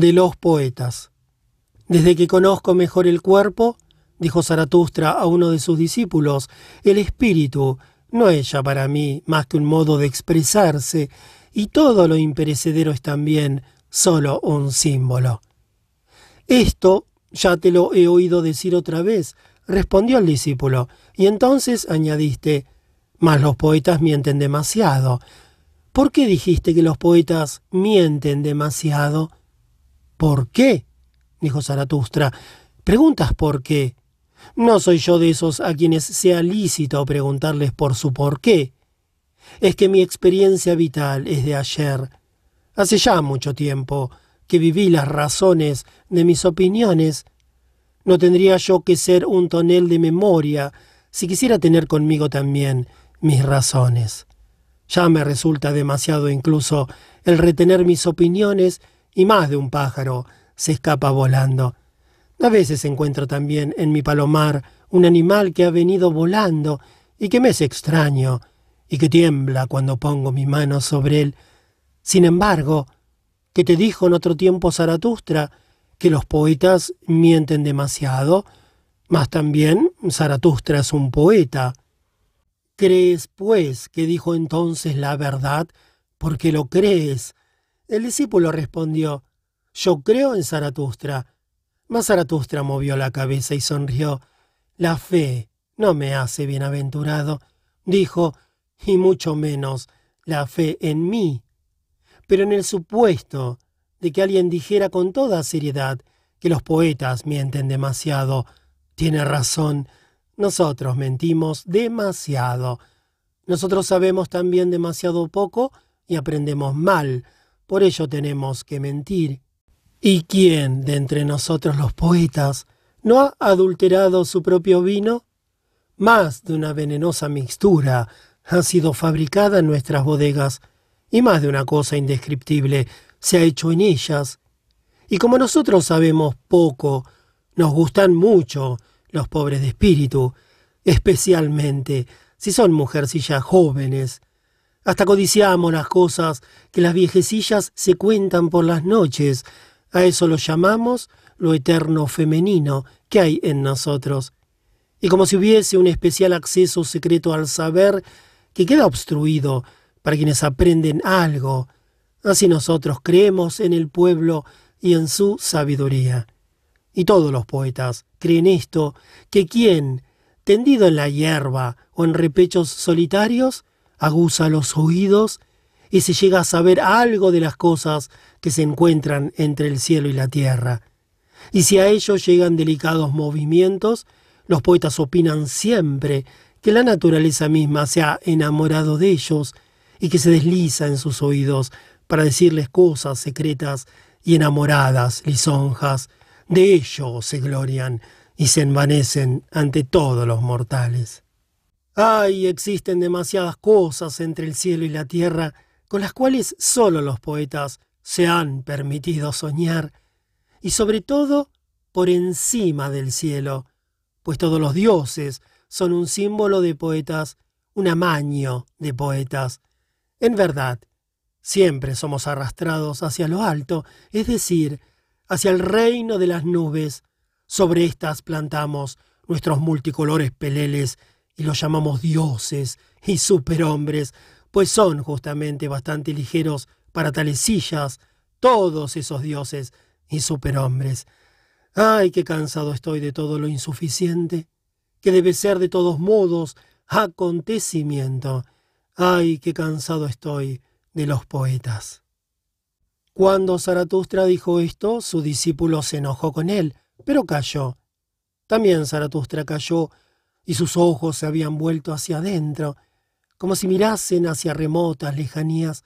de los poetas. Desde que conozco mejor el cuerpo, dijo Zaratustra a uno de sus discípulos, el espíritu no es ya para mí más que un modo de expresarse, y todo lo imperecedero es también solo un símbolo. Esto ya te lo he oído decir otra vez, respondió el discípulo, y entonces añadiste, mas los poetas mienten demasiado. ¿Por qué dijiste que los poetas mienten demasiado? ¿Por qué? dijo Zaratustra. ¿Preguntas por qué? No soy yo de esos a quienes sea lícito preguntarles por su por qué. Es que mi experiencia vital es de ayer. Hace ya mucho tiempo que viví las razones de mis opiniones. No tendría yo que ser un tonel de memoria si quisiera tener conmigo también mis razones. Ya me resulta demasiado incluso el retener mis opiniones y más de un pájaro se escapa volando. A veces encuentro también en mi palomar un animal que ha venido volando y que me es extraño y que tiembla cuando pongo mi mano sobre él. Sin embargo, que te dijo en otro tiempo Zaratustra que los poetas mienten demasiado, mas también Zaratustra es un poeta. ¿Crees, pues, que dijo entonces la verdad porque lo crees? El discípulo respondió, yo creo en Zaratustra. Mas Zaratustra movió la cabeza y sonrió. La fe no me hace bienaventurado, dijo, y mucho menos la fe en mí. Pero en el supuesto de que alguien dijera con toda seriedad que los poetas mienten demasiado, tiene razón, nosotros mentimos demasiado. Nosotros sabemos también demasiado poco y aprendemos mal, por ello tenemos que mentir. ¿Y quién de entre nosotros los poetas no ha adulterado su propio vino? Más de una venenosa mixtura ha sido fabricada en nuestras bodegas, y más de una cosa indescriptible se ha hecho en ellas. Y como nosotros sabemos poco, nos gustan mucho los pobres de espíritu, especialmente si son mujercillas jóvenes. Hasta codiciamos las cosas que las viejecillas se cuentan por las noches, a eso lo llamamos lo eterno femenino que hay en nosotros. Y como si hubiese un especial acceso secreto al saber que queda obstruido para quienes aprenden algo, así nosotros creemos en el pueblo y en su sabiduría. Y todos los poetas creen esto, que quien, tendido en la hierba o en repechos solitarios, aguza los oídos y se llega a saber algo de las cosas que se encuentran entre el cielo y la tierra. Y si a ellos llegan delicados movimientos, los poetas opinan siempre que la naturaleza misma se ha enamorado de ellos y que se desliza en sus oídos para decirles cosas secretas y enamoradas, lisonjas. De ello se glorian y se envanecen ante todos los mortales. Ay, existen demasiadas cosas entre el cielo y la tierra con las cuales sólo los poetas se han permitido soñar, y sobre todo por encima del cielo, pues todos los dioses son un símbolo de poetas, un amaño de poetas. En verdad, siempre somos arrastrados hacia lo alto, es decir, hacia el reino de las nubes. Sobre éstas plantamos nuestros multicolores peleles y los llamamos dioses y superhombres, pues son justamente bastante ligeros para tales sillas, todos esos dioses y superhombres. Ay, qué cansado estoy de todo lo insuficiente, que debe ser de todos modos acontecimiento. Ay, qué cansado estoy de los poetas. Cuando Zaratustra dijo esto, su discípulo se enojó con él, pero cayó. También Zaratustra cayó, y sus ojos se habían vuelto hacia adentro, como si mirasen hacia remotas lejanías.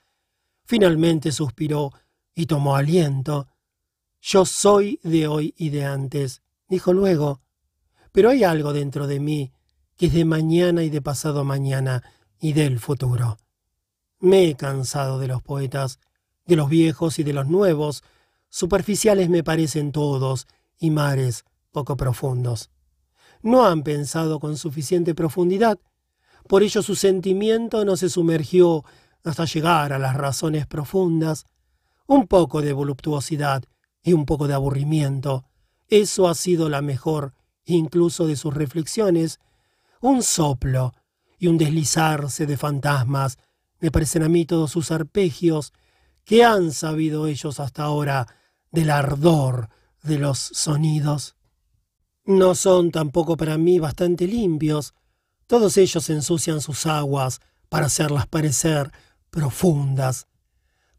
Finalmente suspiró y tomó aliento. Yo soy de hoy y de antes, dijo luego, pero hay algo dentro de mí que es de mañana y de pasado mañana y del futuro. Me he cansado de los poetas, de los viejos y de los nuevos, superficiales me parecen todos, y mares poco profundos. No han pensado con suficiente profundidad por ello su sentimiento no se sumergió hasta llegar a las razones profundas. Un poco de voluptuosidad y un poco de aburrimiento. Eso ha sido la mejor, incluso de sus reflexiones. Un soplo y un deslizarse de fantasmas. Me parecen a mí todos sus arpegios. ¿Qué han sabido ellos hasta ahora del ardor de los sonidos? No son tampoco para mí bastante limpios. Todos ellos ensucian sus aguas para hacerlas parecer profundas.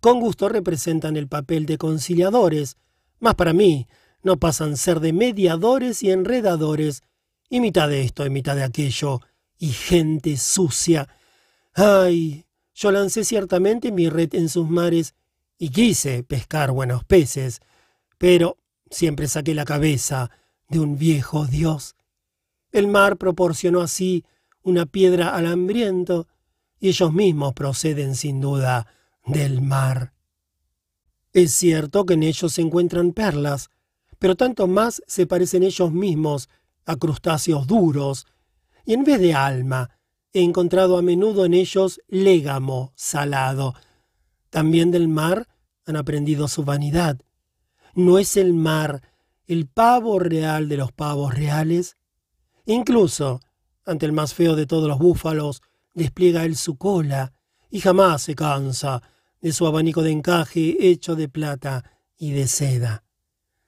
Con gusto representan el papel de conciliadores, mas para mí no pasan ser de mediadores y enredadores, y mitad de esto y mitad de aquello, y gente sucia. Ay, yo lancé ciertamente mi red en sus mares y quise pescar buenos peces, pero siempre saqué la cabeza de un viejo dios. El mar proporcionó así una piedra al hambriento, y ellos mismos proceden sin duda del mar. Es cierto que en ellos se encuentran perlas, pero tanto más se parecen ellos mismos a crustáceos duros, y en vez de alma, he encontrado a menudo en ellos légamo salado. También del mar han aprendido su vanidad. No es el mar el pavo real de los pavos reales. Incluso, ante el más feo de todos los búfalos, despliega él su cola y jamás se cansa de su abanico de encaje hecho de plata y de seda.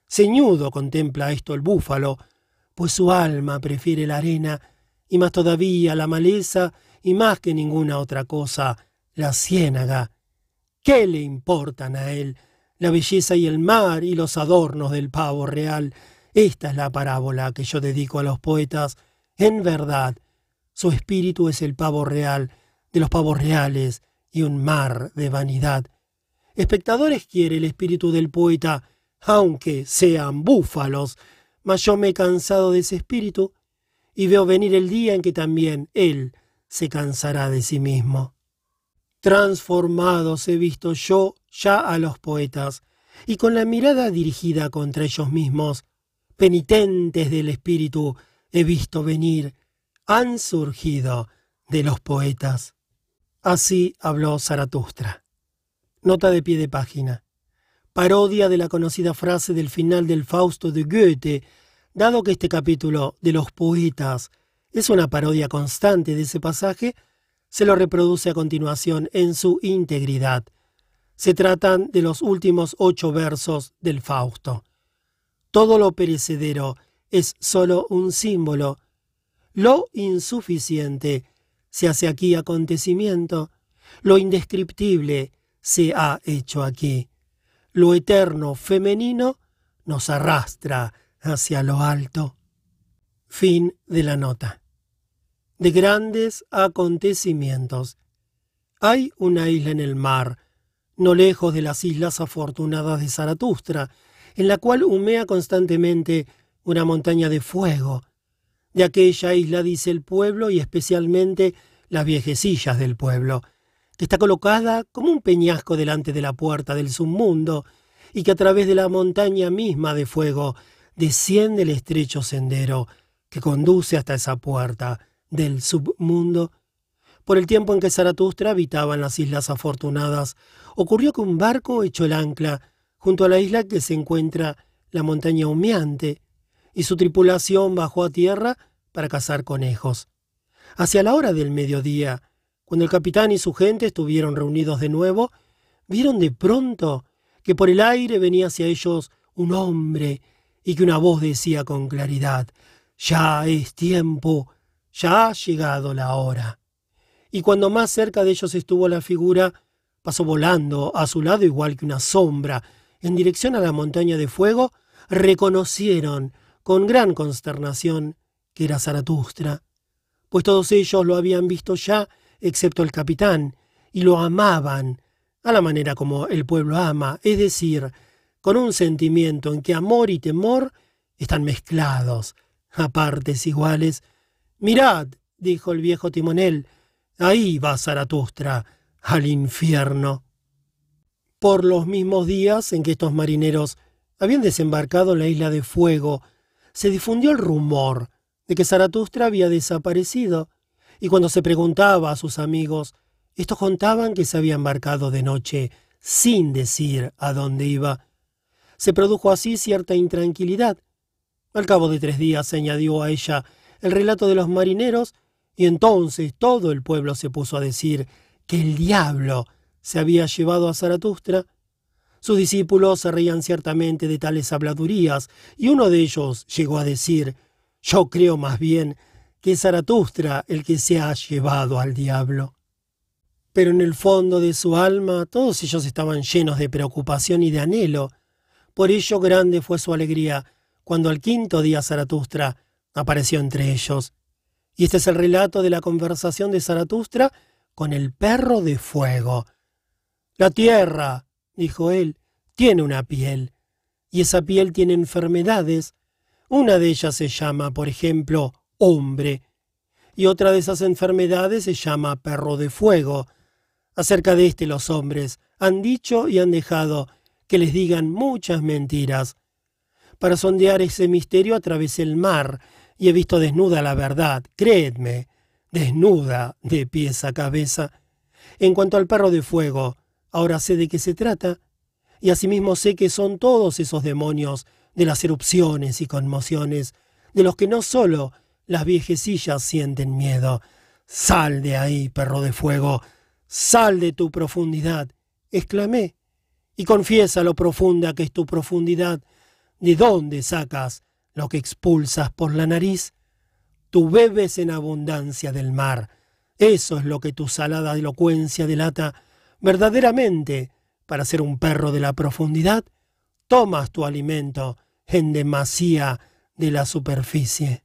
Ceñudo contempla esto el búfalo, pues su alma prefiere la arena y más todavía la maleza y más que ninguna otra cosa la ciénaga. ¿Qué le importan a él la belleza y el mar y los adornos del pavo real. Esta es la parábola que yo dedico a los poetas. En verdad, su espíritu es el pavo real de los pavos reales y un mar de vanidad. Espectadores quiere el espíritu del poeta, aunque sean búfalos, mas yo me he cansado de ese espíritu y veo venir el día en que también él se cansará de sí mismo. Transformados he visto yo ya a los poetas, y con la mirada dirigida contra ellos mismos, penitentes del espíritu, he visto venir, han surgido de los poetas. Así habló Zaratustra. Nota de pie de página. Parodia de la conocida frase del final del Fausto de Goethe, dado que este capítulo de los poetas es una parodia constante de ese pasaje, se lo reproduce a continuación en su integridad. Se tratan de los últimos ocho versos del Fausto. Todo lo perecedero es sólo un símbolo. Lo insuficiente se hace aquí acontecimiento. Lo indescriptible se ha hecho aquí. Lo eterno femenino nos arrastra hacia lo alto. Fin de la nota de grandes acontecimientos. Hay una isla en el mar, no lejos de las islas afortunadas de Zaratustra, en la cual humea constantemente una montaña de fuego. De aquella isla dice el pueblo y especialmente las viejecillas del pueblo, que está colocada como un peñasco delante de la puerta del submundo y que a través de la montaña misma de fuego desciende el estrecho sendero que conduce hasta esa puerta del submundo. Por el tiempo en que Zaratustra habitaba en las Islas Afortunadas, ocurrió que un barco echó el ancla junto a la isla que se encuentra la montaña humeante, y su tripulación bajó a tierra para cazar conejos. Hacia la hora del mediodía, cuando el capitán y su gente estuvieron reunidos de nuevo, vieron de pronto que por el aire venía hacia ellos un hombre y que una voz decía con claridad, Ya es tiempo ya ha llegado la hora. Y cuando más cerca de ellos estuvo la figura, pasó volando a su lado igual que una sombra, en dirección a la montaña de fuego, reconocieron con gran consternación que era Zaratustra, pues todos ellos lo habían visto ya, excepto el capitán, y lo amaban, a la manera como el pueblo ama, es decir, con un sentimiento en que amor y temor están mezclados, a partes iguales, Mirad, dijo el viejo timonel, ahí va Zaratustra, al infierno. Por los mismos días en que estos marineros habían desembarcado en la isla de Fuego, se difundió el rumor de que Zaratustra había desaparecido, y cuando se preguntaba a sus amigos, estos contaban que se había embarcado de noche sin decir a dónde iba. Se produjo así cierta intranquilidad. Al cabo de tres días se añadió a ella el relato de los marineros, y entonces todo el pueblo se puso a decir que el diablo se había llevado a Zaratustra. Sus discípulos se reían ciertamente de tales habladurías, y uno de ellos llegó a decir, yo creo más bien que es Zaratustra el que se ha llevado al diablo. Pero en el fondo de su alma todos ellos estaban llenos de preocupación y de anhelo. Por ello grande fue su alegría cuando al quinto día Zaratustra apareció entre ellos. Y este es el relato de la conversación de Zaratustra con el perro de fuego. La tierra, dijo él, tiene una piel, y esa piel tiene enfermedades. Una de ellas se llama, por ejemplo, hombre, y otra de esas enfermedades se llama perro de fuego. Acerca de éste los hombres han dicho y han dejado que les digan muchas mentiras. Para sondear ese misterio atravesé el mar y he visto desnuda la verdad, creedme, desnuda de pies a cabeza. En cuanto al perro de fuego, ahora sé de qué se trata, y asimismo sé que son todos esos demonios de las erupciones y conmociones, de los que no sólo las viejecillas sienten miedo. Sal de ahí, perro de fuego, sal de tu profundidad, exclamé, y confiesa lo profunda que es tu profundidad, ¿De dónde sacas lo que expulsas por la nariz? Tú bebes en abundancia del mar. Eso es lo que tu salada elocuencia delata. Verdaderamente, para ser un perro de la profundidad, tomas tu alimento en demasía de la superficie.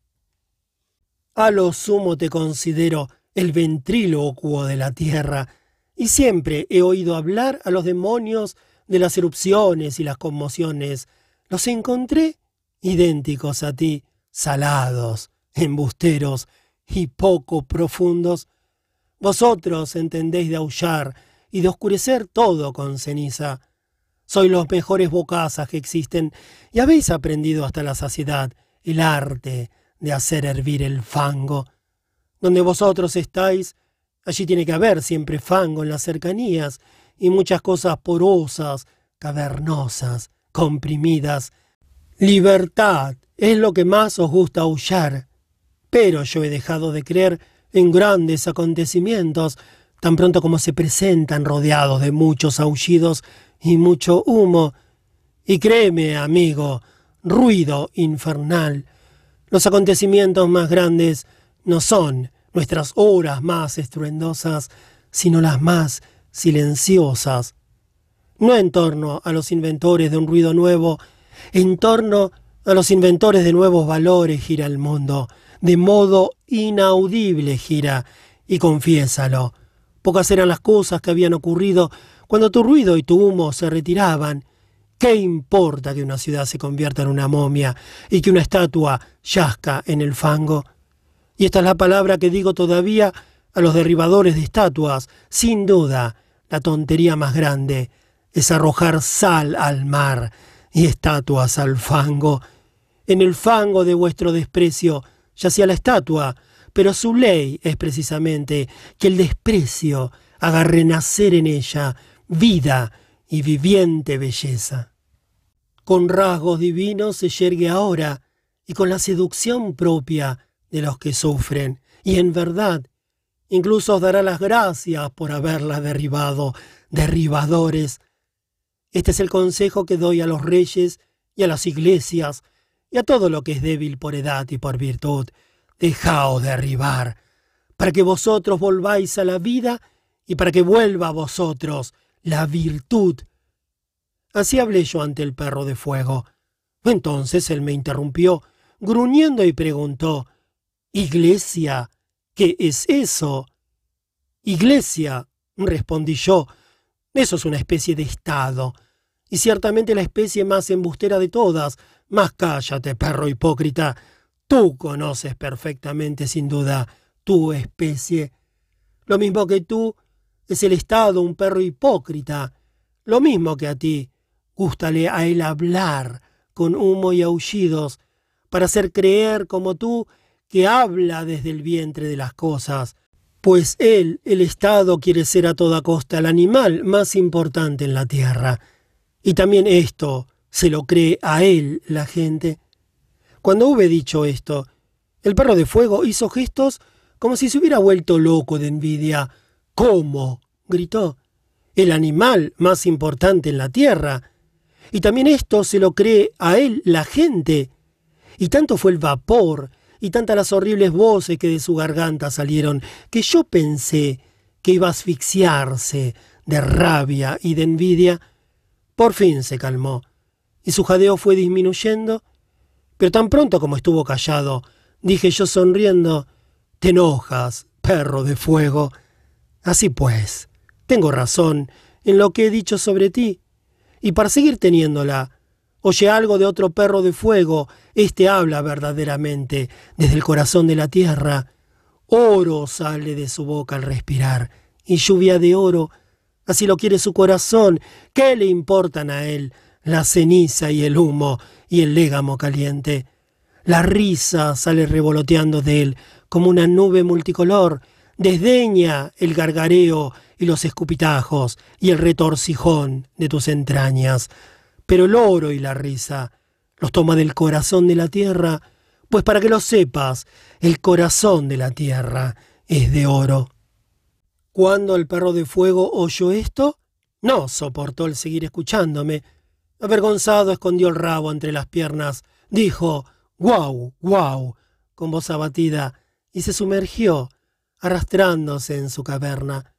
A lo sumo te considero el ventrílocuo de la tierra, y siempre he oído hablar a los demonios de las erupciones y las conmociones, los encontré idénticos a ti, salados, embusteros y poco profundos. Vosotros entendéis de aullar y de oscurecer todo con ceniza. Sois los mejores bocazas que existen y habéis aprendido hasta la saciedad el arte de hacer hervir el fango. Donde vosotros estáis, allí tiene que haber siempre fango en las cercanías y muchas cosas porosas, cavernosas, comprimidas. Libertad es lo que más os gusta aullar. Pero yo he dejado de creer en grandes acontecimientos, tan pronto como se presentan rodeados de muchos aullidos y mucho humo. Y créeme, amigo, ruido infernal. Los acontecimientos más grandes no son nuestras horas más estruendosas, sino las más silenciosas no en torno a los inventores de un ruido nuevo, en torno a los inventores de nuevos valores gira el mundo, de modo inaudible gira, y confiésalo. Pocas eran las cosas que habían ocurrido cuando tu ruido y tu humo se retiraban. ¿Qué importa que una ciudad se convierta en una momia y que una estatua yazca en el fango? Y esta es la palabra que digo todavía a los derribadores de estatuas, sin duda, la tontería más grande es arrojar sal al mar y estatuas al fango. En el fango de vuestro desprecio yacía la estatua, pero su ley es precisamente que el desprecio haga renacer en ella vida y viviente belleza. Con rasgos divinos se yergue ahora y con la seducción propia de los que sufren, y en verdad incluso os dará las gracias por haberla derribado, derribadores, este es el consejo que doy a los reyes y a las iglesias y a todo lo que es débil por edad y por virtud. Dejaos derribar, para que vosotros volváis a la vida y para que vuelva a vosotros la virtud. Así hablé yo ante el perro de fuego. Entonces él me interrumpió, gruñendo y preguntó, Iglesia, ¿qué es eso? Iglesia, respondí yo, eso es una especie de Estado, y ciertamente la especie más embustera de todas. Mas cállate, perro hipócrita. Tú conoces perfectamente, sin duda, tu especie. Lo mismo que tú es el Estado un perro hipócrita. Lo mismo que a ti. Gústale a él hablar con humo y aullidos, para hacer creer como tú que habla desde el vientre de las cosas, pues él, el Estado, quiere ser a toda costa el animal más importante en la tierra. Y también esto se lo cree a él la gente. Cuando hube dicho esto, el perro de fuego hizo gestos como si se hubiera vuelto loco de envidia. ¿Cómo? gritó. El animal más importante en la tierra. Y también esto se lo cree a él la gente. Y tanto fue el vapor y tantas las horribles voces que de su garganta salieron, que yo pensé que iba a asfixiarse de rabia y de envidia. Por fin se calmó, y su jadeo fue disminuyendo, pero tan pronto como estuvo callado, dije yo sonriendo, Te enojas, perro de fuego. Así pues, tengo razón en lo que he dicho sobre ti, y para seguir teniéndola, oye algo de otro perro de fuego, este habla verdaderamente desde el corazón de la tierra. Oro sale de su boca al respirar, y lluvia de oro. Así lo quiere su corazón. ¿Qué le importan a él la ceniza y el humo y el légamo caliente? La risa sale revoloteando de él como una nube multicolor. Desdeña el gargareo y los escupitajos y el retorcijón de tus entrañas. Pero el oro y la risa los toma del corazón de la tierra, pues para que lo sepas, el corazón de la tierra es de oro. Cuando el perro de fuego oyó esto, no soportó el seguir escuchándome. Avergonzado escondió el rabo entre las piernas, dijo guau, guau, con voz abatida, y se sumergió, arrastrándose en su caverna.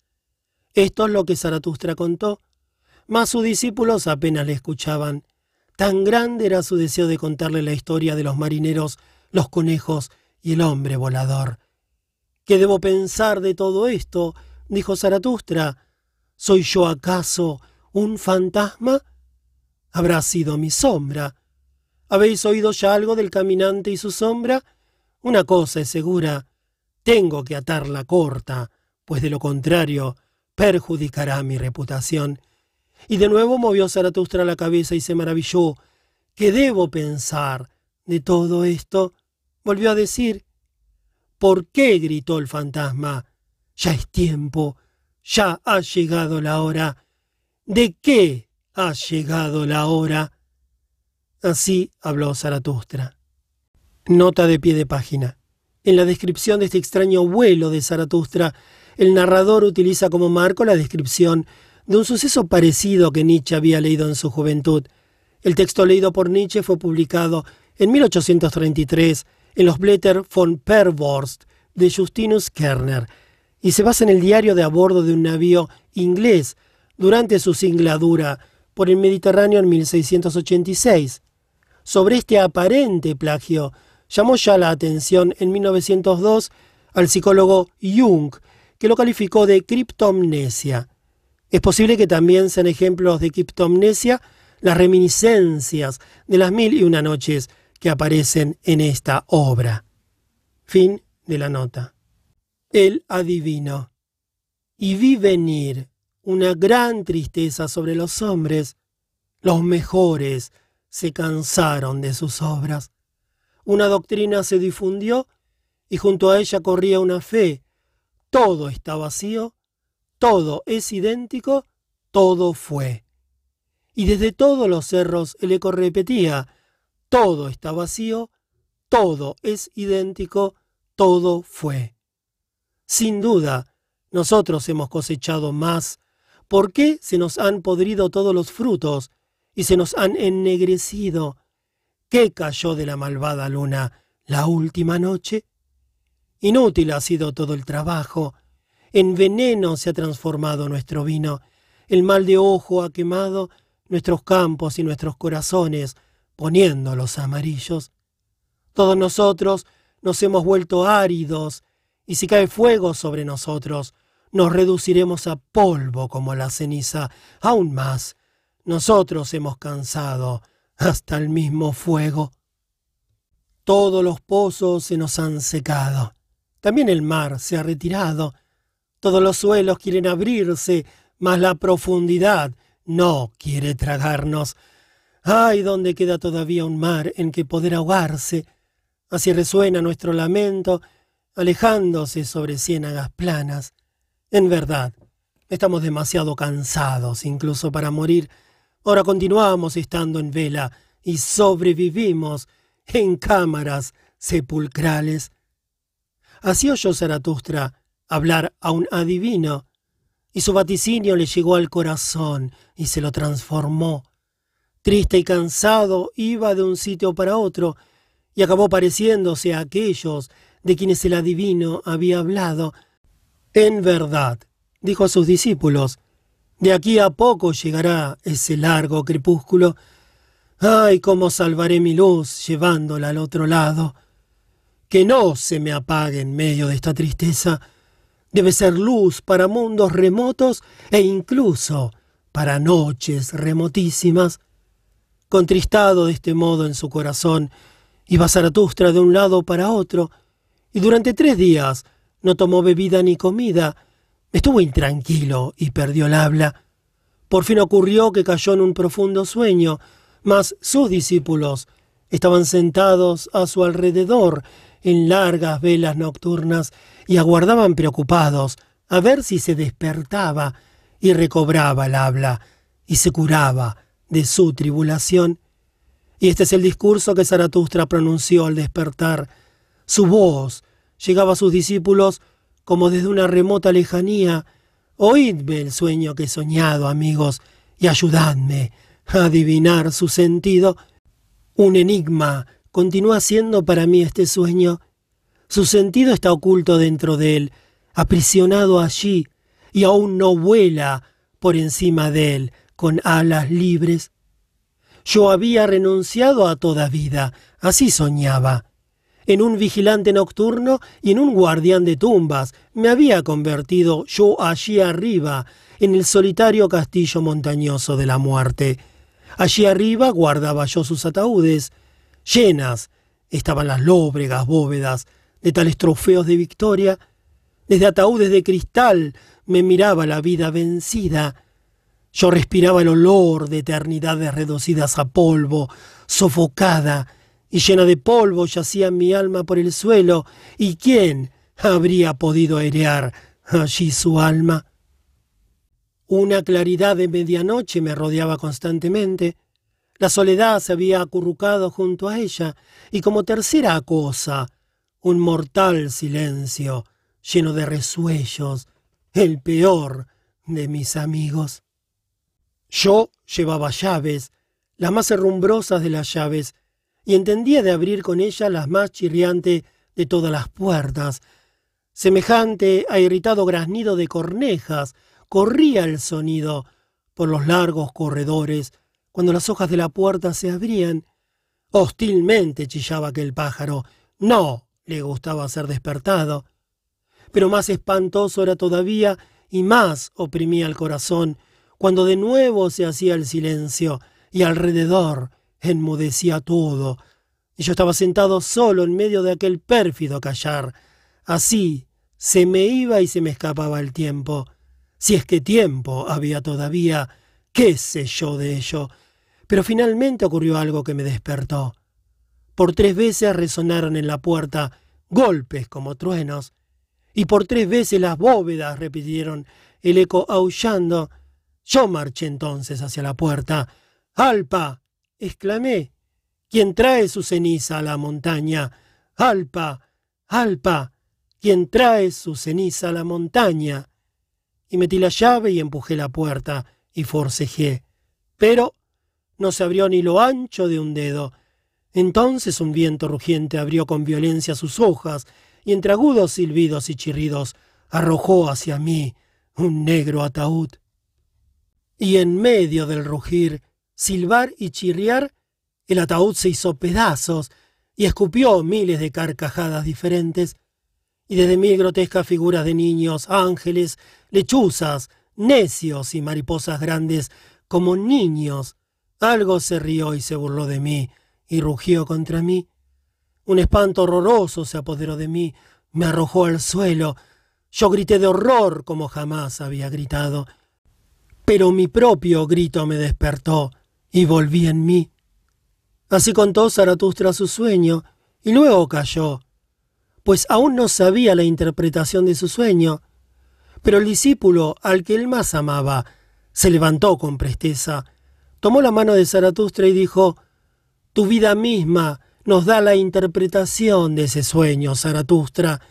Esto es lo que Zaratustra contó, mas sus discípulos apenas le escuchaban. Tan grande era su deseo de contarle la historia de los marineros, los conejos y el hombre volador. ¿Qué debo pensar de todo esto? dijo Zaratustra. ¿Soy yo acaso un fantasma? Habrá sido mi sombra. ¿Habéis oído ya algo del caminante y su sombra? Una cosa es segura. Tengo que atarla corta, pues de lo contrario perjudicará mi reputación. Y de nuevo movió Zaratustra la cabeza y se maravilló. ¿Qué debo pensar de todo esto? Volvió a decir. ¿Por qué? gritó el fantasma. Ya es tiempo. Ya ha llegado la hora. ¿De qué ha llegado la hora? Así habló Zaratustra. Nota de pie de página. En la descripción de este extraño vuelo de Zaratustra, el narrador utiliza como marco la descripción de un suceso parecido que Nietzsche había leído en su juventud. El texto leído por Nietzsche fue publicado en 1833 en los Blätter von Pervorst de Justinus Kerner y se basa en el diario de a bordo de un navío inglés durante su singladura por el Mediterráneo en 1686. Sobre este aparente plagio llamó ya la atención en 1902 al psicólogo Jung, que lo calificó de criptomnesia. Es posible que también sean ejemplos de criptomnesia las reminiscencias de las mil y una noches que aparecen en esta obra. Fin de la nota. El adivino. Y vi venir una gran tristeza sobre los hombres. Los mejores se cansaron de sus obras. Una doctrina se difundió y junto a ella corría una fe. Todo está vacío todo es idéntico, todo fue. Y desde todos los cerros el eco repetía, todo está vacío, todo es idéntico, todo fue. Sin duda, nosotros hemos cosechado más. ¿Por qué se nos han podrido todos los frutos y se nos han ennegrecido? ¿Qué cayó de la malvada luna la última noche? Inútil ha sido todo el trabajo, en veneno se ha transformado nuestro vino. El mal de ojo ha quemado nuestros campos y nuestros corazones, poniéndolos amarillos. Todos nosotros nos hemos vuelto áridos, y si cae fuego sobre nosotros, nos reduciremos a polvo como la ceniza. Aún más, nosotros hemos cansado hasta el mismo fuego. Todos los pozos se nos han secado. También el mar se ha retirado todos los suelos quieren abrirse, mas la profundidad no quiere tragarnos. ¡Ay, dónde queda todavía un mar en que poder ahogarse! Así resuena nuestro lamento, alejándose sobre ciénagas planas. En verdad, estamos demasiado cansados incluso para morir, Ahora continuamos estando en vela y sobrevivimos en cámaras sepulcrales. Así oyó Zaratustra hablar a un adivino, y su vaticinio le llegó al corazón y se lo transformó. Triste y cansado iba de un sitio para otro, y acabó pareciéndose a aquellos de quienes el adivino había hablado. En verdad, dijo a sus discípulos, de aquí a poco llegará ese largo crepúsculo. ¡Ay, cómo salvaré mi luz llevándola al otro lado! Que no se me apague en medio de esta tristeza. Debe ser luz para mundos remotos e incluso para noches remotísimas. Contristado de este modo en su corazón, iba Zaratustra de un lado para otro, y durante tres días no tomó bebida ni comida, Estuvo intranquilo y perdió el habla. Por fin ocurrió que cayó en un profundo sueño, mas sus discípulos estaban sentados a su alrededor en largas velas nocturnas y aguardaban preocupados a ver si se despertaba y recobraba el habla y se curaba de su tribulación. Y este es el discurso que Zaratustra pronunció al despertar. Su voz llegaba a sus discípulos como desde una remota lejanía. Oídme el sueño que he soñado, amigos, y ayudadme a adivinar su sentido. Un enigma continúa siendo para mí este sueño. Su sentido está oculto dentro de él, aprisionado allí, y aún no vuela por encima de él con alas libres. Yo había renunciado a toda vida, así soñaba en un vigilante nocturno y en un guardián de tumbas. Me había convertido yo allí arriba, en el solitario castillo montañoso de la muerte. Allí arriba guardaba yo sus ataúdes. Llenas estaban las lóbregas bóvedas de tales trofeos de victoria. Desde ataúdes de cristal me miraba la vida vencida. Yo respiraba el olor de eternidades reducidas a polvo, sofocada, y llena de polvo yacía mi alma por el suelo, ¿y quién habría podido airear allí su alma? Una claridad de medianoche me rodeaba constantemente. La soledad se había acurrucado junto a ella, y como tercera cosa, un mortal silencio, lleno de resuellos, el peor de mis amigos. Yo llevaba llaves, las más herrumbrosas de las llaves, y entendía de abrir con ella las más chirriantes de todas las puertas. Semejante a irritado graznido de cornejas, corría el sonido por los largos corredores cuando las hojas de la puerta se abrían. Hostilmente chillaba aquel pájaro. No le gustaba ser despertado. Pero más espantoso era todavía y más oprimía el corazón cuando de nuevo se hacía el silencio y alrededor enmudecía todo, y yo estaba sentado solo en medio de aquel pérfido callar. Así se me iba y se me escapaba el tiempo. Si es que tiempo había todavía, qué sé yo de ello. Pero finalmente ocurrió algo que me despertó. Por tres veces resonaron en la puerta golpes como truenos, y por tres veces las bóvedas repitieron el eco aullando. Yo marché entonces hacia la puerta. ¡Alpa! exclamé. ¿Quién trae su ceniza a la montaña? Alpa, Alpa, ¿quién trae su ceniza a la montaña? Y metí la llave y empujé la puerta y forcejé. Pero no se abrió ni lo ancho de un dedo. Entonces un viento rugiente abrió con violencia sus hojas y entre agudos silbidos y chirridos arrojó hacia mí un negro ataúd. Y en medio del rugir silbar y chirriar, el ataúd se hizo pedazos y escupió miles de carcajadas diferentes, y desde mil grotescas figuras de niños, ángeles, lechuzas, necios y mariposas grandes, como niños, algo se rió y se burló de mí, y rugió contra mí. Un espanto horroroso se apoderó de mí, me arrojó al suelo. Yo grité de horror como jamás había gritado. Pero mi propio grito me despertó y volví en mí. Así contó Zaratustra su sueño, y luego cayó, pues aún no sabía la interpretación de su sueño. Pero el discípulo, al que él más amaba, se levantó con presteza, tomó la mano de Zaratustra y dijo, Tu vida misma nos da la interpretación de ese sueño, Zaratustra.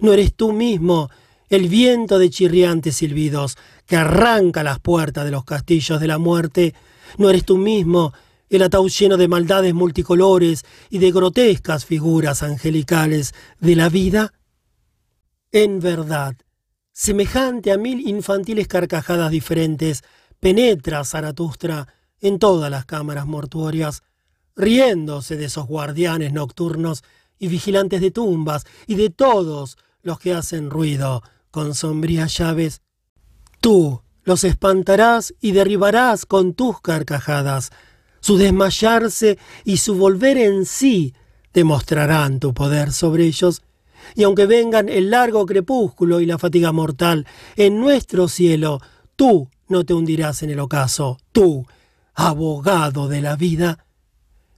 No eres tú mismo el viento de chirriantes silbidos que arranca las puertas de los castillos de la muerte. No eres tú mismo el ataúd lleno de maldades multicolores y de grotescas figuras angelicales de la vida. En verdad, semejante a mil infantiles carcajadas diferentes, penetra Zaratustra en todas las cámaras mortuorias, riéndose de esos guardianes nocturnos y vigilantes de tumbas y de todos los que hacen ruido con sombrías llaves. Tú los espantarás y derribarás con tus carcajadas. Su desmayarse y su volver en sí demostrarán tu poder sobre ellos. Y aunque vengan el largo crepúsculo y la fatiga mortal, en nuestro cielo tú no te hundirás en el ocaso, tú, abogado de la vida.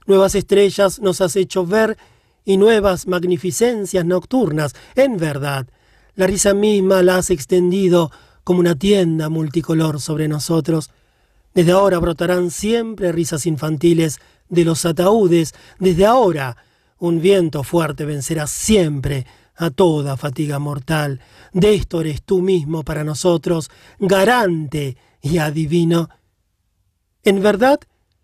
Nuevas estrellas nos has hecho ver y nuevas magnificencias nocturnas. En verdad, la risa misma la has extendido como una tienda multicolor sobre nosotros. Desde ahora brotarán siempre risas infantiles de los ataúdes. Desde ahora un viento fuerte vencerá siempre a toda fatiga mortal. De esto eres tú mismo para nosotros, garante y adivino. En verdad,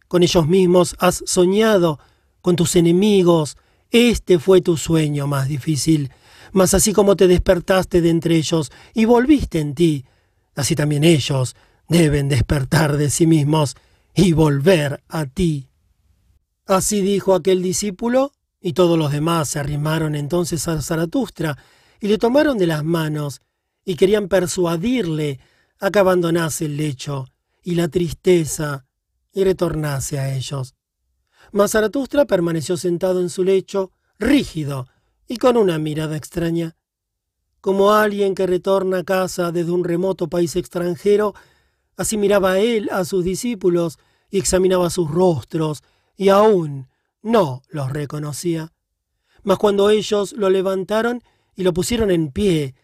con ellos mismos has soñado, con tus enemigos, este fue tu sueño más difícil. Mas así como te despertaste de entre ellos y volviste en ti, así también ellos deben despertar de sí mismos y volver a ti. Así dijo aquel discípulo, y todos los demás se arrimaron entonces a Zaratustra y le tomaron de las manos y querían persuadirle a que abandonase el lecho y la tristeza y retornase a ellos. Mas Zaratustra permaneció sentado en su lecho, rígido y con una mirada extraña. Como alguien que retorna a casa desde un remoto país extranjero, así miraba él a sus discípulos y examinaba sus rostros, y aún no los reconocía. Mas cuando ellos lo levantaron y lo pusieron en pie,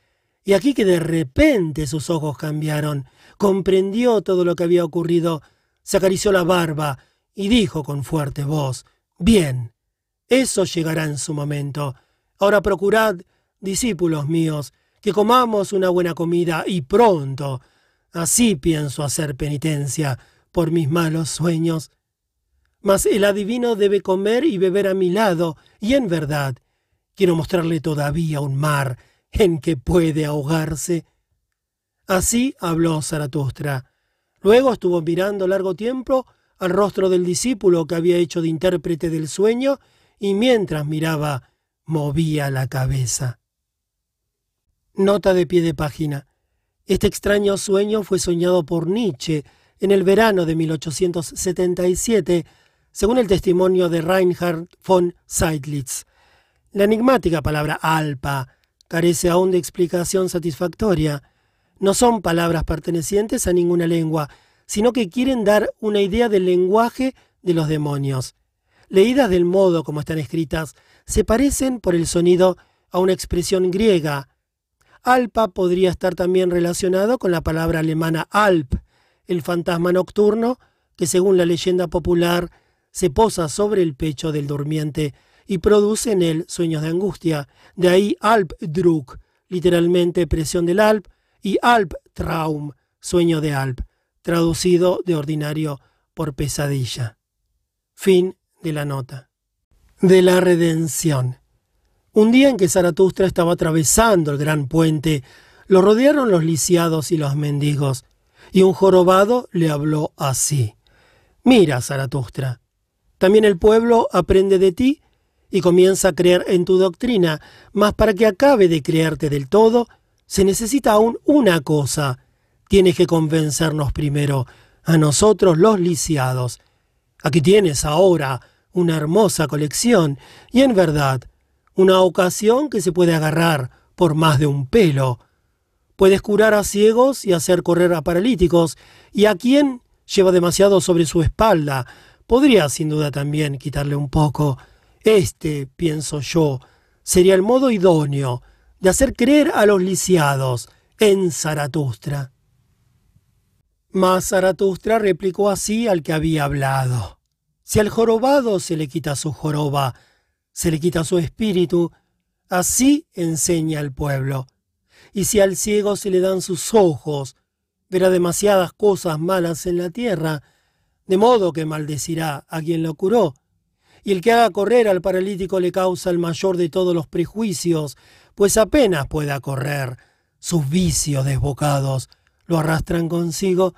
y aquí que de repente sus ojos cambiaron, comprendió todo lo que había ocurrido, se acarició la barba y dijo con fuerte voz, Bien, eso llegará en su momento. Ahora procurad, discípulos míos, que comamos una buena comida y pronto. Así pienso hacer penitencia por mis malos sueños. Mas el adivino debe comer y beber a mi lado, y en verdad quiero mostrarle todavía un mar en que puede ahogarse. Así habló Zaratustra. Luego estuvo mirando largo tiempo al rostro del discípulo que había hecho de intérprete del sueño, y mientras miraba, movía la cabeza. Nota de pie de página. Este extraño sueño fue soñado por Nietzsche en el verano de 1877, según el testimonio de Reinhard von Seidlitz. La enigmática palabra alpa carece aún de explicación satisfactoria no son palabras pertenecientes a ninguna lengua, sino que quieren dar una idea del lenguaje de los demonios. Leídas del modo como están escritas, se parecen por el sonido a una expresión griega. Alpa podría estar también relacionado con la palabra alemana Alp, el fantasma nocturno que según la leyenda popular se posa sobre el pecho del durmiente y produce en él sueños de angustia. De ahí Alpdruck, literalmente presión del Alp, y Albtraum, sueño de Alp, traducido de ordinario por pesadilla. Fin de la nota. De la redención. Un día en que Zaratustra estaba atravesando el gran puente, lo rodearon los lisiados y los mendigos, y un jorobado le habló así. Mira, Zaratustra, también el pueblo aprende de ti y comienza a creer en tu doctrina, mas para que acabe de creerte del todo, se necesita aún una cosa. Tienes que convencernos primero, a nosotros los lisiados. Aquí tienes ahora una hermosa colección y en verdad una ocasión que se puede agarrar por más de un pelo. Puedes curar a ciegos y hacer correr a paralíticos, y a quien lleva demasiado sobre su espalda, podría sin duda también quitarle un poco. Este, pienso yo, sería el modo idóneo de hacer creer a los lisiados en Zaratustra. Mas Zaratustra replicó así al que había hablado. Si al jorobado se le quita su joroba, se le quita su espíritu, así enseña el pueblo. Y si al ciego se le dan sus ojos, verá demasiadas cosas malas en la tierra, de modo que maldecirá a quien lo curó. Y el que haga correr al paralítico le causa el mayor de todos los prejuicios, pues apenas pueda correr. Sus vicios desbocados lo arrastran consigo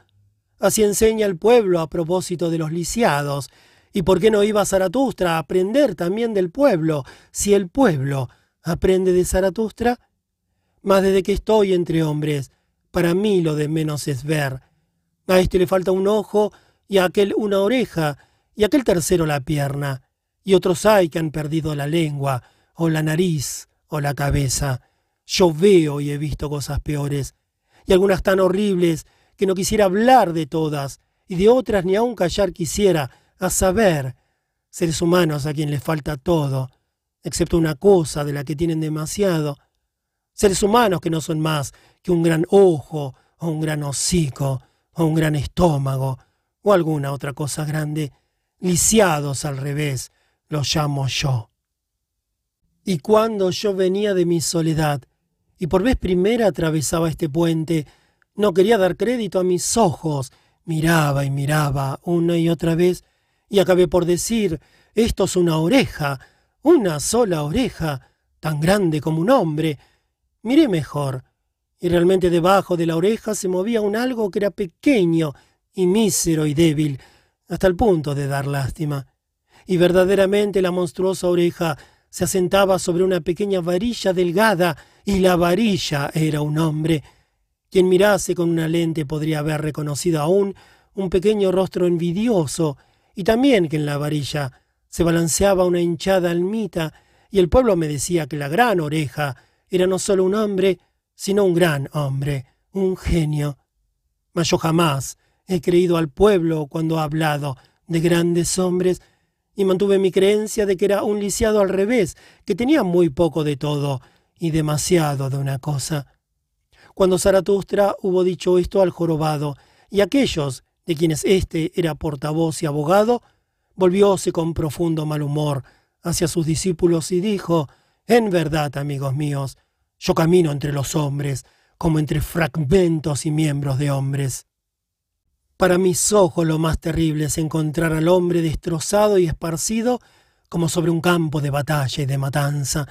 Así enseña el pueblo a propósito de los lisiados. ¿Y por qué no iba Zaratustra a aprender también del pueblo, si el pueblo aprende de Zaratustra? Mas desde que estoy entre hombres, para mí lo de menos es ver. A este le falta un ojo, y a aquel una oreja, y a aquel tercero la pierna, y otros hay que han perdido la lengua, o la nariz, o la cabeza. Yo veo y he visto cosas peores, y algunas tan horribles que no quisiera hablar de todas, y de otras ni aun callar quisiera, a saber, seres humanos a quien les falta todo, excepto una cosa de la que tienen demasiado, seres humanos que no son más que un gran ojo, o un gran hocico, o un gran estómago, o alguna otra cosa grande, lisiados al revés, los llamo yo. Y cuando yo venía de mi soledad, y por vez primera atravesaba este puente, no quería dar crédito a mis ojos. Miraba y miraba una y otra vez y acabé por decir, esto es una oreja, una sola oreja, tan grande como un hombre. Miré mejor, y realmente debajo de la oreja se movía un algo que era pequeño y mísero y débil, hasta el punto de dar lástima. Y verdaderamente la monstruosa oreja se asentaba sobre una pequeña varilla delgada, y la varilla era un hombre. Quien mirase con una lente podría haber reconocido aún un pequeño rostro envidioso, y también que en la varilla se balanceaba una hinchada almita, y el pueblo me decía que la gran oreja era no solo un hombre, sino un gran hombre, un genio. Mas yo jamás he creído al pueblo cuando ha hablado de grandes hombres, y mantuve mi creencia de que era un lisiado al revés, que tenía muy poco de todo y demasiado de una cosa cuando Zaratustra hubo dicho esto al jorobado, y aquellos de quienes éste era portavoz y abogado, volvióse con profundo mal humor hacia sus discípulos y dijo, En verdad, amigos míos, yo camino entre los hombres, como entre fragmentos y miembros de hombres. Para mis ojos lo más terrible es encontrar al hombre destrozado y esparcido como sobre un campo de batalla y de matanza.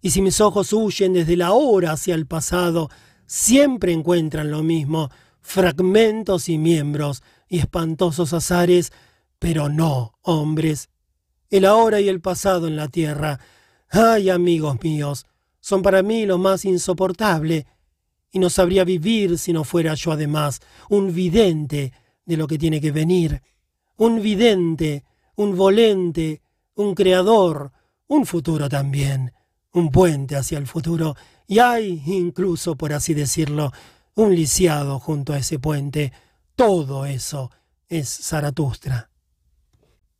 Y si mis ojos huyen desde la hora hacia el pasado, siempre encuentran lo mismo, fragmentos y miembros y espantosos azares, pero no hombres. El ahora y el pasado en la tierra, ay amigos míos, son para mí lo más insoportable, y no sabría vivir si no fuera yo además un vidente de lo que tiene que venir, un vidente, un volente, un creador, un futuro también, un puente hacia el futuro, y hay, incluso por así decirlo, un lisiado junto a ese puente. Todo eso es Zaratustra.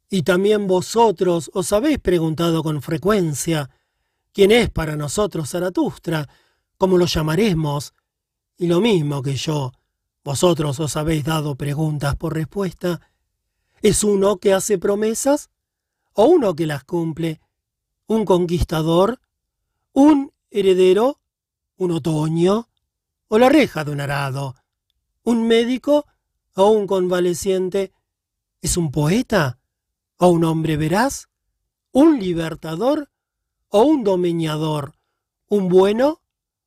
Y también vosotros os habéis preguntado con frecuencia, ¿quién es para nosotros Zaratustra? ¿Cómo lo llamaremos? Y lo mismo que yo, vosotros os habéis dado preguntas por respuesta. ¿Es uno que hace promesas? ¿O uno que las cumple? ¿Un conquistador? ¿Un heredero, un otoño, o la reja de un arado, un médico o un convaleciente, es un poeta o un hombre veraz, un libertador o un domeñador, un bueno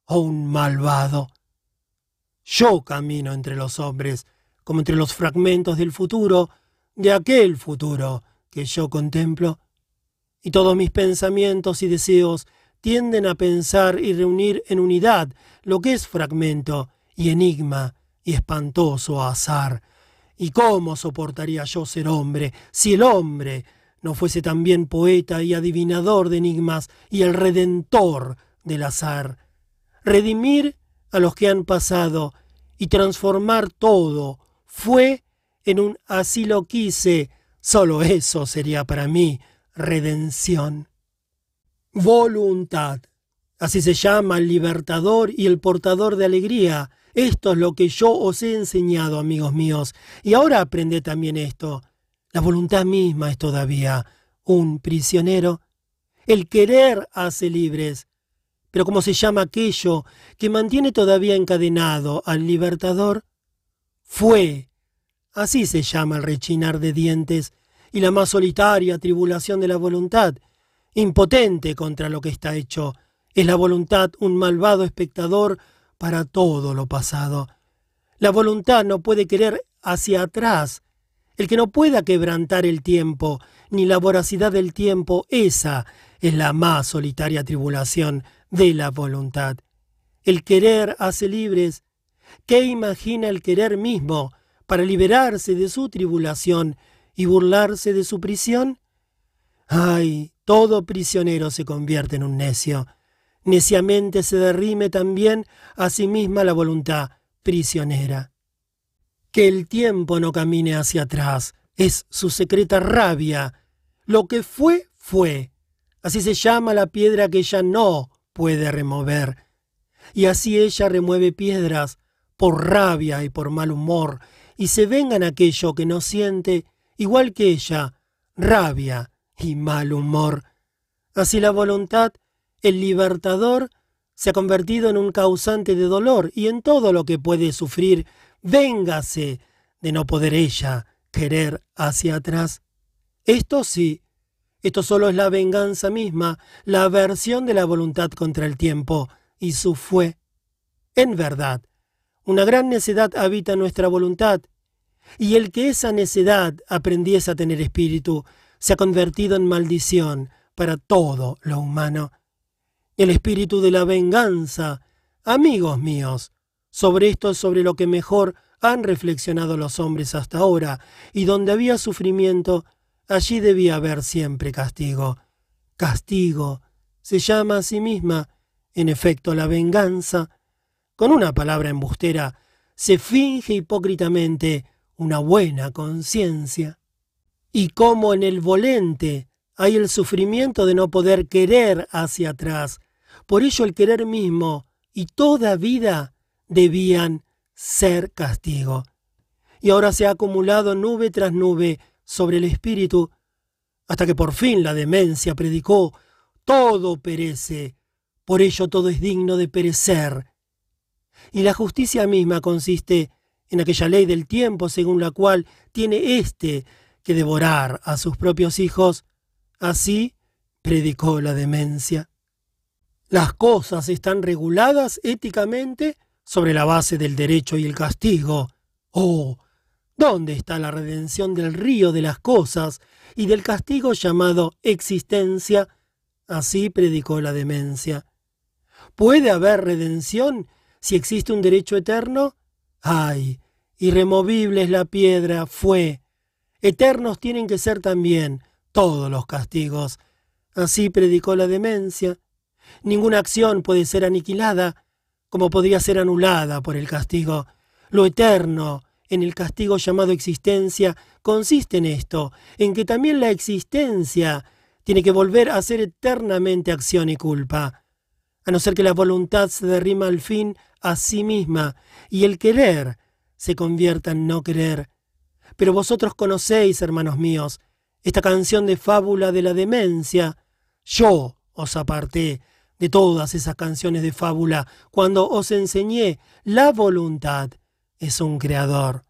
o un malvado. Yo camino entre los hombres, como entre los fragmentos del futuro, de aquel futuro que yo contemplo, y todos mis pensamientos y deseos tienden a pensar y reunir en unidad lo que es fragmento y enigma y espantoso azar. ¿Y cómo soportaría yo ser hombre si el hombre no fuese también poeta y adivinador de enigmas y el redentor del azar? Redimir a los que han pasado y transformar todo fue en un así lo quise, solo eso sería para mí redención. Voluntad. Así se llama el libertador y el portador de alegría, Esto es lo que yo os he enseñado, amigos míos, y ahora aprended también esto. La voluntad misma es todavía un prisionero. El querer hace libres. Pero ¿cómo se llama aquello que mantiene todavía encadenado al libertador? Fue. Así se llama el rechinar de dientes y la más solitaria tribulación de la voluntad, impotente contra lo que está hecho. Es la voluntad un malvado espectador para todo lo pasado. La voluntad no puede querer hacia atrás. El que no pueda quebrantar el tiempo, ni la voracidad del tiempo, esa es la más solitaria tribulación de la voluntad. El querer hace libres. ¿Qué imagina el querer mismo para liberarse de su tribulación y burlarse de su prisión? Ay, todo prisionero se convierte en un necio neciamente se derrime también a sí misma la voluntad prisionera. Que el tiempo no camine hacia atrás es su secreta rabia. Lo que fue, fue. Así se llama la piedra que ella no puede remover. Y así ella remueve piedras por rabia y por mal humor, y se vengan aquello que no siente, igual que ella, rabia y mal humor. Así la voluntad el libertador se ha convertido en un causante de dolor y en todo lo que puede sufrir, véngase de no poder ella querer hacia atrás. Esto sí, esto solo es la venganza misma, la aversión de la voluntad contra el tiempo y su fue. En verdad, una gran necedad habita nuestra voluntad, y el que esa necedad aprendiese a tener espíritu, se ha convertido en maldición para todo lo humano el espíritu de la venganza. Amigos míos, sobre esto es sobre lo que mejor han reflexionado los hombres hasta ahora, y donde había sufrimiento, allí debía haber siempre castigo. Castigo se llama a sí misma, en efecto, la venganza. Con una palabra embustera, se finge hipócritamente una buena conciencia. Y como en el volente hay el sufrimiento de no poder querer hacia atrás, por ello el querer mismo y toda vida debían ser castigo. Y ahora se ha acumulado nube tras nube sobre el espíritu, hasta que por fin la demencia predicó, todo perece, por ello todo es digno de perecer. Y la justicia misma consiste en aquella ley del tiempo según la cual tiene éste que devorar a sus propios hijos. Así predicó la demencia. Las cosas están reguladas éticamente sobre la base del derecho y el castigo. Oh, ¿dónde está la redención del río de las cosas y del castigo llamado existencia? Así predicó la demencia. ¿Puede haber redención si existe un derecho eterno? Ay, irremovible es la piedra, fue. Eternos tienen que ser también todos los castigos. Así predicó la demencia. Ninguna acción puede ser aniquilada como podría ser anulada por el castigo. Lo eterno en el castigo llamado existencia consiste en esto, en que también la existencia tiene que volver a ser eternamente acción y culpa, a no ser que la voluntad se derrima al fin a sí misma y el querer se convierta en no querer. Pero vosotros conocéis, hermanos míos, esta canción de fábula de la demencia. Yo os aparté de todas esas canciones de fábula cuando os enseñé la voluntad es un creador.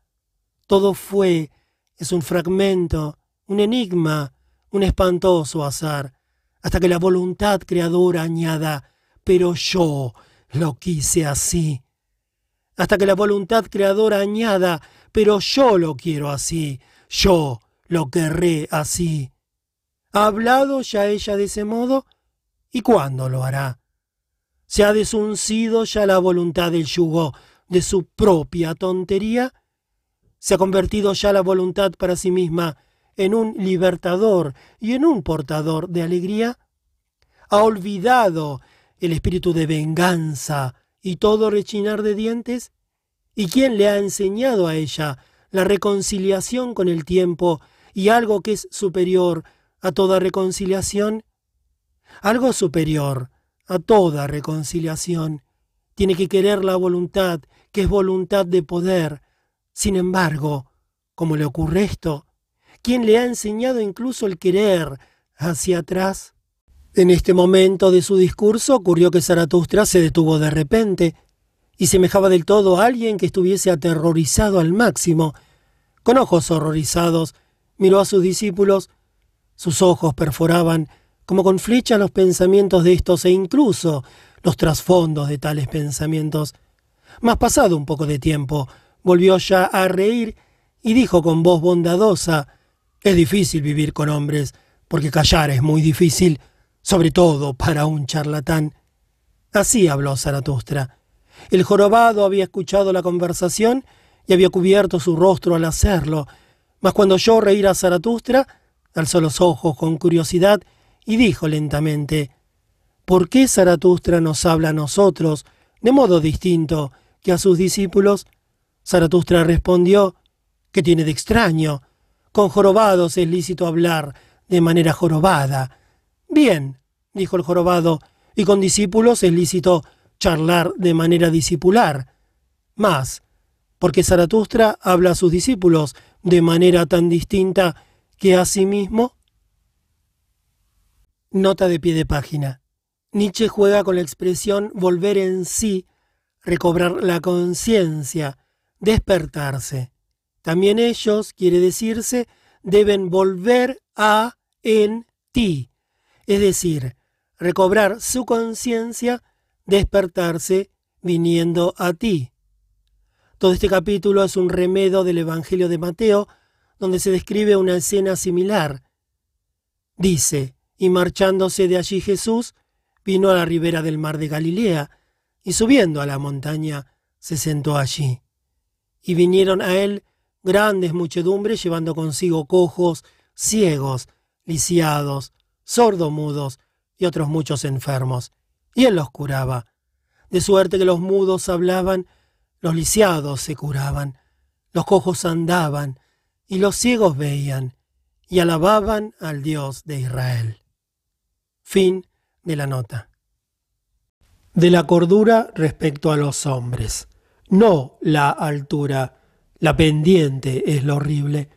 Todo fue, es un fragmento, un enigma, un espantoso azar, hasta que la voluntad creadora añada, pero yo lo quise así. Hasta que la voluntad creadora añada, pero yo lo quiero así, yo lo querré así. ¿Ha hablado ya ella de ese modo? ¿Y cuándo lo hará? ¿Se ha desuncido ya la voluntad del yugo de su propia tontería? ¿Se ha convertido ya la voluntad para sí misma en un libertador y en un portador de alegría? ¿Ha olvidado el espíritu de venganza y todo rechinar de dientes? ¿Y quién le ha enseñado a ella la reconciliación con el tiempo y algo que es superior a toda reconciliación? algo superior a toda reconciliación. Tiene que querer la voluntad que es voluntad de poder. Sin embargo, ¿cómo le ocurre esto? ¿Quién le ha enseñado incluso el querer hacia atrás? En este momento de su discurso ocurrió que Zaratustra se detuvo de repente y semejaba del todo a alguien que estuviese aterrorizado al máximo. Con ojos horrorizados, miró a sus discípulos. Sus ojos perforaban como con flecha los pensamientos de estos e incluso los trasfondos de tales pensamientos. Mas pasado un poco de tiempo, volvió ya a reír y dijo con voz bondadosa, Es difícil vivir con hombres, porque callar es muy difícil, sobre todo para un charlatán. Así habló Zaratustra. El jorobado había escuchado la conversación y había cubierto su rostro al hacerlo, mas cuando oyó reír a Zaratustra, alzó los ojos con curiosidad y dijo lentamente, ¿Por qué Zaratustra nos habla a nosotros de modo distinto que a sus discípulos? Zaratustra respondió, ¿qué tiene de extraño? Con jorobados es lícito hablar de manera jorobada. Bien, dijo el jorobado, y con discípulos es lícito charlar de manera discipular. Más, porque Zaratustra habla a sus discípulos de manera tan distinta que a sí mismo. Nota de pie de página. Nietzsche juega con la expresión volver en sí, recobrar la conciencia, despertarse. También ellos, quiere decirse, deben volver a en ti, es decir, recobrar su conciencia, despertarse viniendo a ti. Todo este capítulo es un remedo del Evangelio de Mateo, donde se describe una escena similar. Dice, y marchándose de allí Jesús, vino a la ribera del mar de Galilea, y subiendo a la montaña, se sentó allí. Y vinieron a él grandes muchedumbres llevando consigo cojos, ciegos, lisiados, sordomudos y otros muchos enfermos, y él los curaba, de suerte que los mudos hablaban, los lisiados se curaban, los cojos andaban, y los ciegos veían, y alababan al Dios de Israel. Fin de la nota. De la cordura respecto a los hombres. No la altura. La pendiente es lo horrible.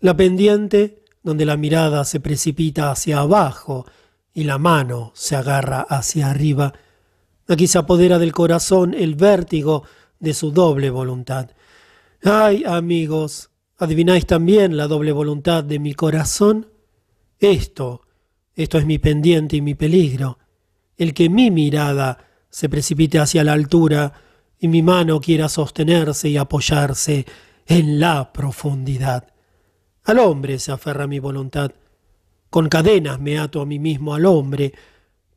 La pendiente donde la mirada se precipita hacia abajo y la mano se agarra hacia arriba. Aquí se apodera del corazón el vértigo de su doble voluntad. Ay, amigos, ¿adivináis también la doble voluntad de mi corazón? Esto esto es mi pendiente y mi peligro. El que mi mirada se precipite hacia la altura y mi mano quiera sostenerse y apoyarse en la profundidad. Al hombre se aferra mi voluntad. Con cadenas me ato a mí mismo al hombre,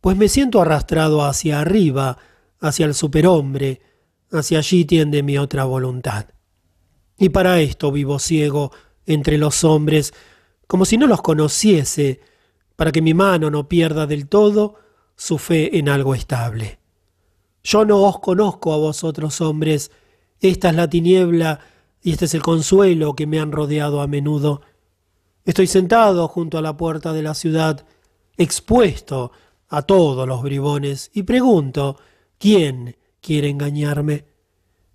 pues me siento arrastrado hacia arriba, hacia el superhombre, hacia allí tiende mi otra voluntad. Y para esto vivo ciego entre los hombres, como si no los conociese, para que mi mano no pierda del todo su fe en algo estable. Yo no os conozco a vosotros hombres, esta es la tiniebla y este es el consuelo que me han rodeado a menudo. Estoy sentado junto a la puerta de la ciudad, expuesto a todos los bribones, y pregunto, ¿quién quiere engañarme?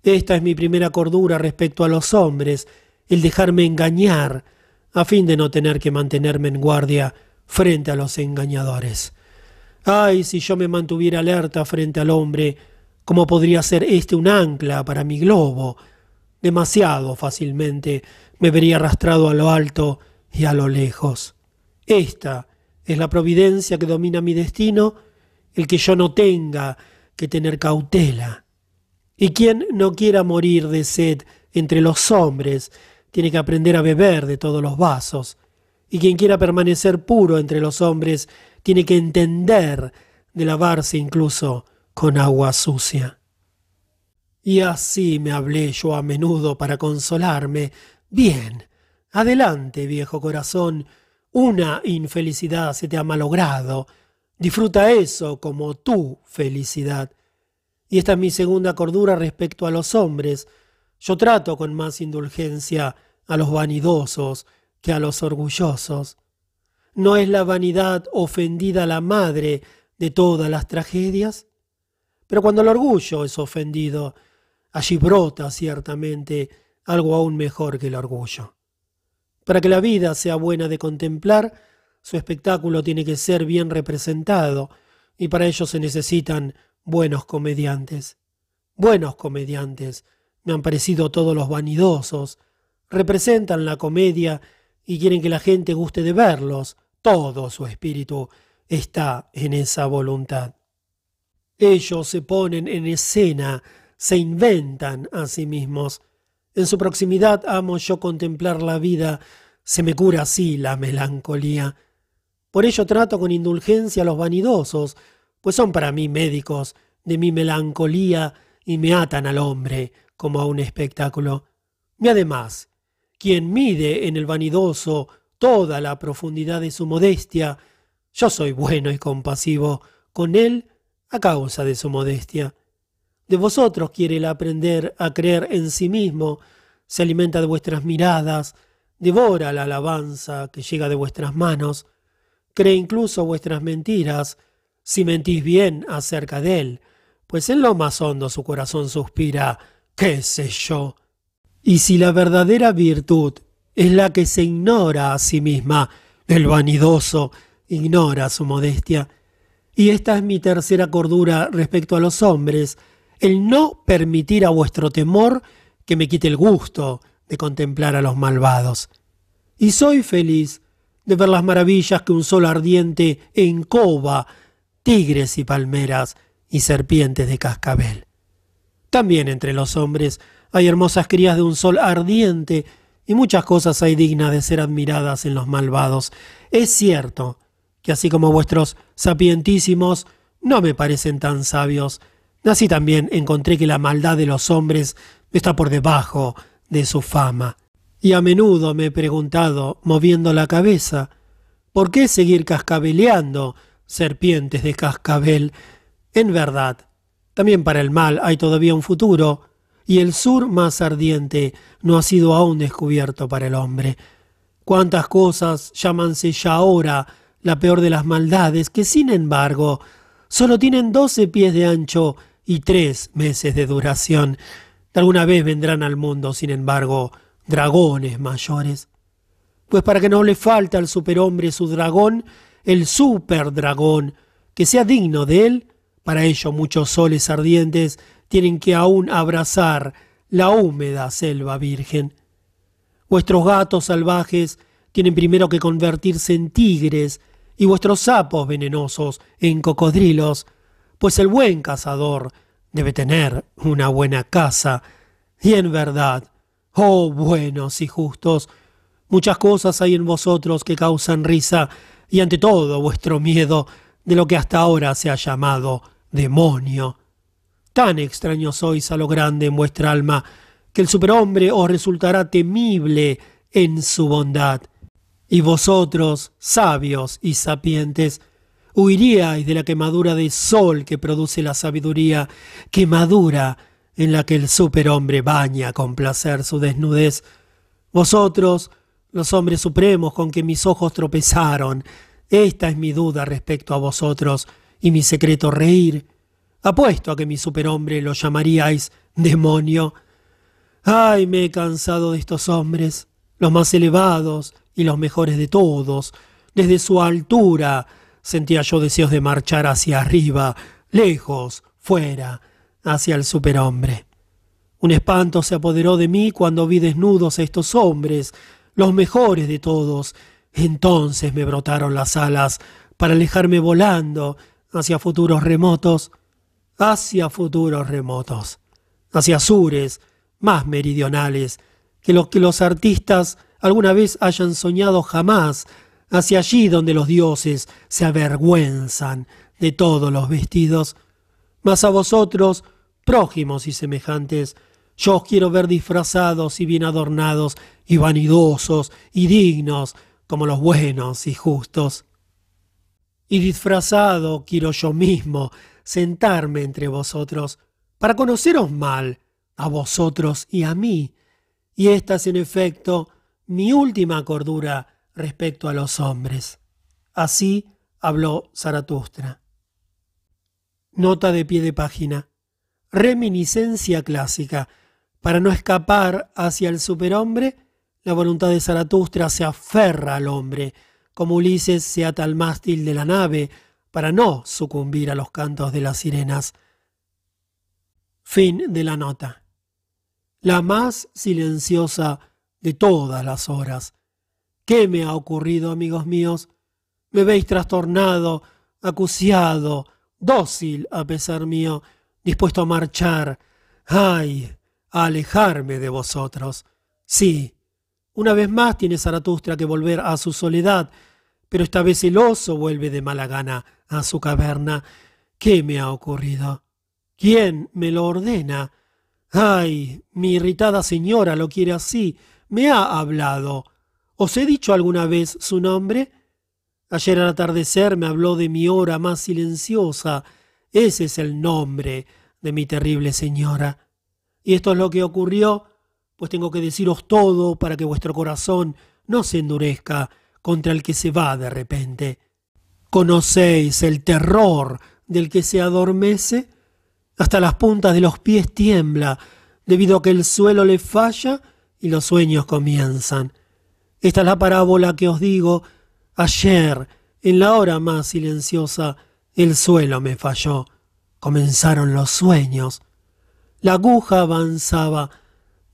Esta es mi primera cordura respecto a los hombres, el dejarme engañar, a fin de no tener que mantenerme en guardia frente a los engañadores. Ay, si yo me mantuviera alerta frente al hombre, ¿cómo podría ser éste un ancla para mi globo? Demasiado fácilmente me vería arrastrado a lo alto y a lo lejos. Esta es la providencia que domina mi destino, el que yo no tenga que tener cautela. Y quien no quiera morir de sed entre los hombres, tiene que aprender a beber de todos los vasos, y quien quiera permanecer puro entre los hombres tiene que entender de lavarse incluso con agua sucia. Y así me hablé yo a menudo para consolarme. Bien, adelante, viejo corazón, una infelicidad se te ha malogrado. Disfruta eso como tu felicidad. Y esta es mi segunda cordura respecto a los hombres. Yo trato con más indulgencia a los vanidosos, que a los orgullosos. ¿No es la vanidad ofendida la madre de todas las tragedias? Pero cuando el orgullo es ofendido, allí brota ciertamente algo aún mejor que el orgullo. Para que la vida sea buena de contemplar, su espectáculo tiene que ser bien representado, y para ello se necesitan buenos comediantes. Buenos comediantes, me han parecido todos los vanidosos, representan la comedia y quieren que la gente guste de verlos. Todo su espíritu está en esa voluntad. Ellos se ponen en escena, se inventan a sí mismos. En su proximidad amo yo contemplar la vida, se me cura así la melancolía. Por ello trato con indulgencia a los vanidosos, pues son para mí médicos de mi melancolía y me atan al hombre como a un espectáculo. Y además, quien mide en el vanidoso toda la profundidad de su modestia, yo soy bueno y compasivo. Con él a causa de su modestia. De vosotros quiere el aprender a creer en sí mismo, se alimenta de vuestras miradas, devora la alabanza que llega de vuestras manos, cree incluso vuestras mentiras, si mentís bien acerca de él, pues en lo más hondo su corazón suspira, qué sé yo. Y si la verdadera virtud es la que se ignora a sí misma, el vanidoso ignora su modestia. Y esta es mi tercera cordura respecto a los hombres, el no permitir a vuestro temor que me quite el gusto de contemplar a los malvados. Y soy feliz de ver las maravillas que un sol ardiente encoba, tigres y palmeras y serpientes de cascabel. También entre los hombres hay hermosas crías de un sol ardiente y muchas cosas hay dignas de ser admiradas en los malvados. Es cierto que así como vuestros sapientísimos no me parecen tan sabios, así también encontré que la maldad de los hombres está por debajo de su fama. Y a menudo me he preguntado, moviendo la cabeza, ¿por qué seguir cascabeleando serpientes de cascabel? En verdad, también para el mal hay todavía un futuro, y el sur más ardiente no ha sido aún descubierto para el hombre. Cuántas cosas llámanse ya ahora la peor de las maldades, que sin embargo solo tienen doce pies de ancho y tres meses de duración. Alguna vez vendrán al mundo, sin embargo, dragones mayores. Pues para que no le falte al superhombre su dragón, el superdragón, que sea digno de él, para ello muchos soles ardientes tienen que aún abrazar la húmeda selva virgen. Vuestros gatos salvajes tienen primero que convertirse en tigres y vuestros sapos venenosos en cocodrilos, pues el buen cazador debe tener una buena casa. Y en verdad, Oh buenos y justos, muchas cosas hay en vosotros que causan risa, y ante todo vuestro miedo de lo que hasta ahora se ha llamado demonio. Tan extraño sois a lo grande en vuestra alma, que el superhombre os resultará temible en su bondad. Y vosotros, sabios y sapientes, huiríais de la quemadura de sol que produce la sabiduría, quemadura en la que el superhombre baña con placer su desnudez. Vosotros, los hombres supremos con que mis ojos tropezaron, esta es mi duda respecto a vosotros y mi secreto reír. Apuesto a que mi superhombre lo llamaríais demonio. Ay, me he cansado de estos hombres, los más elevados y los mejores de todos. Desde su altura sentía yo deseos de marchar hacia arriba, lejos, fuera, hacia el superhombre. Un espanto se apoderó de mí cuando vi desnudos a estos hombres, los mejores de todos. Entonces me brotaron las alas para alejarme volando hacia futuros remotos, hacia futuros remotos, hacia sures más meridionales que los que los artistas alguna vez hayan soñado jamás, hacia allí donde los dioses se avergüenzan de todos los vestidos. Mas a vosotros prójimos y semejantes, yo os quiero ver disfrazados y bien adornados y vanidosos y dignos como los buenos y justos. Y disfrazado quiero yo mismo sentarme entre vosotros para conoceros mal a vosotros y a mí. Y esta es en efecto mi última cordura respecto a los hombres. Así habló Zaratustra. Nota de pie de página. reminiscencia clásica. Para no escapar hacia el superhombre, la voluntad de Zaratustra se aferra al hombre, como Ulises se ata al mástil de la nave para no sucumbir a los cantos de las sirenas. Fin de la nota. La más silenciosa de todas las horas. ¿Qué me ha ocurrido, amigos míos? Me veis trastornado, acuciado, dócil a pesar mío, dispuesto a marchar. ¡Ay! a alejarme de vosotros. Sí, una vez más tiene Zaratustra que volver a su soledad, pero esta vez el oso vuelve de mala gana a su caverna. ¿Qué me ha ocurrido? ¿Quién me lo ordena? Ay, mi irritada señora lo quiere así. Me ha hablado. ¿Os he dicho alguna vez su nombre? Ayer al atardecer me habló de mi hora más silenciosa. Ese es el nombre de mi terrible señora. Y esto es lo que ocurrió pues tengo que deciros todo para que vuestro corazón no se endurezca contra el que se va de repente. ¿Conocéis el terror del que se adormece? Hasta las puntas de los pies tiembla, debido a que el suelo le falla y los sueños comienzan. Esta es la parábola que os digo. Ayer, en la hora más silenciosa, el suelo me falló. Comenzaron los sueños. La aguja avanzaba,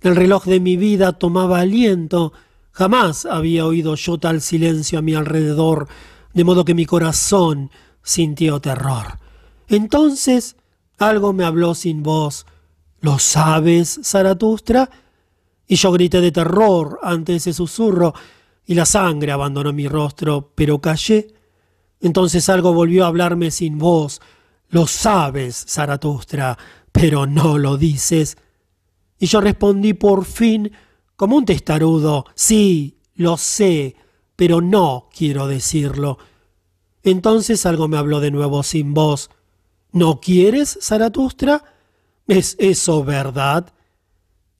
el reloj de mi vida tomaba aliento. Jamás había oído yo tal silencio a mi alrededor, de modo que mi corazón sintió terror. Entonces algo me habló sin voz. ¿Lo sabes, Zaratustra? Y yo grité de terror ante ese susurro, y la sangre abandonó mi rostro, pero callé. Entonces algo volvió a hablarme sin voz. Lo sabes, Zaratustra, pero no lo dices. Y yo respondí por fin, como un testarudo, sí, lo sé, pero no quiero decirlo. Entonces algo me habló de nuevo sin voz. ¿No quieres, Zaratustra? ¿Es eso verdad?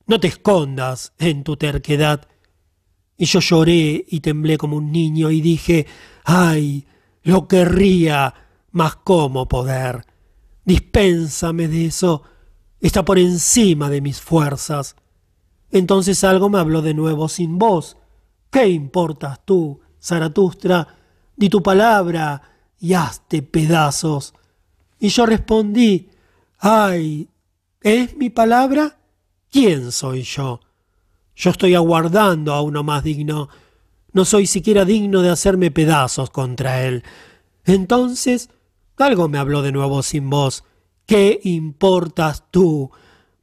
No te escondas en tu terquedad. Y yo lloré y temblé como un niño y dije, ay, lo querría, mas cómo poder. Dispénsame de eso está por encima de mis fuerzas. Entonces algo me habló de nuevo sin voz. ¿Qué importas tú, Zaratustra? Di tu palabra y hazte pedazos. Y yo respondí, ay, ¿es mi palabra? ¿Quién soy yo? Yo estoy aguardando a uno más digno. No soy siquiera digno de hacerme pedazos contra él. Entonces algo me habló de nuevo sin voz. ¿Qué importas tú?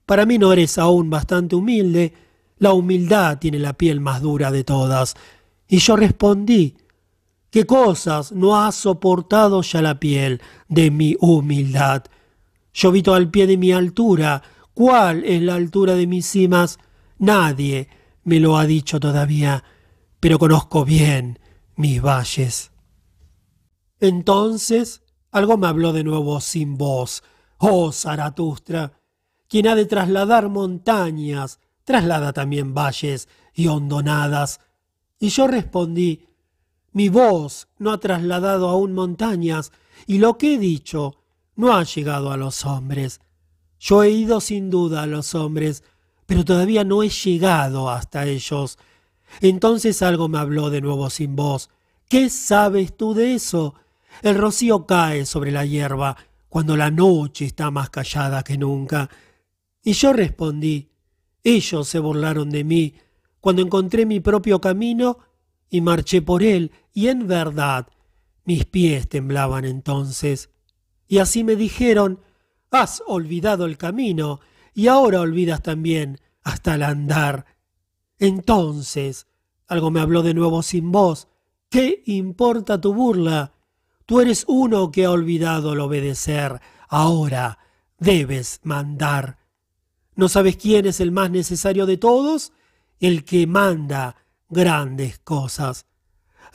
Para mí no eres aún bastante humilde. La humildad tiene la piel más dura de todas. Y yo respondí, ¿qué cosas no ha soportado ya la piel de mi humildad? Yo vito al pie de mi altura. ¿Cuál es la altura de mis cimas? Nadie me lo ha dicho todavía, pero conozco bien mis valles. Entonces algo me habló de nuevo sin voz Oh Zaratustra, quien ha de trasladar montañas, traslada también valles y hondonadas. Y yo respondí, mi voz no ha trasladado aún montañas, y lo que he dicho no ha llegado a los hombres. Yo he ido sin duda a los hombres, pero todavía no he llegado hasta ellos. Entonces algo me habló de nuevo sin voz. ¿Qué sabes tú de eso? El rocío cae sobre la hierba, cuando la noche está más callada que nunca. Y yo respondí, ellos se burlaron de mí cuando encontré mi propio camino y marché por él, y en verdad mis pies temblaban entonces. Y así me dijeron, has olvidado el camino, y ahora olvidas también hasta el andar. Entonces, algo me habló de nuevo sin voz, ¿qué importa tu burla? Tú eres uno que ha olvidado el obedecer. Ahora debes mandar. ¿No sabes quién es el más necesario de todos? El que manda grandes cosas.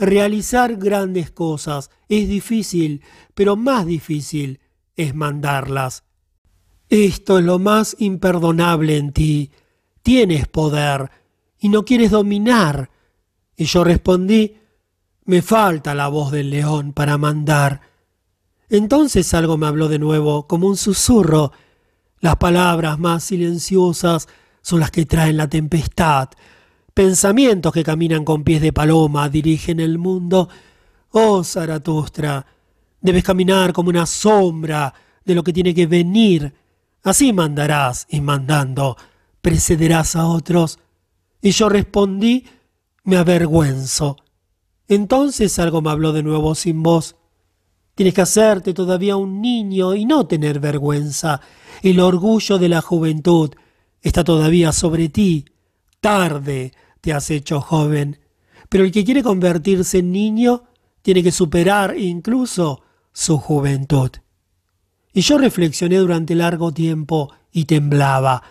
Realizar grandes cosas es difícil, pero más difícil es mandarlas. Esto es lo más imperdonable en ti. Tienes poder y no quieres dominar. Y yo respondí, me falta la voz del león para mandar. Entonces algo me habló de nuevo, como un susurro. Las palabras más silenciosas son las que traen la tempestad. Pensamientos que caminan con pies de paloma dirigen el mundo. Oh Zaratustra, debes caminar como una sombra de lo que tiene que venir. Así mandarás y mandando precederás a otros. Y yo respondí, me avergüenzo. Entonces algo me habló de nuevo sin voz. Tienes que hacerte todavía un niño y no tener vergüenza. El orgullo de la juventud está todavía sobre ti. Tarde te has hecho joven. Pero el que quiere convertirse en niño tiene que superar incluso su juventud. Y yo reflexioné durante largo tiempo y temblaba,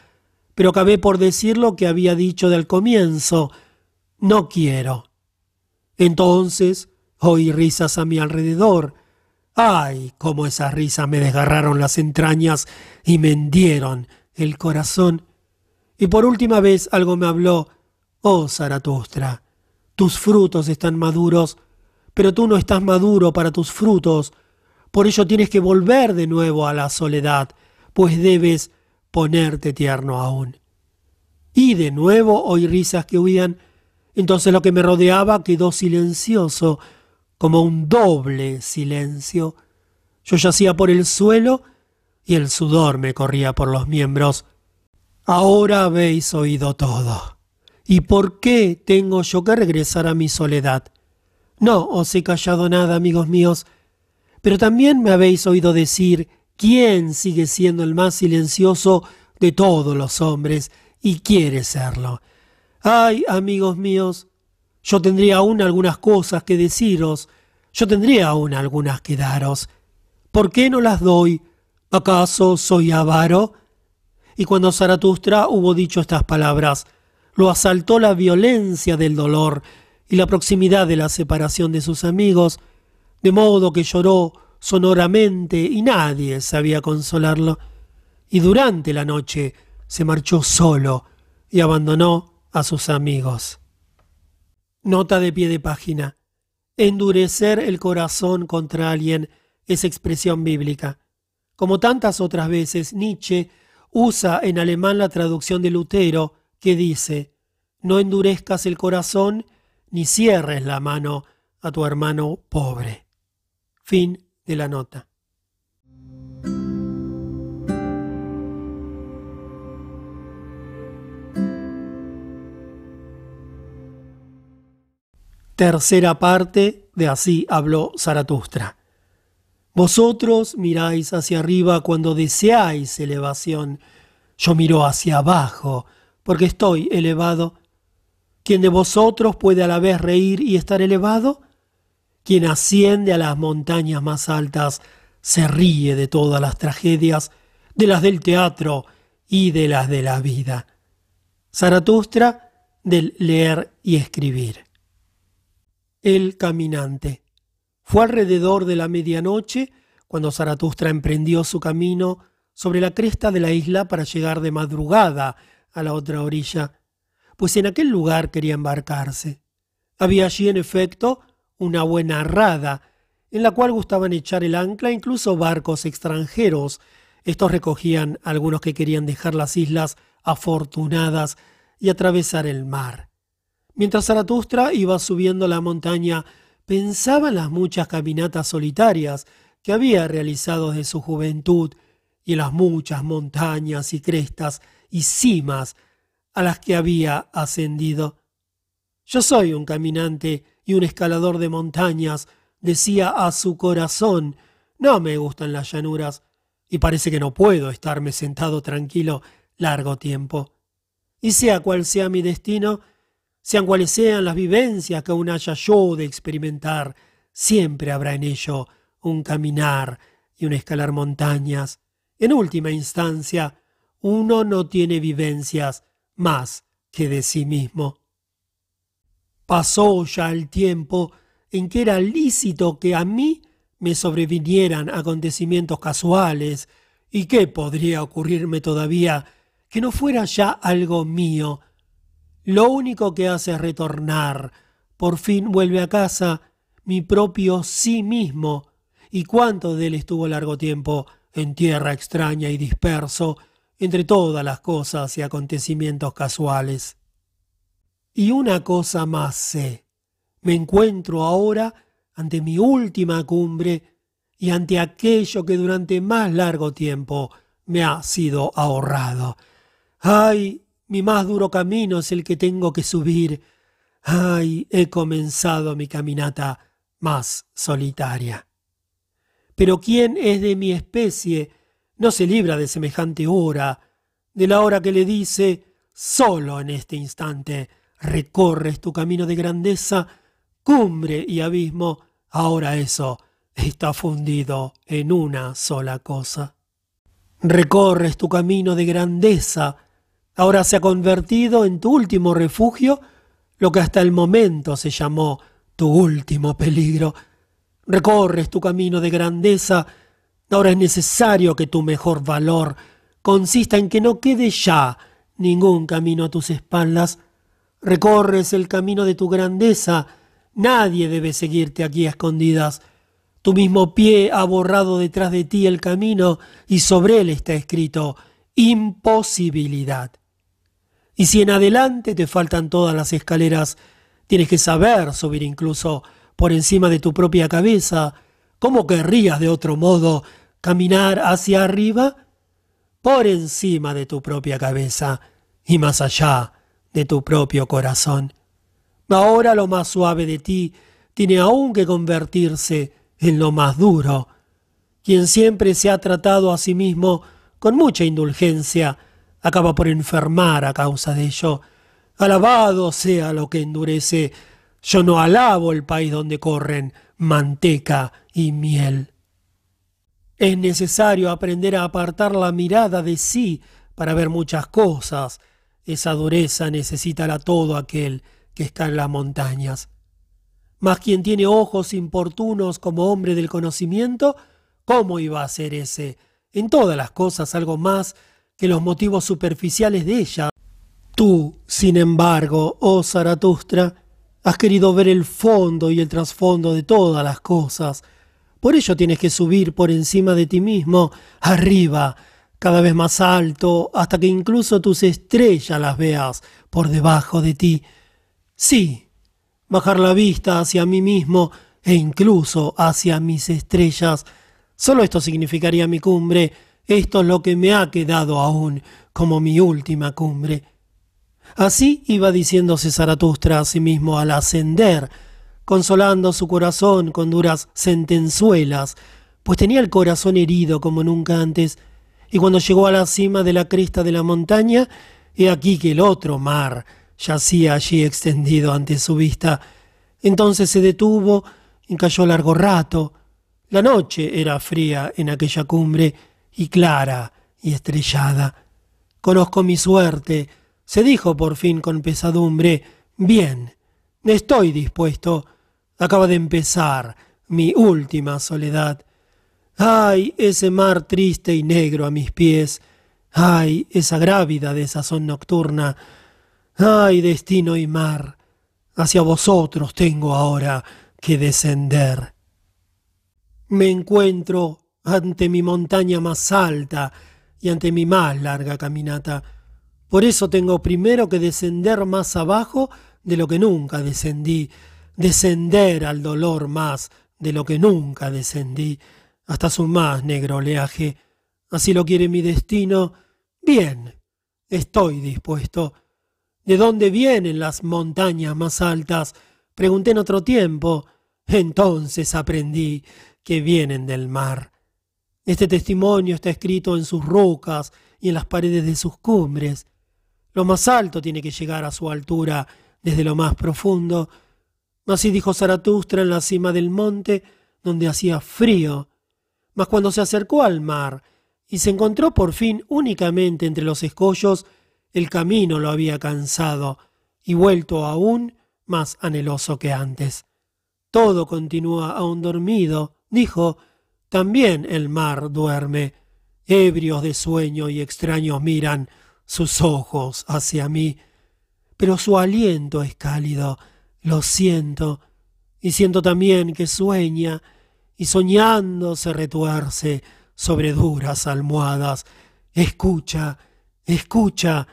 pero acabé por decir lo que había dicho del comienzo. No quiero. Entonces oí risas a mi alrededor. Ay, cómo esas risas me desgarraron las entrañas y me hendieron el corazón. Y por última vez algo me habló. Oh, Zaratustra, tus frutos están maduros, pero tú no estás maduro para tus frutos. Por ello tienes que volver de nuevo a la soledad, pues debes ponerte tierno aún. Y de nuevo oí risas que huían. Entonces lo que me rodeaba quedó silencioso, como un doble silencio. Yo yacía por el suelo y el sudor me corría por los miembros. Ahora habéis oído todo. ¿Y por qué tengo yo que regresar a mi soledad? No os he callado nada, amigos míos, pero también me habéis oído decir quién sigue siendo el más silencioso de todos los hombres y quiere serlo. Ay, amigos míos, yo tendría aún algunas cosas que deciros, yo tendría aún algunas que daros. ¿Por qué no las doy? ¿Acaso soy avaro? Y cuando Zaratustra hubo dicho estas palabras, lo asaltó la violencia del dolor y la proximidad de la separación de sus amigos, de modo que lloró sonoramente y nadie sabía consolarlo, y durante la noche se marchó solo y abandonó a sus amigos. Nota de pie de página. Endurecer el corazón contra alguien es expresión bíblica. Como tantas otras veces, Nietzsche usa en alemán la traducción de Lutero que dice, no endurezcas el corazón ni cierres la mano a tu hermano pobre. Fin de la nota. Tercera parte de Así habló Zaratustra. Vosotros miráis hacia arriba cuando deseáis elevación. Yo miro hacia abajo porque estoy elevado. ¿Quién de vosotros puede a la vez reír y estar elevado? Quien asciende a las montañas más altas se ríe de todas las tragedias, de las del teatro y de las de la vida. Zaratustra del leer y escribir. El caminante. Fue alrededor de la medianoche cuando Zaratustra emprendió su camino sobre la cresta de la isla para llegar de madrugada a la otra orilla, pues en aquel lugar quería embarcarse. Había allí, en efecto, una buena rada, en la cual gustaban echar el ancla incluso barcos extranjeros. Estos recogían a algunos que querían dejar las islas afortunadas y atravesar el mar. Mientras Zaratustra iba subiendo la montaña, pensaba en las muchas caminatas solitarias que había realizado desde su juventud y en las muchas montañas y crestas y cimas a las que había ascendido. Yo soy un caminante y un escalador de montañas, decía a su corazón, no me gustan las llanuras, y parece que no puedo estarme sentado tranquilo largo tiempo. Y sea cual sea mi destino, sean cuales sean las vivencias que aún haya yo de experimentar, siempre habrá en ello un caminar y un escalar montañas. En última instancia, uno no tiene vivencias más que de sí mismo. Pasó ya el tiempo en que era lícito que a mí me sobrevinieran acontecimientos casuales, y qué podría ocurrirme todavía que no fuera ya algo mío. Lo único que hace es retornar. Por fin vuelve a casa mi propio sí mismo. ¿Y cuánto de él estuvo largo tiempo en tierra extraña y disperso, entre todas las cosas y acontecimientos casuales. Y una cosa más sé, me encuentro ahora ante mi última cumbre y ante aquello que durante más largo tiempo me ha sido ahorrado. ¡Ay! Mi más duro camino es el que tengo que subir. ¡Ay! He comenzado mi caminata más solitaria. Pero ¿quién es de mi especie no se libra de semejante hora, de la hora que le dice, solo en este instante recorres tu camino de grandeza, cumbre y abismo, ahora eso está fundido en una sola cosa. Recorres tu camino de grandeza, ahora se ha convertido en tu último refugio, lo que hasta el momento se llamó tu último peligro. Recorres tu camino de grandeza, ahora es necesario que tu mejor valor consista en que no quede ya ningún camino a tus espaldas. Recorres el camino de tu grandeza, nadie debe seguirte aquí a escondidas. Tu mismo pie ha borrado detrás de ti el camino y sobre él está escrito imposibilidad. Y si en adelante te faltan todas las escaleras, tienes que saber subir incluso por encima de tu propia cabeza. ¿Cómo querrías de otro modo caminar hacia arriba? Por encima de tu propia cabeza y más allá de tu propio corazón. Ahora lo más suave de ti tiene aún que convertirse en lo más duro. Quien siempre se ha tratado a sí mismo con mucha indulgencia, acaba por enfermar a causa de ello. Alabado sea lo que endurece. Yo no alabo el país donde corren manteca y miel. Es necesario aprender a apartar la mirada de sí para ver muchas cosas. Esa dureza necesita a todo aquel que está en las montañas. Mas quien tiene ojos importunos como hombre del conocimiento, ¿cómo iba a ser ese? En todas las cosas algo más que los motivos superficiales de ella. Tú, sin embargo, oh Zaratustra, has querido ver el fondo y el trasfondo de todas las cosas. Por ello tienes que subir por encima de ti mismo, arriba, cada vez más alto, hasta que incluso tus estrellas las veas por debajo de ti. Sí, bajar la vista hacia mí mismo e incluso hacia mis estrellas. Solo esto significaría mi cumbre, esto es lo que me ha quedado aún como mi última cumbre. Así iba diciéndose Zaratustra a sí mismo al ascender, consolando su corazón con duras sentenzuelas, pues tenía el corazón herido como nunca antes, y cuando llegó a la cima de la cresta de la montaña, he aquí que el otro mar, yacía allí extendido ante su vista. Entonces se detuvo y cayó largo rato. La noche era fría en aquella cumbre y clara y estrellada. Conozco mi suerte, se dijo por fin con pesadumbre. Bien, estoy dispuesto. Acaba de empezar mi última soledad. Ay, ese mar triste y negro a mis pies. Ay, esa grávida de sazón nocturna. Ay, destino y mar, hacia vosotros tengo ahora que descender. Me encuentro ante mi montaña más alta y ante mi más larga caminata. Por eso tengo primero que descender más abajo de lo que nunca descendí, descender al dolor más de lo que nunca descendí, hasta su más negro oleaje. Así lo quiere mi destino. Bien, estoy dispuesto. ¿De dónde vienen las montañas más altas? Pregunté en otro tiempo. Entonces aprendí que vienen del mar. Este testimonio está escrito en sus rocas y en las paredes de sus cumbres. Lo más alto tiene que llegar a su altura desde lo más profundo. Así dijo Zaratustra en la cima del monte, donde hacía frío. Mas cuando se acercó al mar y se encontró por fin únicamente entre los escollos, el camino lo había cansado y vuelto aún más anheloso que antes. Todo continúa aún dormido, dijo, también el mar duerme. Ebrios de sueño y extraños miran sus ojos hacia mí, pero su aliento es cálido, lo siento, y siento también que sueña, y soñando se retuerce sobre duras almohadas. Escucha, Escucha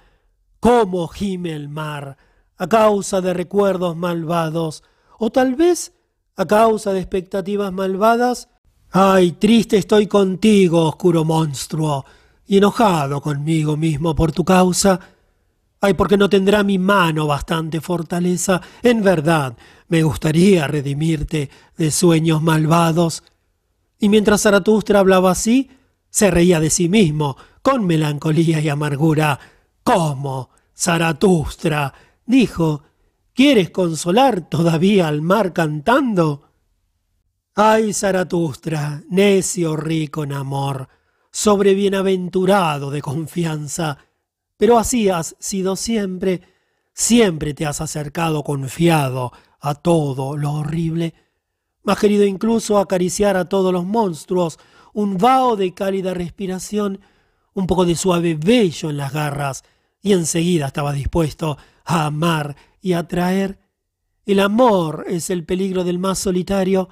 cómo gime el mar a causa de recuerdos malvados, o tal vez a causa de expectativas malvadas. Ay, triste estoy contigo, oscuro monstruo, y enojado conmigo mismo por tu causa. Ay, porque no tendrá mi mano bastante fortaleza. En verdad, me gustaría redimirte de sueños malvados. Y mientras Zaratustra hablaba así, se reía de sí mismo, con melancolía y amargura. ¿Cómo? Zaratustra, dijo, ¿quieres consolar todavía al mar cantando? Ay, Zaratustra, necio rico en amor, sobrebienaventurado de confianza, pero así has sido siempre, siempre te has acercado confiado a todo lo horrible. Has querido incluso acariciar a todos los monstruos, un vaho de cálida respiración, un poco de suave vello en las garras, y enseguida estaba dispuesto a amar y atraer. El amor es el peligro del más solitario,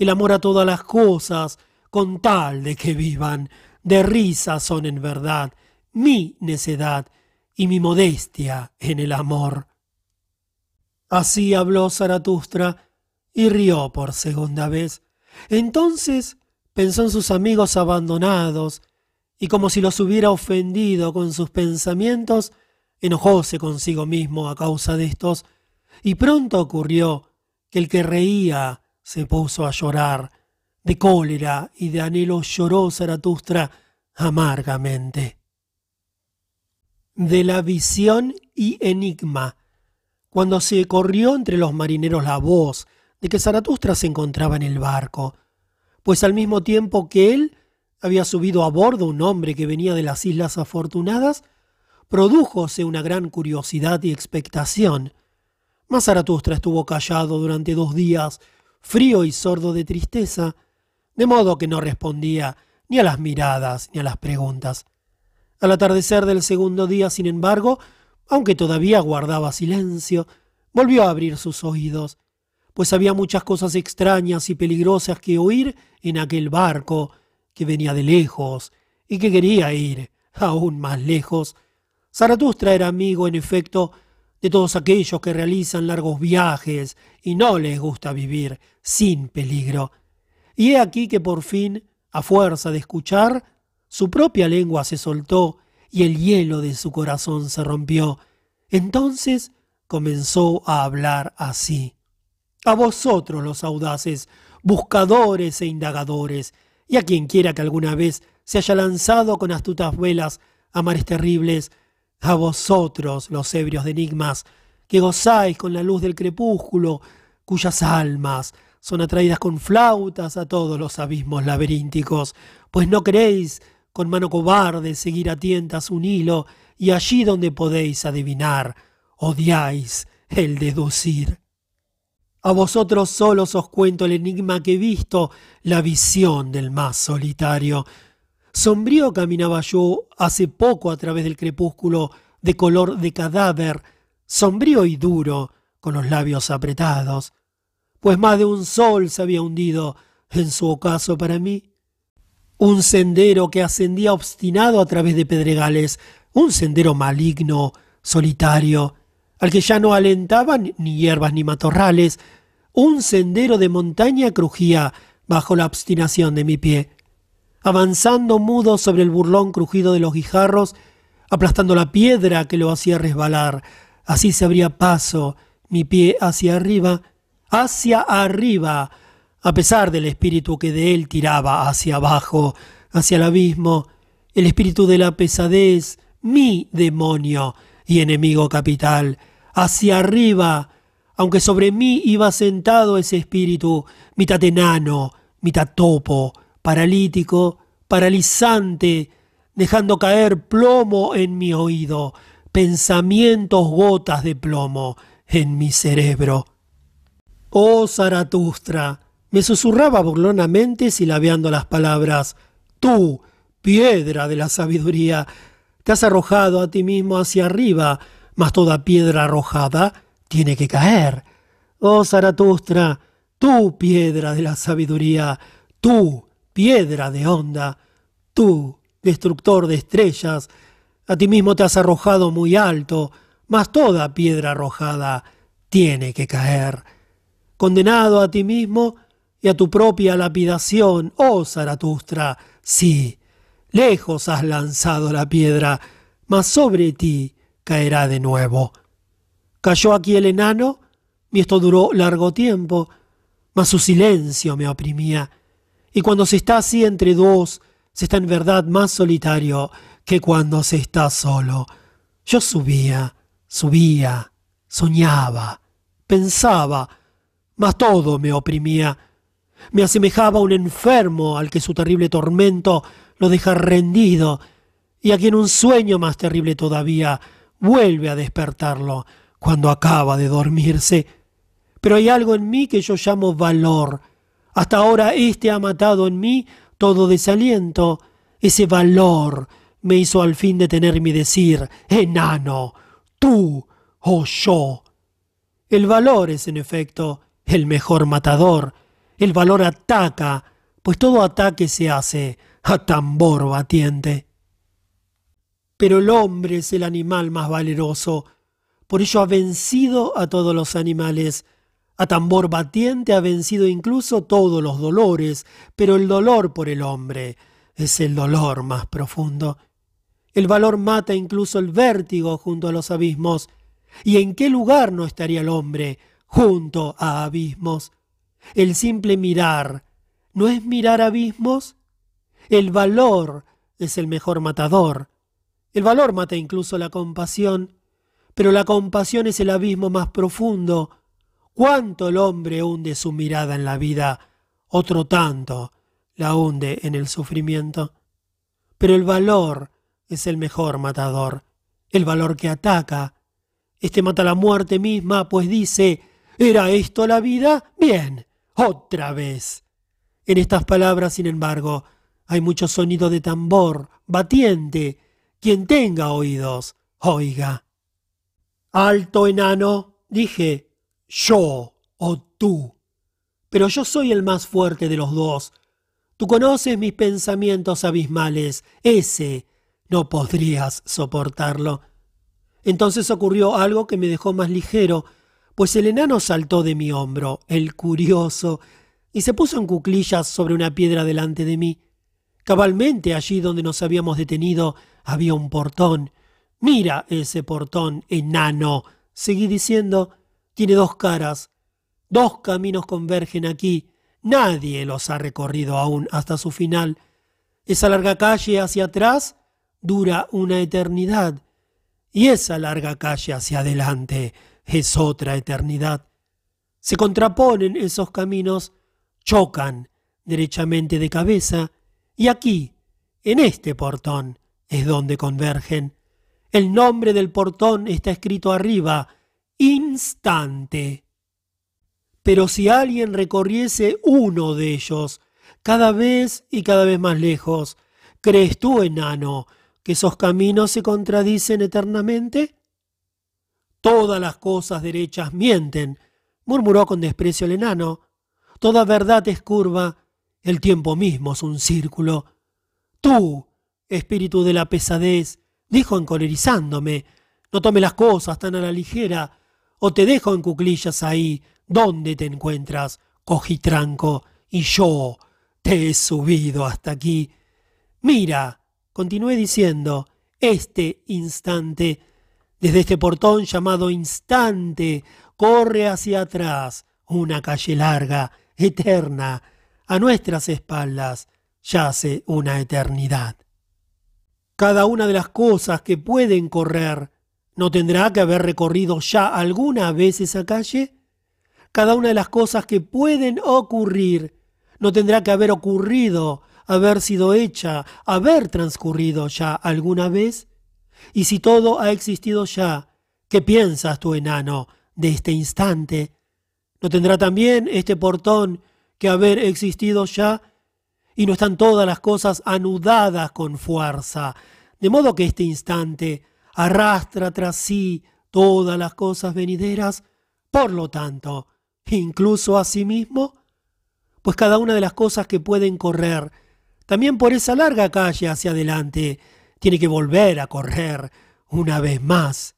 el amor a todas las cosas, con tal de que vivan. De risa son en verdad mi necedad y mi modestia en el amor. Así habló Zaratustra y rió por segunda vez. Entonces pensó en sus amigos abandonados y como si los hubiera ofendido con sus pensamientos, enojóse consigo mismo a causa de estos, y pronto ocurrió que el que reía se puso a llorar. De cólera y de anhelo lloró Zaratustra amargamente. De la visión y enigma cuando se corrió entre los marineros la voz de que Zaratustra se encontraba en el barco, pues al mismo tiempo que él había subido a bordo un hombre que venía de las Islas Afortunadas, prodújose una gran curiosidad y expectación. Mas Zaratustra estuvo callado durante dos días, frío y sordo de tristeza, de modo que no respondía ni a las miradas ni a las preguntas. Al atardecer del segundo día, sin embargo, aunque todavía guardaba silencio, volvió a abrir sus oídos, pues había muchas cosas extrañas y peligrosas que oír en aquel barco que venía de lejos y que quería ir aún más lejos. Zaratustra era amigo, en efecto, de todos aquellos que realizan largos viajes y no les gusta vivir sin peligro. Y he aquí que por fin, a fuerza de escuchar, su propia lengua se soltó y el hielo de su corazón se rompió. Entonces comenzó a hablar así. A vosotros los audaces, buscadores e indagadores, y a quien quiera que alguna vez se haya lanzado con astutas velas a mares terribles, a vosotros los ebrios de enigmas, que gozáis con la luz del crepúsculo, cuyas almas son atraídas con flautas a todos los abismos laberínticos, pues no queréis con mano cobarde seguir a tientas un hilo, y allí donde podéis adivinar, odiáis el deducir. A vosotros solos os cuento el enigma que he visto, la visión del más solitario. Sombrío caminaba yo hace poco a través del crepúsculo de color de cadáver, sombrío y duro, con los labios apretados, pues más de un sol se había hundido en su ocaso para mí un sendero que ascendía obstinado a través de pedregales, un sendero maligno, solitario, al que ya no alentaban ni hierbas ni matorrales, un sendero de montaña crujía bajo la obstinación de mi pie. Avanzando mudo sobre el burlón crujido de los guijarros, aplastando la piedra que lo hacía resbalar, así se abría paso, mi pie hacia arriba, hacia arriba, a pesar del espíritu que de él tiraba hacia abajo, hacia el abismo, el espíritu de la pesadez, mi demonio y enemigo capital, hacia arriba, aunque sobre mí iba sentado ese espíritu, mitad enano, mitad topo, paralítico, paralizante, dejando caer plomo en mi oído, pensamientos gotas de plomo en mi cerebro. Oh Zaratustra, me susurraba burlonamente silabeando las palabras Tú, piedra de la sabiduría, te has arrojado a ti mismo hacia arriba, mas toda piedra arrojada tiene que caer. Oh Zaratustra, tú, piedra de la sabiduría, tú, piedra de onda, tú, destructor de estrellas, A ti mismo te has arrojado muy alto, mas toda piedra arrojada tiene que caer. Condenado a ti mismo y a tu propia lapidación, oh Zaratustra, sí, lejos has lanzado la piedra, mas sobre ti caerá de nuevo. Cayó aquí el enano, y esto duró largo tiempo, mas su silencio me oprimía, y cuando se está así entre dos, se está en verdad más solitario que cuando se está solo. Yo subía, subía, soñaba, pensaba, mas todo me oprimía. Me asemejaba a un enfermo al que su terrible tormento lo deja rendido, y a quien un sueño más terrible todavía vuelve a despertarlo cuando acaba de dormirse. Pero hay algo en mí que yo llamo valor. Hasta ahora éste ha matado en mí todo desaliento. Ese valor me hizo al fin detenerme y decir, enano, tú o yo. El valor es, en efecto, el mejor matador. El valor ataca, pues todo ataque se hace a tambor batiente. Pero el hombre es el animal más valeroso. Por ello ha vencido a todos los animales. A tambor batiente ha vencido incluso todos los dolores, pero el dolor por el hombre es el dolor más profundo. El valor mata incluso el vértigo junto a los abismos. ¿Y en qué lugar no estaría el hombre junto a abismos? El simple mirar, ¿no es mirar abismos? El valor es el mejor matador. El valor mata incluso la compasión, pero la compasión es el abismo más profundo. Cuánto el hombre hunde su mirada en la vida, otro tanto la hunde en el sufrimiento. Pero el valor es el mejor matador, el valor que ataca. Este mata la muerte misma, pues dice, ¿era esto la vida? Bien, otra vez. En estas palabras, sin embargo, hay mucho sonido de tambor, batiente. Quien tenga oídos, oiga. Alto enano, dije, yo o tú. Pero yo soy el más fuerte de los dos. Tú conoces mis pensamientos abismales. Ese no podrías soportarlo. Entonces ocurrió algo que me dejó más ligero, pues el enano saltó de mi hombro, el curioso, y se puso en cuclillas sobre una piedra delante de mí. Cabalmente allí donde nos habíamos detenido había un portón. Mira ese portón, enano. Seguí diciendo, tiene dos caras. Dos caminos convergen aquí. Nadie los ha recorrido aún hasta su final. Esa larga calle hacia atrás dura una eternidad y esa larga calle hacia adelante es otra eternidad. Se contraponen esos caminos, chocan derechamente de cabeza y aquí, en este portón, es donde convergen. El nombre del portón está escrito arriba, instante. Pero si alguien recorriese uno de ellos, cada vez y cada vez más lejos, ¿crees tú, enano, que esos caminos se contradicen eternamente? Todas las cosas derechas mienten, murmuró con desprecio el enano. Toda verdad es curva, el tiempo mismo es un círculo. Tú, espíritu de la pesadez, dijo encolerizándome, no tome las cosas tan a la ligera, o te dejo en cuclillas ahí, donde te encuentras, cojitranco, y yo te he subido hasta aquí. Mira, Continué diciendo, este instante, desde este portón llamado instante, corre hacia atrás una calle larga, eterna, a nuestras espaldas yace una eternidad. Cada una de las cosas que pueden correr ¿No tendrá que haber recorrido ya alguna vez esa calle? Cada una de las cosas que pueden ocurrir no tendrá que haber ocurrido haber sido hecha, haber transcurrido ya alguna vez? Y si todo ha existido ya, ¿qué piensas tú, enano, de este instante? ¿No tendrá también este portón que haber existido ya? Y no están todas las cosas anudadas con fuerza, de modo que este instante arrastra tras sí todas las cosas venideras, por lo tanto, incluso a sí mismo? Pues cada una de las cosas que pueden correr también por esa larga calle hacia adelante, tiene que volver a correr una vez más.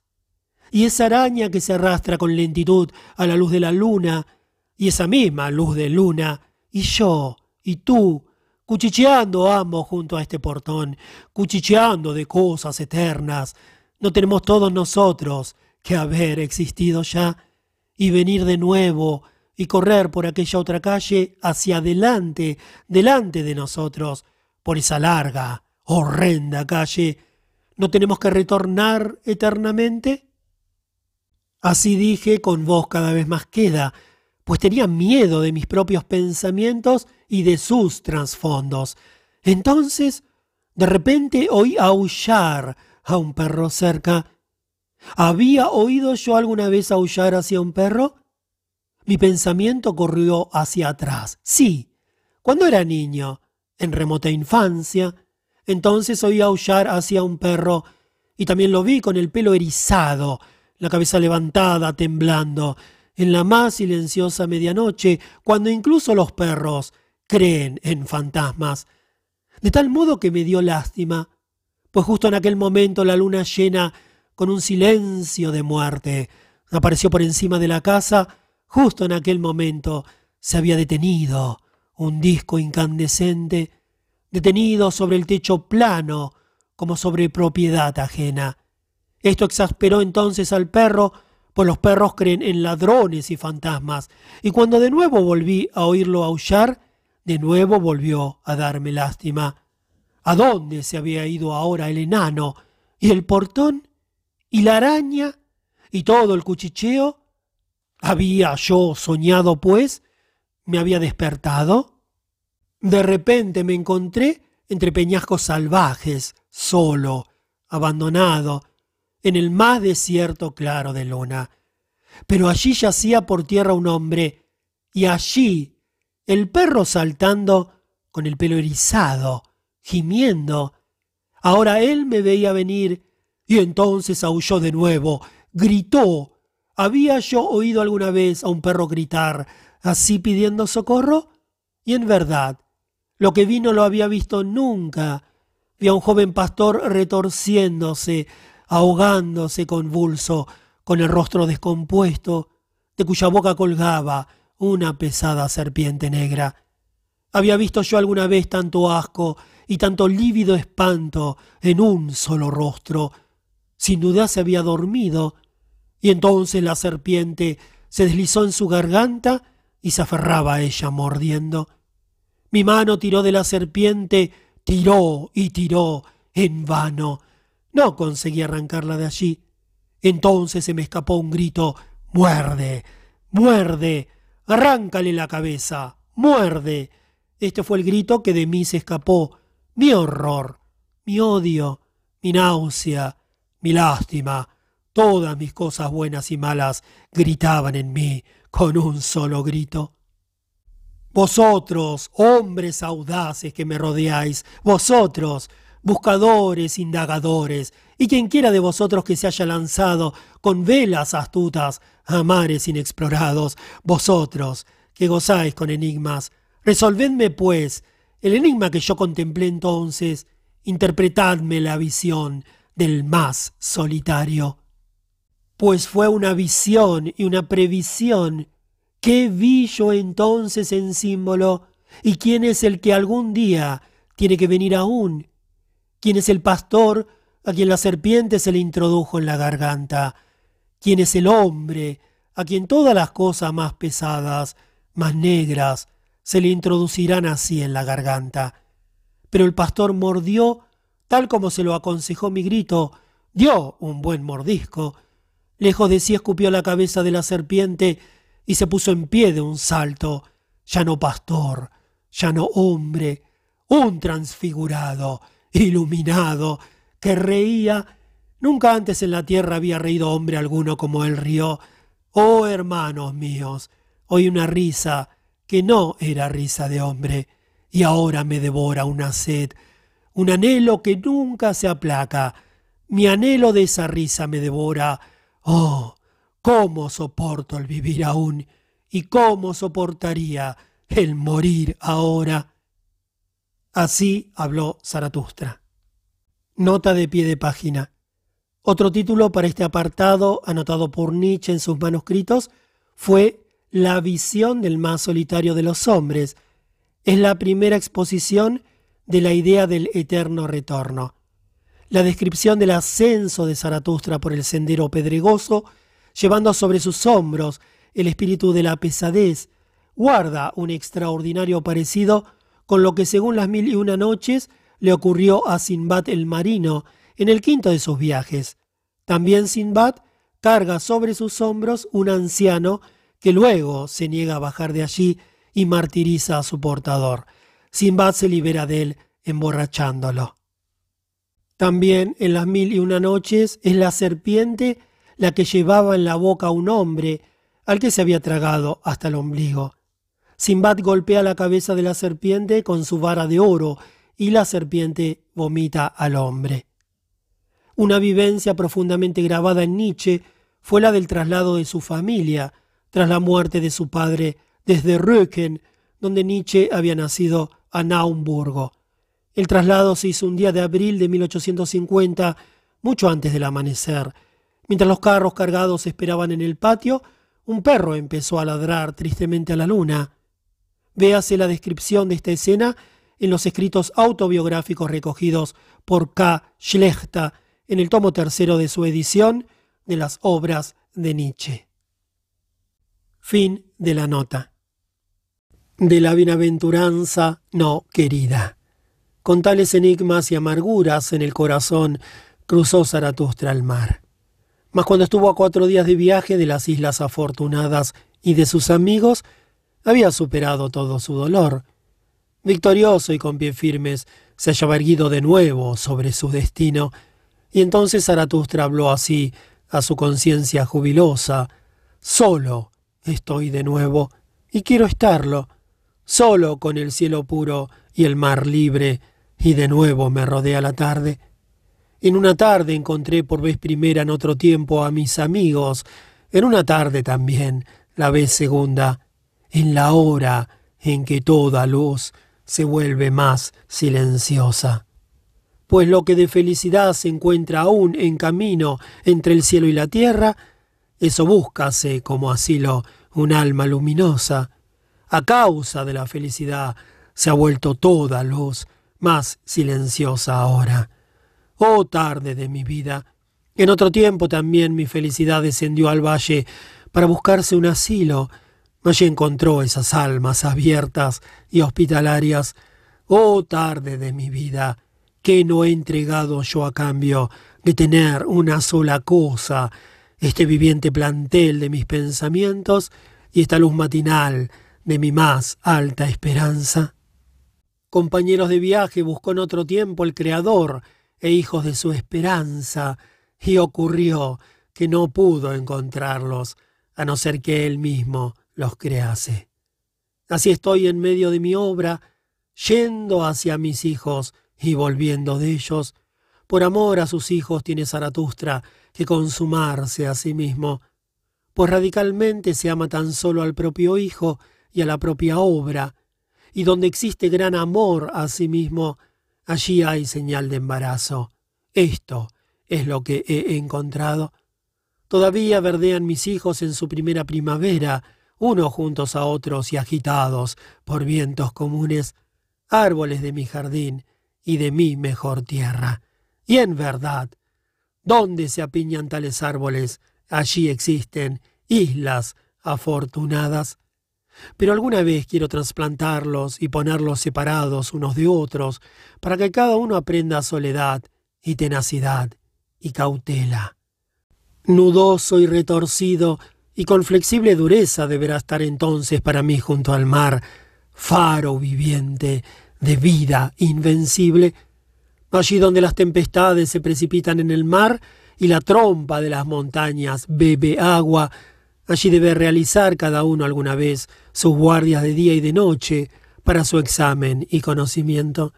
Y esa araña que se arrastra con lentitud a la luz de la luna, y esa misma luz de luna, y yo, y tú, cuchicheando ambos junto a este portón, cuchicheando de cosas eternas, no tenemos todos nosotros que haber existido ya y venir de nuevo y correr por aquella otra calle hacia adelante, delante de nosotros, por esa larga, horrenda calle, ¿no tenemos que retornar eternamente? Así dije con voz cada vez más queda, pues tenía miedo de mis propios pensamientos y de sus trasfondos. Entonces, de repente oí aullar a un perro cerca. ¿Había oído yo alguna vez aullar hacia un perro? Mi pensamiento corrió hacia atrás. Sí, cuando era niño, en remota infancia, entonces oí aullar hacia un perro y también lo vi con el pelo erizado, la cabeza levantada, temblando, en la más silenciosa medianoche, cuando incluso los perros creen en fantasmas. De tal modo que me dio lástima, pues justo en aquel momento la luna llena, con un silencio de muerte, apareció por encima de la casa, justo en aquel momento se había detenido un disco incandescente detenido sobre el techo plano, como sobre propiedad ajena. Esto exasperó entonces al perro, pues los perros creen en ladrones y fantasmas, y cuando de nuevo volví a oírlo aullar, de nuevo volvió a darme lástima. ¿A dónde se había ido ahora el enano? ¿Y el portón? ¿Y la araña? ¿Y todo el cuchicheo? ¿Había yo soñado, pues? ¿Me había despertado? De repente me encontré entre peñascos salvajes, solo, abandonado, en el más desierto claro de luna. Pero allí yacía por tierra un hombre, y allí el perro saltando con el pelo erizado, gimiendo. Ahora él me veía venir, y entonces aulló de nuevo, gritó. ¿Había yo oído alguna vez a un perro gritar así pidiendo socorro? Y en verdad, lo que vi no lo había visto nunca. Vi a un joven pastor retorciéndose, ahogándose convulso, con el rostro descompuesto, de cuya boca colgaba una pesada serpiente negra. Había visto yo alguna vez tanto asco y tanto lívido espanto en un solo rostro. Sin duda se había dormido, y entonces la serpiente se deslizó en su garganta y se aferraba a ella mordiendo. Mi mano tiró de la serpiente, tiró y tiró, en vano. No conseguí arrancarla de allí. Entonces se me escapó un grito, muerde, muerde, arráncale la cabeza, muerde. Este fue el grito que de mí se escapó, mi horror, mi odio, mi náusea, mi lástima. Todas mis cosas buenas y malas gritaban en mí con un solo grito. Vosotros, hombres audaces que me rodeáis, vosotros, buscadores, indagadores, y quien quiera de vosotros que se haya lanzado con velas astutas a mares inexplorados, vosotros, que gozáis con enigmas, resolvedme, pues, el enigma que yo contemplé entonces, interpretadme la visión del más solitario. Pues fue una visión y una previsión ¿Qué vi yo entonces en símbolo? ¿Y quién es el que algún día tiene que venir aún? ¿Quién es el pastor a quien la serpiente se le introdujo en la garganta? ¿Quién es el hombre a quien todas las cosas más pesadas, más negras, se le introducirán así en la garganta? Pero el pastor mordió, tal como se lo aconsejó mi grito, dio un buen mordisco. Lejos de sí escupió la cabeza de la serpiente y se puso en pie de un salto, ya no pastor, ya no hombre, un transfigurado, iluminado, que reía. Nunca antes en la tierra había reído hombre alguno como él rió. Oh hermanos míos, oí una risa que no era risa de hombre, y ahora me devora una sed, un anhelo que nunca se aplaca. Mi anhelo de esa risa me devora. Oh, ¿Cómo soporto el vivir aún? ¿Y cómo soportaría el morir ahora? Así habló Zaratustra. Nota de pie de página. Otro título para este apartado, anotado por Nietzsche en sus manuscritos, fue La visión del más solitario de los hombres. Es la primera exposición de la idea del eterno retorno. La descripción del ascenso de Zaratustra por el sendero pedregoso, llevando sobre sus hombros el espíritu de la pesadez, guarda un extraordinario parecido con lo que según las mil y una noches le ocurrió a Sinbad el marino en el quinto de sus viajes. También Sinbad carga sobre sus hombros un anciano que luego se niega a bajar de allí y martiriza a su portador. Sinbad se libera de él emborrachándolo. También en las mil y una noches es la serpiente la que llevaba en la boca a un hombre al que se había tragado hasta el ombligo. Sinbad golpea la cabeza de la serpiente con su vara de oro y la serpiente vomita al hombre. Una vivencia profundamente grabada en Nietzsche fue la del traslado de su familia tras la muerte de su padre desde Rücken, donde Nietzsche había nacido, a Naumburgo. El traslado se hizo un día de abril de 1850, mucho antes del amanecer. Mientras los carros cargados esperaban en el patio, un perro empezó a ladrar tristemente a la luna. Véase la descripción de esta escena en los escritos autobiográficos recogidos por K. Schlechter en el tomo tercero de su edición de las obras de Nietzsche. Fin de la nota. De la bienaventuranza no querida. Con tales enigmas y amarguras en el corazón cruzó Zaratustra el mar. Mas cuando estuvo a cuatro días de viaje de las Islas Afortunadas y de sus amigos, había superado todo su dolor. Victorioso y con pies firmes, se hallaba erguido de nuevo sobre su destino, y entonces Zaratustra habló así a su conciencia jubilosa. Solo estoy de nuevo, y quiero estarlo, solo con el cielo puro y el mar libre, y de nuevo me rodea la tarde. En una tarde encontré por vez primera en otro tiempo a mis amigos, en una tarde también, la vez segunda, en la hora en que toda luz se vuelve más silenciosa. Pues lo que de felicidad se encuentra aún en camino entre el cielo y la tierra, eso búscase como asilo un alma luminosa. A causa de la felicidad se ha vuelto toda luz más silenciosa ahora. Oh tarde de mi vida. En otro tiempo también mi felicidad descendió al valle para buscarse un asilo. Allí encontró esas almas abiertas y hospitalarias. Oh tarde de mi vida, que no he entregado yo a cambio de tener una sola cosa, este viviente plantel de mis pensamientos y esta luz matinal de mi más alta esperanza. Compañeros de viaje buscó en otro tiempo el Creador, e hijos de su esperanza, y ocurrió que no pudo encontrarlos, a no ser que él mismo los crease. Así estoy en medio de mi obra, yendo hacia mis hijos y volviendo de ellos. Por amor a sus hijos tiene Zaratustra que consumarse a sí mismo, pues radicalmente se ama tan solo al propio hijo y a la propia obra, y donde existe gran amor a sí mismo, Allí hay señal de embarazo. Esto es lo que he encontrado. Todavía verdean mis hijos en su primera primavera, unos juntos a otros y agitados por vientos comunes, árboles de mi jardín y de mi mejor tierra. En verdad, ¿dónde se apiñan tales árboles? Allí existen islas afortunadas. Pero alguna vez quiero trasplantarlos y ponerlos separados unos de otros, para que cada uno aprenda soledad y tenacidad y cautela. Nudoso y retorcido y con flexible dureza deberá estar entonces para mí junto al mar, faro viviente de vida invencible, allí donde las tempestades se precipitan en el mar y la trompa de las montañas bebe agua, Allí debe realizar cada uno alguna vez sus guardias de día y de noche para su examen y conocimiento.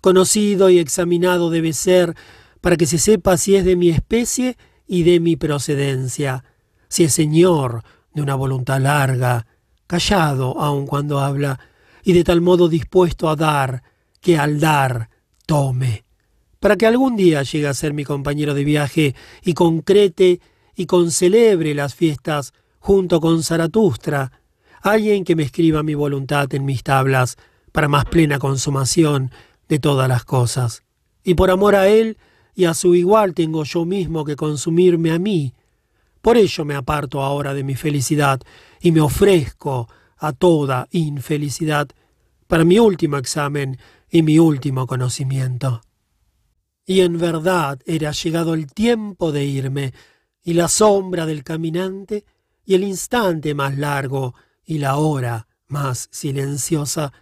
Conocido y examinado debe ser para que se sepa si es de mi especie y de mi procedencia, si es señor de una voluntad larga, callado aun cuando habla, y de tal modo dispuesto a dar que al dar tome. para que algún día llegue a ser mi compañero de viaje y concrete y concelebre las fiestas junto con Zaratustra, alguien que me escriba mi voluntad en mis tablas para más plena consumación de todas las cosas. Y por amor a él y a su igual tengo yo mismo que consumirme a mí. Por ello me aparto ahora de mi felicidad y me ofrezco a toda infelicidad para mi último examen y mi último conocimiento. Y en verdad era llegado el tiempo de irme, y la sombra del caminante, y el instante más largo, y la hora más silenciosa,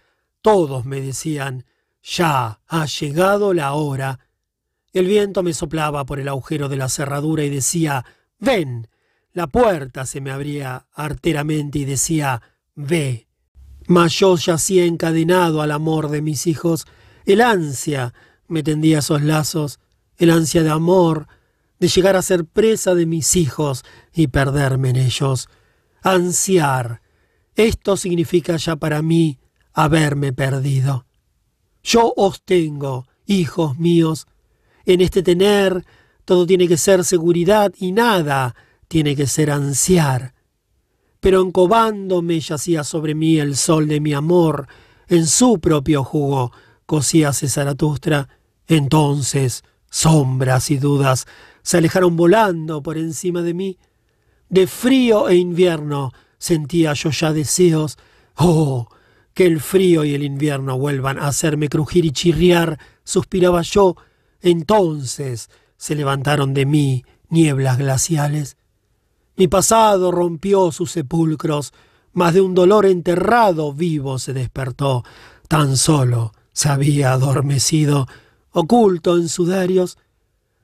todos me decían, ya ha llegado la hora. El viento me soplaba por el agujero de la cerradura y decía, ven. La puerta se me abría arteramente y decía, ve. Mas yo yacía encadenado al amor de mis hijos. El ansia me tendía esos lazos, el ansia de amor, de llegar a ser presa de mis hijos y perderme en ellos. Ansiar. Esto significa ya para mí haberme perdido. Yo os tengo, hijos míos. En este tener todo tiene que ser seguridad y nada tiene que ser ansiar pero encobándome yacía sobre mí el sol de mi amor, en su propio jugo cosíase Zaratustra. Entonces sombras y dudas se alejaron volando por encima de mí. De frío e invierno sentía yo ya deseos. Oh, que el frío y el invierno vuelvan a hacerme crujir y chirriar, suspiraba yo. Entonces se levantaron de mí nieblas glaciales. Mi pasado rompió sus sepulcros, mas de un dolor enterrado vivo se despertó. Tan solo se había adormecido, oculto en sudarios.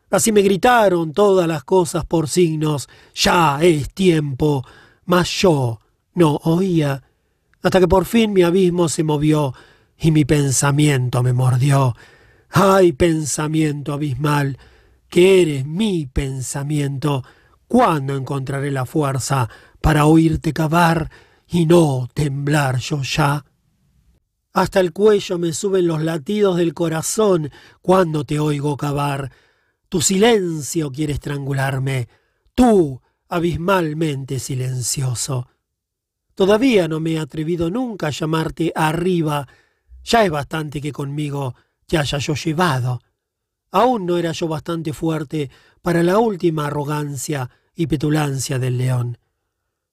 Así me gritaron todas las cosas por signos, ya es tiempo, mas yo no oía, hasta que por fin mi abismo se movió y mi pensamiento me mordió. Ay, pensamiento abismal, que eres mi pensamiento, ¿Cuándo encontraré la fuerza para oírte cavar y no temblar yo ya? Hasta el cuello me suben los latidos del corazón cuando te oigo cavar. Tu silencio quiere estrangularme, tú, abismalmente silencioso. Todavía no me he atrevido nunca a llamarte arriba. Ya es bastante que conmigo te haya yo llevado. Aún no era yo bastante fuerte para la última arrogancia y petulancia del león.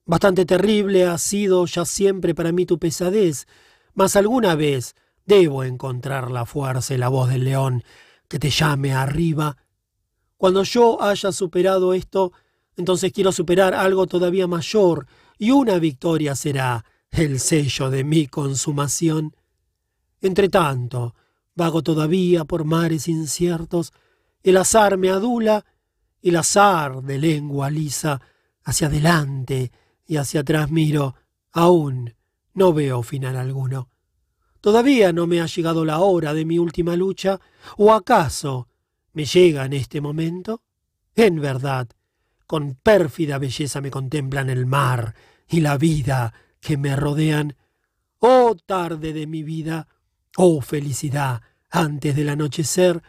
Bastante terrible ha sido ya siempre para mí tu pesadez, mas alguna vez debo encontrar la fuerza y la voz del león que te llame arriba. Cuando yo haya superado esto, entonces quiero superar algo todavía mayor, y una victoria será el sello de mi consumación. Entre tanto, vago todavía por mares inciertos, el azar me adula el azar de lengua lisa, hacia adelante y hacia atrás miro, aún no veo final alguno. Todavía no me ha llegado la hora de mi última lucha, o acaso me llega en este momento. En verdad, con pérfida belleza me contemplan el mar y la vida que me rodean. Oh tarde de mi vida, oh felicidad antes del anochecer,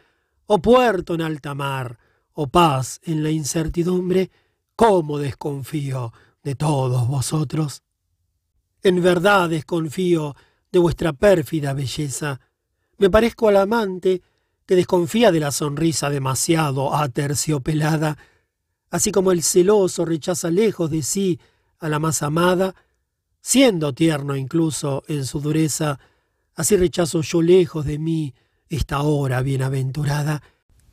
oh puerto en alta mar, o paz en la incertidumbre, ¿cómo desconfío de todos vosotros? En verdad desconfío de vuestra pérfida belleza. Me parezco al amante que desconfía de la sonrisa demasiado aterciopelada, así como el celoso rechaza lejos de sí a la más amada, siendo tierno incluso en su dureza, así rechazo yo lejos de mí esta hora bienaventurada,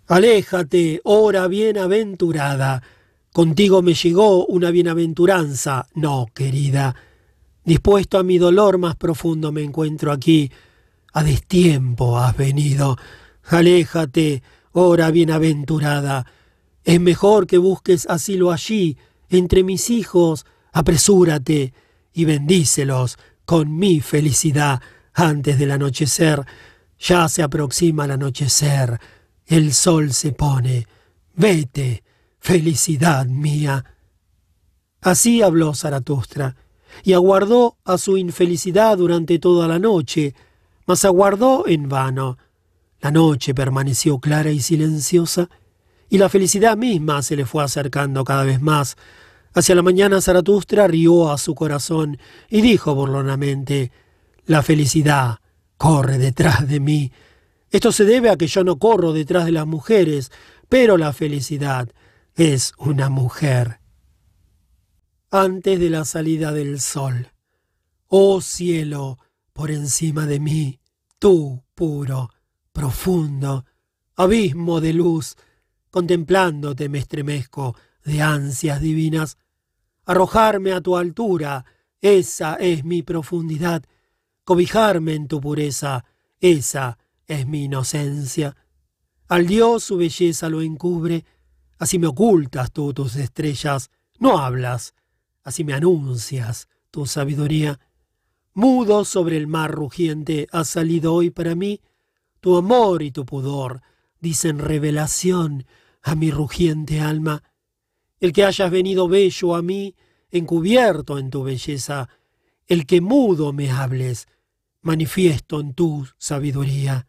Aléjate, hora bienaventurada. Contigo me llegó una bienaventuranza. No, querida. Dispuesto a mi dolor más profundo me encuentro aquí. A destiempo has venido. Aléjate, hora bienaventurada. Es mejor que busques asilo allí, entre mis hijos. Apresúrate y bendícelos con mi felicidad antes del anochecer. Ya se aproxima el anochecer el sol se pone. Vete, felicidad mía. Así habló Zaratustra, y aguardó a su infelicidad durante toda la noche, mas aguardó en vano. La noche permaneció clara y silenciosa, y la felicidad misma se le fue acercando cada vez más. Hacia la mañana Zaratustra rió a su corazón y dijo burlonamente La felicidad corre detrás de mí. Esto se debe a que yo no corro detrás de las mujeres, pero la felicidad es una mujer. Antes de la salida del sol. Oh cielo, por encima de mí, tú puro, profundo, abismo de luz, contemplándote me estremezco de ansias divinas. Arrojarme a tu altura, esa es mi profundidad, cobijarme en tu pureza, esa es mi inocencia. Al Dios su belleza lo encubre, así me ocultas tú tus estrellas, no hablas, así me anuncias tu sabiduría. Mudo sobre el mar rugiente has salido hoy para mí, tu amor y tu pudor dicen revelación a mi rugiente alma. El que hayas venido bello a mí, encubierto en tu belleza, el que mudo me hables, manifiesto en tu sabiduría.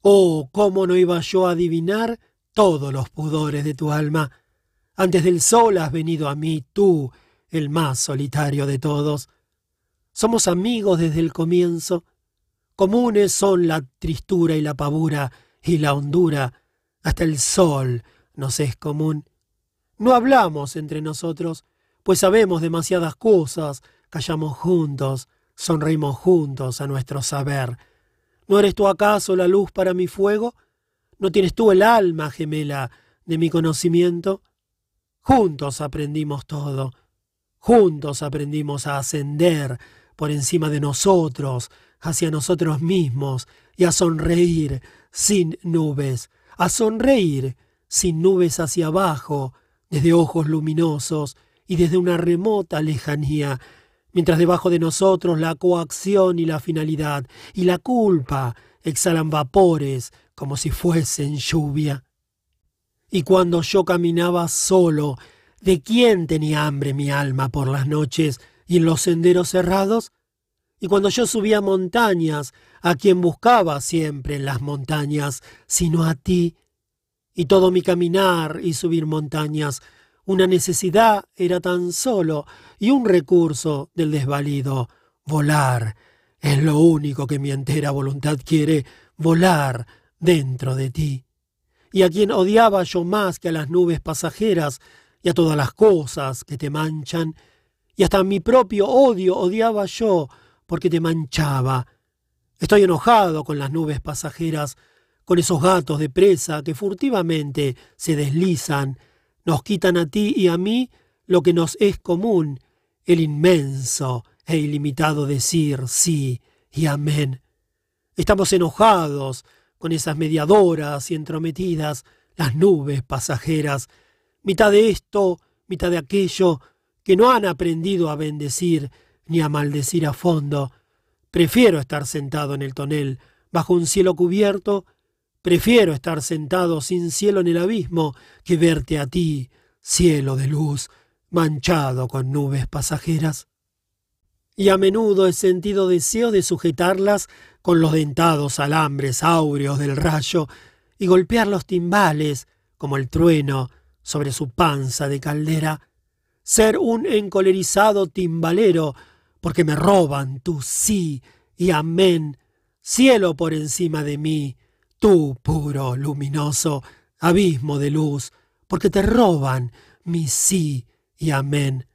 Oh, cómo no iba yo a adivinar todos los pudores de tu alma. Antes del sol has venido a mí, tú, el más solitario de todos. Somos amigos desde el comienzo. Comunes son la tristura y la pavura y la hondura. Hasta el sol nos es común. No hablamos entre nosotros, pues sabemos demasiadas cosas, callamos juntos, sonreímos juntos a nuestro saber. ¿No eres tú acaso la luz para mi fuego? ¿No tienes tú el alma gemela de mi conocimiento? Juntos aprendimos todo. Juntos aprendimos a ascender por encima de nosotros, hacia nosotros mismos, y a sonreír sin nubes, a sonreír sin nubes hacia abajo, desde ojos luminosos y desde una remota lejanía, mientras debajo de nosotros la coacción y la finalidad y la culpa exhalan vapores como si fuesen lluvia. Y cuando yo caminaba solo, ¿de quién tenía hambre mi alma por las noches? y en los senderos cerrados? Y cuando yo subía montañas, ¿a quien buscaba siempre en las montañas, sino a ti? Y todo mi caminar y subir montañas, una necesidad era tan solo y un recurso del desvalido, volar. Es lo único que mi entera voluntad quiere, volar dentro de ti. Y a quien odiaba yo más que a las nubes pasajeras y a todas las cosas que te manchan, y hasta mi propio odio odiaba yo, porque te manchaba. Estoy enojado con las nubes pasajeras, con esos gatos de presa que furtivamente se deslizan, nos quitan a ti y a mí lo que nos es común, el inmenso e ilimitado decir sí y amén. Estamos enojados con esas mediadoras y entrometidas, las nubes pasajeras, mitad de esto, mitad de aquello, que no han aprendido a bendecir ni a maldecir a fondo. Prefiero estar sentado en el tonel, bajo un cielo cubierto, prefiero estar sentado sin cielo en el abismo, que verte a ti, cielo de luz, manchado con nubes pasajeras. Y a menudo he sentido deseo de sujetarlas con los dentados alambres áureos del rayo y golpear los timbales, como el trueno, sobre su panza de caldera, ser un encolerizado timbalero, porque me roban tu sí y amén, cielo por encima de mí, tú puro, luminoso, abismo de luz, porque te roban mi sí y amén.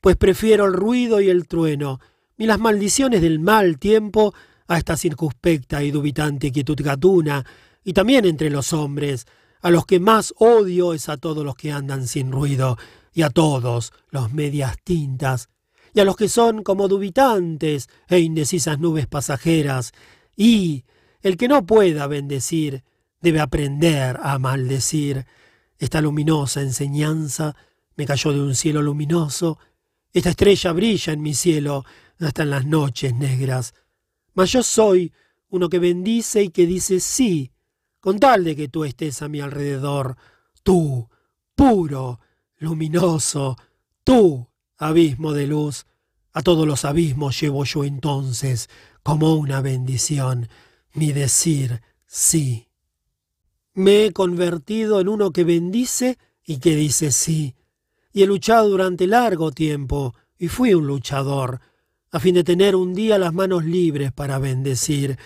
Pues prefiero el ruido y el trueno, ni las maldiciones del mal tiempo a esta circunspecta y dubitante quietud gatuna, y también entre los hombres, a los que más odio es a todos los que andan sin ruido, y a todos los medias tintas, y a los que son como dubitantes e indecisas nubes pasajeras, y el que no pueda bendecir debe aprender a maldecir. Esta luminosa enseñanza me cayó de un cielo luminoso, esta estrella brilla en mi cielo hasta en las noches negras. Mas yo soy uno que bendice y que dice sí, con tal de que tú estés a mi alrededor, tú, puro, luminoso, tú, abismo de luz, a todos los abismos llevo yo entonces como una bendición mi decir sí. Me he convertido en uno que bendice y que dice sí, y he luchado durante largo tiempo, y fui un luchador, a fin de tener un día las manos libres para bendecir.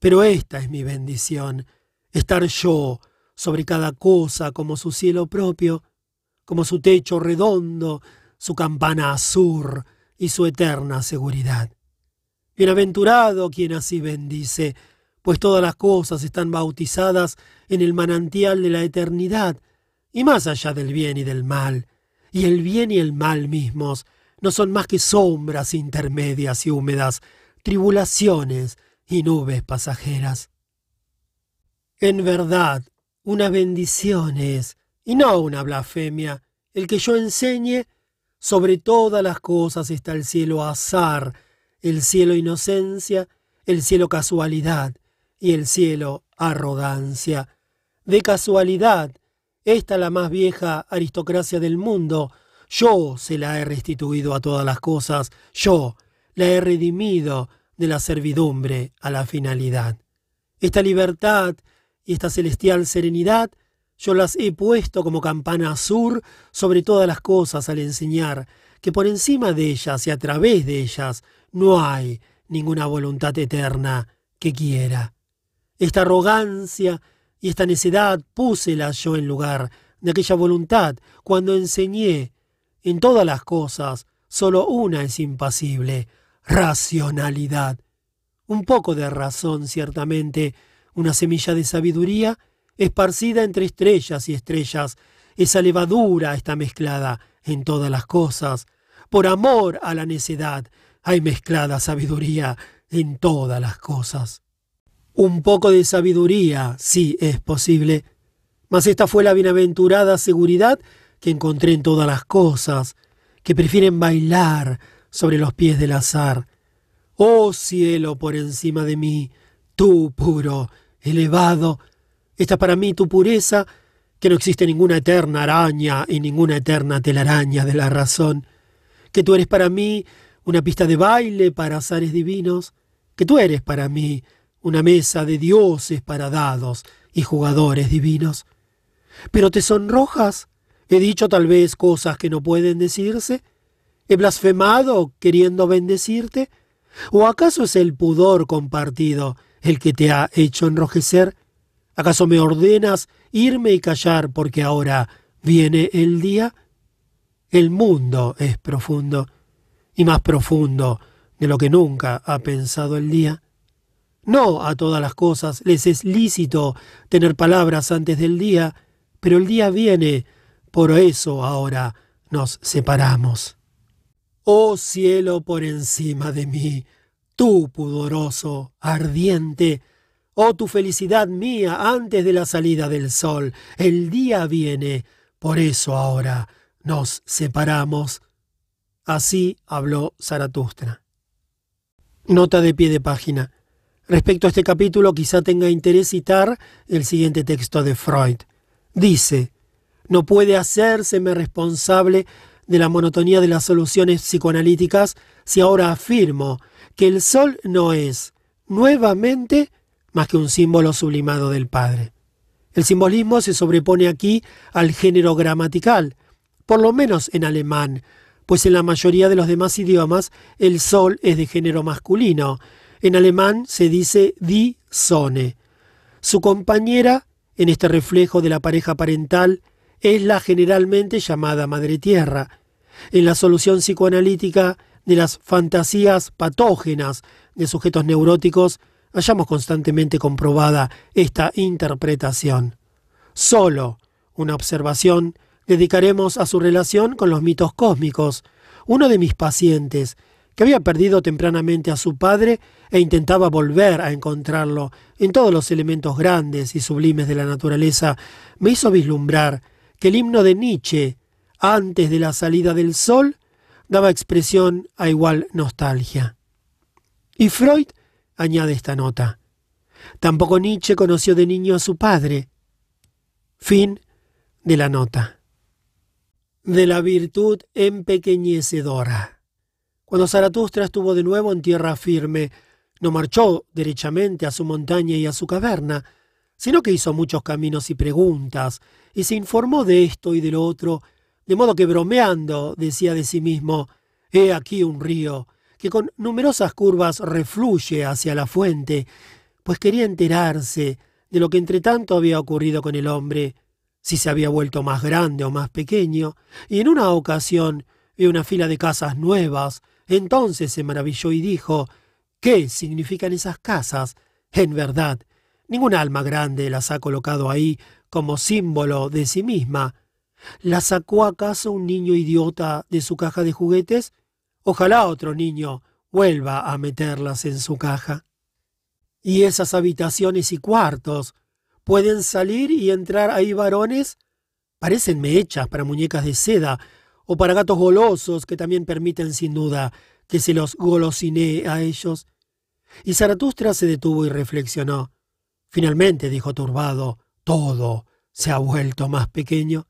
Pero esta es mi bendición, estar yo sobre cada cosa como su cielo propio, como su techo redondo, su campana azul y su eterna seguridad. Bienaventurado quien así bendice, pues todas las cosas están bautizadas en el manantial de la eternidad, y más allá del bien y del mal, y el bien y el mal mismos no son más que sombras intermedias y húmedas, tribulaciones y nubes pasajeras. En verdad, una bendición es, y no una blasfemia, el que yo enseñe, sobre todas las cosas está el cielo azar, el cielo inocencia, el cielo casualidad y el cielo arrogancia. De casualidad, esta la más vieja aristocracia del mundo, yo se la he restituido a todas las cosas, yo la he redimido de la servidumbre a la finalidad. Esta libertad y esta celestial serenidad yo las he puesto como campana azul sobre todas las cosas al enseñar que por encima de ellas y a través de ellas no hay ninguna voluntad eterna que quiera. Esta arrogancia y esta necedad púsela yo en lugar de aquella voluntad cuando enseñé en todas las cosas solo una es impasible, racionalidad. Un poco de razón, ciertamente, una semilla de sabiduría, esparcida entre estrellas y estrellas. Esa levadura está mezclada en todas las cosas. Por amor a la necedad hay mezclada sabiduría en todas las cosas. Un poco de sabiduría, sí es posible, mas esta fue la bienaventurada seguridad que encontré en todas las cosas, que prefieren bailar sobre los pies del azar. Oh cielo por encima de mí, tú puro, elevado, esta para mí tu pureza, que no existe ninguna eterna araña y ninguna eterna telaraña de la razón, que tú eres para mí una pista de baile para azares divinos, que tú eres para mí una mesa de dioses para dados y jugadores divinos. Pero te sonrojas, he dicho tal vez cosas que no pueden decirse, he blasfemado queriendo bendecirte, o acaso es el pudor compartido el que te ha hecho enrojecer? ¿Acaso me ordenas irme y callar porque ahora viene el día? El mundo es profundo, y más profundo de lo que nunca ha pensado el día. No a todas las cosas les es lícito tener palabras antes del día, pero el día viene, por eso ahora nos separamos. Oh cielo por encima de mí, tú pudoroso, ardiente, Oh tu felicidad mía antes de la salida del sol. El día viene. Por eso ahora nos separamos. Así habló Zaratustra. Nota de pie de página. Respecto a este capítulo quizá tenga interés citar el siguiente texto de Freud. Dice, no puede hacérseme responsable de la monotonía de las soluciones psicoanalíticas si ahora afirmo que el sol no es nuevamente más que un símbolo sublimado del Padre. El simbolismo se sobrepone aquí al género gramatical, por lo menos en alemán, pues en la mayoría de los demás idiomas el sol es de género masculino. En alemán se dice die Sonne. Su compañera, en este reflejo de la pareja parental, es la generalmente llamada Madre Tierra. En la solución psicoanalítica de las fantasías patógenas de sujetos neuróticos, hayamos constantemente comprobada esta interpretación. Solo una observación dedicaremos a su relación con los mitos cósmicos. Uno de mis pacientes, que había perdido tempranamente a su padre e intentaba volver a encontrarlo en todos los elementos grandes y sublimes de la naturaleza, me hizo vislumbrar que el himno de Nietzsche, antes de la salida del sol, daba expresión a igual nostalgia. Y Freud añade esta nota. Tampoco Nietzsche conoció de niño a su padre. Fin de la nota. De la virtud empequeñecedora. Cuando Zaratustra estuvo de nuevo en tierra firme, No marchó derechamente a su montaña y a su caverna, sino que hizo muchos caminos y preguntas, y se informó de esto y de lo otro, de modo que bromeando decía de sí mismo, He aquí un río, que con numerosas curvas refluye hacia la fuente, pues quería enterarse de lo que entre tanto había ocurrido con el hombre, si se había vuelto más grande o más pequeño, y en una ocasión vio una fila de casas nuevas, entonces se maravilló y dijo, ¿qué significan esas casas? En verdad, ningún alma grande las ha colocado ahí como símbolo de sí misma. ¿Las sacó acaso un niño idiota de su caja de juguetes? Ojalá otro niño vuelva a meterlas en su caja. Y esas habitaciones y cuartos, ¿pueden salir y entrar ahí varones? Parecenme hechas para muñecas de seda o para gatos golosos que también permiten sin duda que se los golosine a ellos. Y Zaratustra se detuvo y reflexionó. Finalmente, dijo turbado, todo se ha vuelto más pequeño.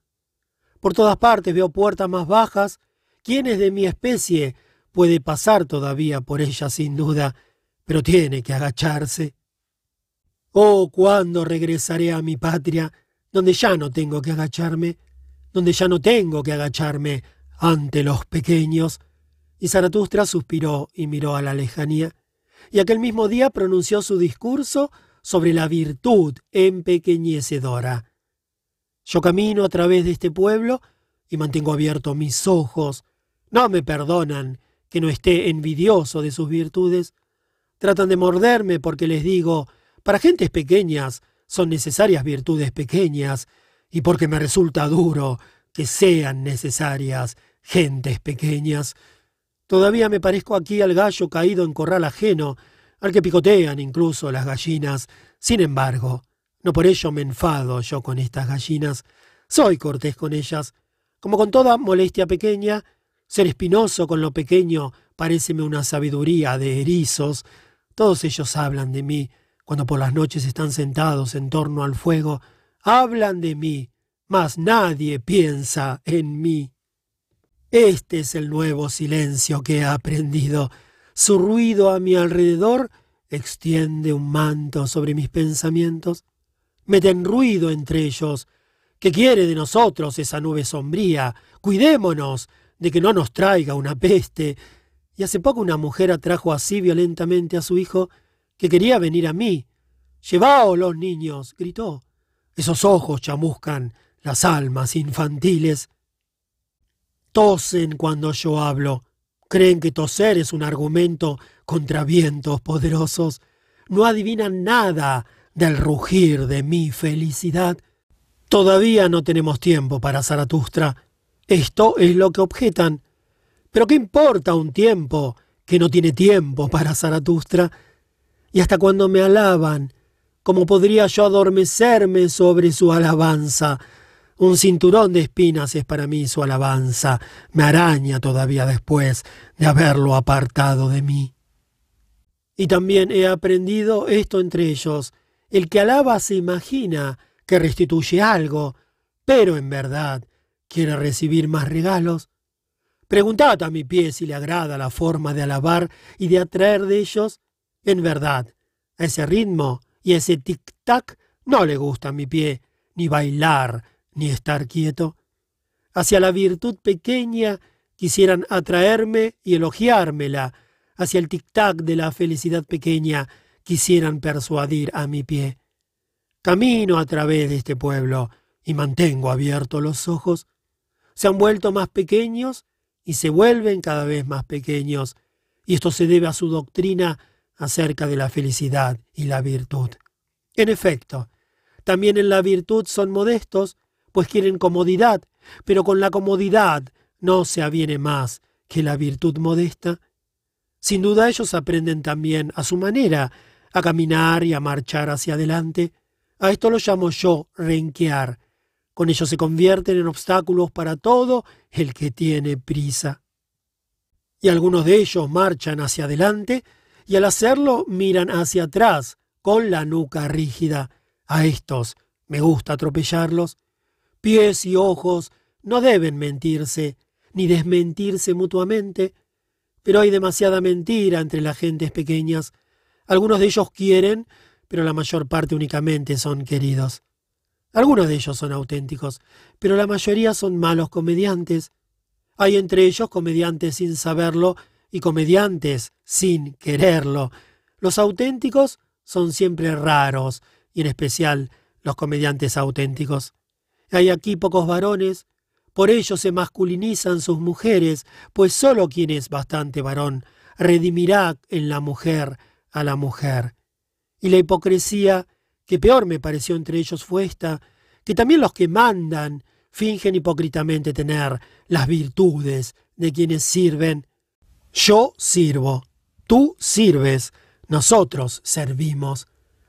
Por todas partes veo puertas más bajas. ¿Quién es de mi especie puede pasar todavía por ella sin duda, pero tiene que agacharse. Oh, cuándo regresaré a mi patria, donde ya no tengo que agacharme, donde ya no tengo que agacharme ante los pequeños. Y Zaratustra suspiró y miró a la lejanía, y aquel mismo día pronunció su discurso sobre la virtud empequeñecedora. Yo camino a través de este pueblo y mantengo abiertos mis ojos. No me perdonan que no esté envidioso de sus virtudes. Tratan de morderme porque les digo, para gentes pequeñas son necesarias virtudes pequeñas, y porque me resulta duro que sean necesarias gentes pequeñas. Todavía me parezco aquí al gallo caído en corral ajeno, al que picotean incluso las gallinas. Sin embargo, no por ello me enfado yo con estas gallinas. Soy cortés con ellas. Como con toda molestia pequeña, ser espinoso con lo pequeño paréceme una sabiduría de erizos. Todos ellos hablan de mí cuando por las noches están sentados en torno al fuego. Hablan de mí, mas nadie piensa en mí. Este es el nuevo silencio que he aprendido. Su ruido a mi alrededor extiende un manto sobre mis pensamientos. Meten ruido entre ellos. ¿Qué quiere de nosotros esa nube sombría? Cuidémonos, de que no nos traiga una peste. Y hace poco una mujer atrajo así violentamente a su hijo que quería venir a mí. Llevaos los niños, gritó. Esos ojos chamuscan las almas infantiles. Tosen cuando yo hablo. Creen que toser es un argumento contra vientos poderosos. No adivinan nada del rugir de mi felicidad. Todavía no tenemos tiempo para Zaratustra. Esto es lo que objetan. Pero ¿qué importa un tiempo que no tiene tiempo para Zaratustra? Y hasta cuando me alaban, ¿cómo podría yo adormecerme sobre su alabanza? Un cinturón de espinas es para mí su alabanza. Me araña todavía después de haberlo apartado de mí. Y también he aprendido esto entre ellos. El que alaba se imagina que restituye algo, pero en verdad ¿Quiere recibir más regalos? Preguntad a mi pie si le agrada la forma de alabar y de atraer de ellos. En verdad, ese ritmo y ese tic-tac no le gusta a mi pie, ni bailar, ni estar quieto. Hacia la virtud pequeña quisieran atraerme y elogiármela. Hacia el tic-tac de la felicidad pequeña quisieran persuadir a mi pie. Camino a través de este pueblo y mantengo abiertos los ojos se han vuelto más pequeños y se vuelven cada vez más pequeños, y esto se debe a su doctrina acerca de la felicidad y la virtud. En efecto, también en la virtud son modestos, pues quieren comodidad, pero con la comodidad no se aviene más que la virtud modesta. Sin duda ellos aprenden también a su manera a caminar y a marchar hacia adelante. A esto lo llamo yo renquear, con ello se convierten en obstáculos para todo el que tiene prisa. Y algunos de ellos marchan hacia adelante y al hacerlo miran hacia atrás con la nuca rígida. A estos me gusta atropellarlos. Pies y ojos no deben mentirse ni desmentirse mutuamente, pero hay demasiada mentira entre las gentes pequeñas. Algunos de ellos quieren, pero la mayor parte únicamente son queridos. Algunos de ellos son auténticos, pero la mayoría son malos comediantes. Hay entre ellos comediantes sin saberlo y comediantes sin quererlo. Los auténticos son siempre raros, y en especial los comediantes auténticos. Hay aquí pocos varones, por ello se masculinizan sus mujeres, pues sólo quien es bastante varón redimirá en la mujer a la mujer. Y la hipocresía que peor me pareció entre ellos fue esta, que también los que mandan fingen hipócritamente tener las virtudes de quienes sirven. Yo sirvo, tú sirves, nosotros servimos.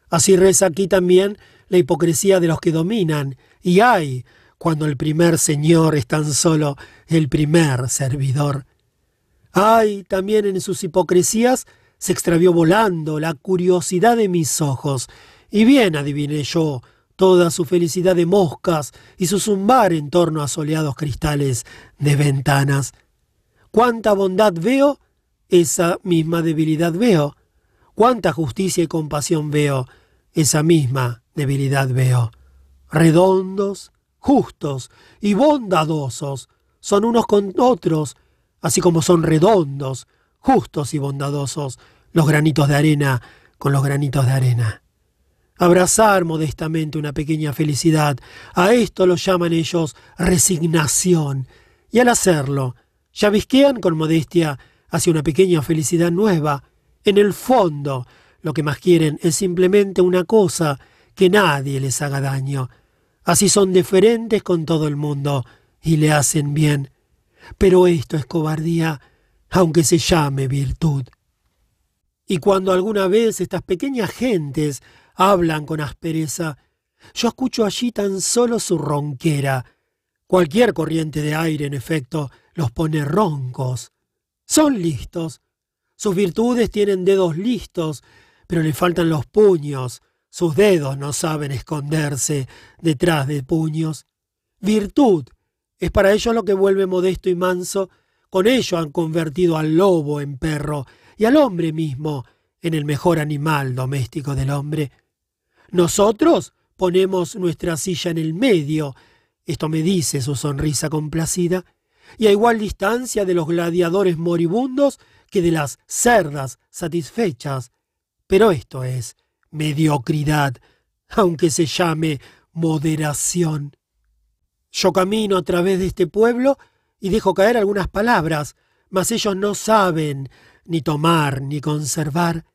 Así reza aquí también la hipocresía de los que dominan, y hay cuando el primer señor es tan solo el primer servidor. Ay, también en sus hipocresías se extravió volando la curiosidad de mis ojos, y bien adiviné yo toda su felicidad de moscas y su zumbar en torno a soleados cristales de ventanas. Cuánta bondad veo, esa misma debilidad veo. Cuánta justicia y compasión veo, esa misma debilidad veo. Redondos, justos y bondadosos son unos con otros, así como son redondos, justos y bondadosos los granitos de arena con los granitos de arena. Abrazar modestamente una pequeña felicidad, a esto lo llaman ellos resignación, y al hacerlo, llavisquean con modestia hacia una pequeña felicidad nueva. En el fondo, lo que más quieren es simplemente una cosa, que nadie les haga daño. Así son deferentes con todo el mundo y le hacen bien. Pero esto es cobardía, aunque se llame virtud. Y cuando alguna vez estas pequeñas gentes hablan con aspereza. Yo escucho allí tan solo su ronquera. Cualquier corriente de aire, en efecto, los pone roncos. Son listos. Sus virtudes tienen dedos listos, pero le faltan los puños. Sus dedos no saben esconderse detrás de puños. Virtud es para ellos lo que vuelve modesto y manso. Con ello han convertido al lobo en perro y al hombre mismo en el mejor animal doméstico del hombre. Nosotros ponemos nuestra silla en el medio, esto me dice su sonrisa complacida, y a igual distancia de los gladiadores moribundos que de las cerdas satisfechas. Pero esto es mediocridad, aunque se llame moderación. Yo camino a través de este pueblo y dejo caer algunas palabras, mas ellos no saben ni tomar ni conservar.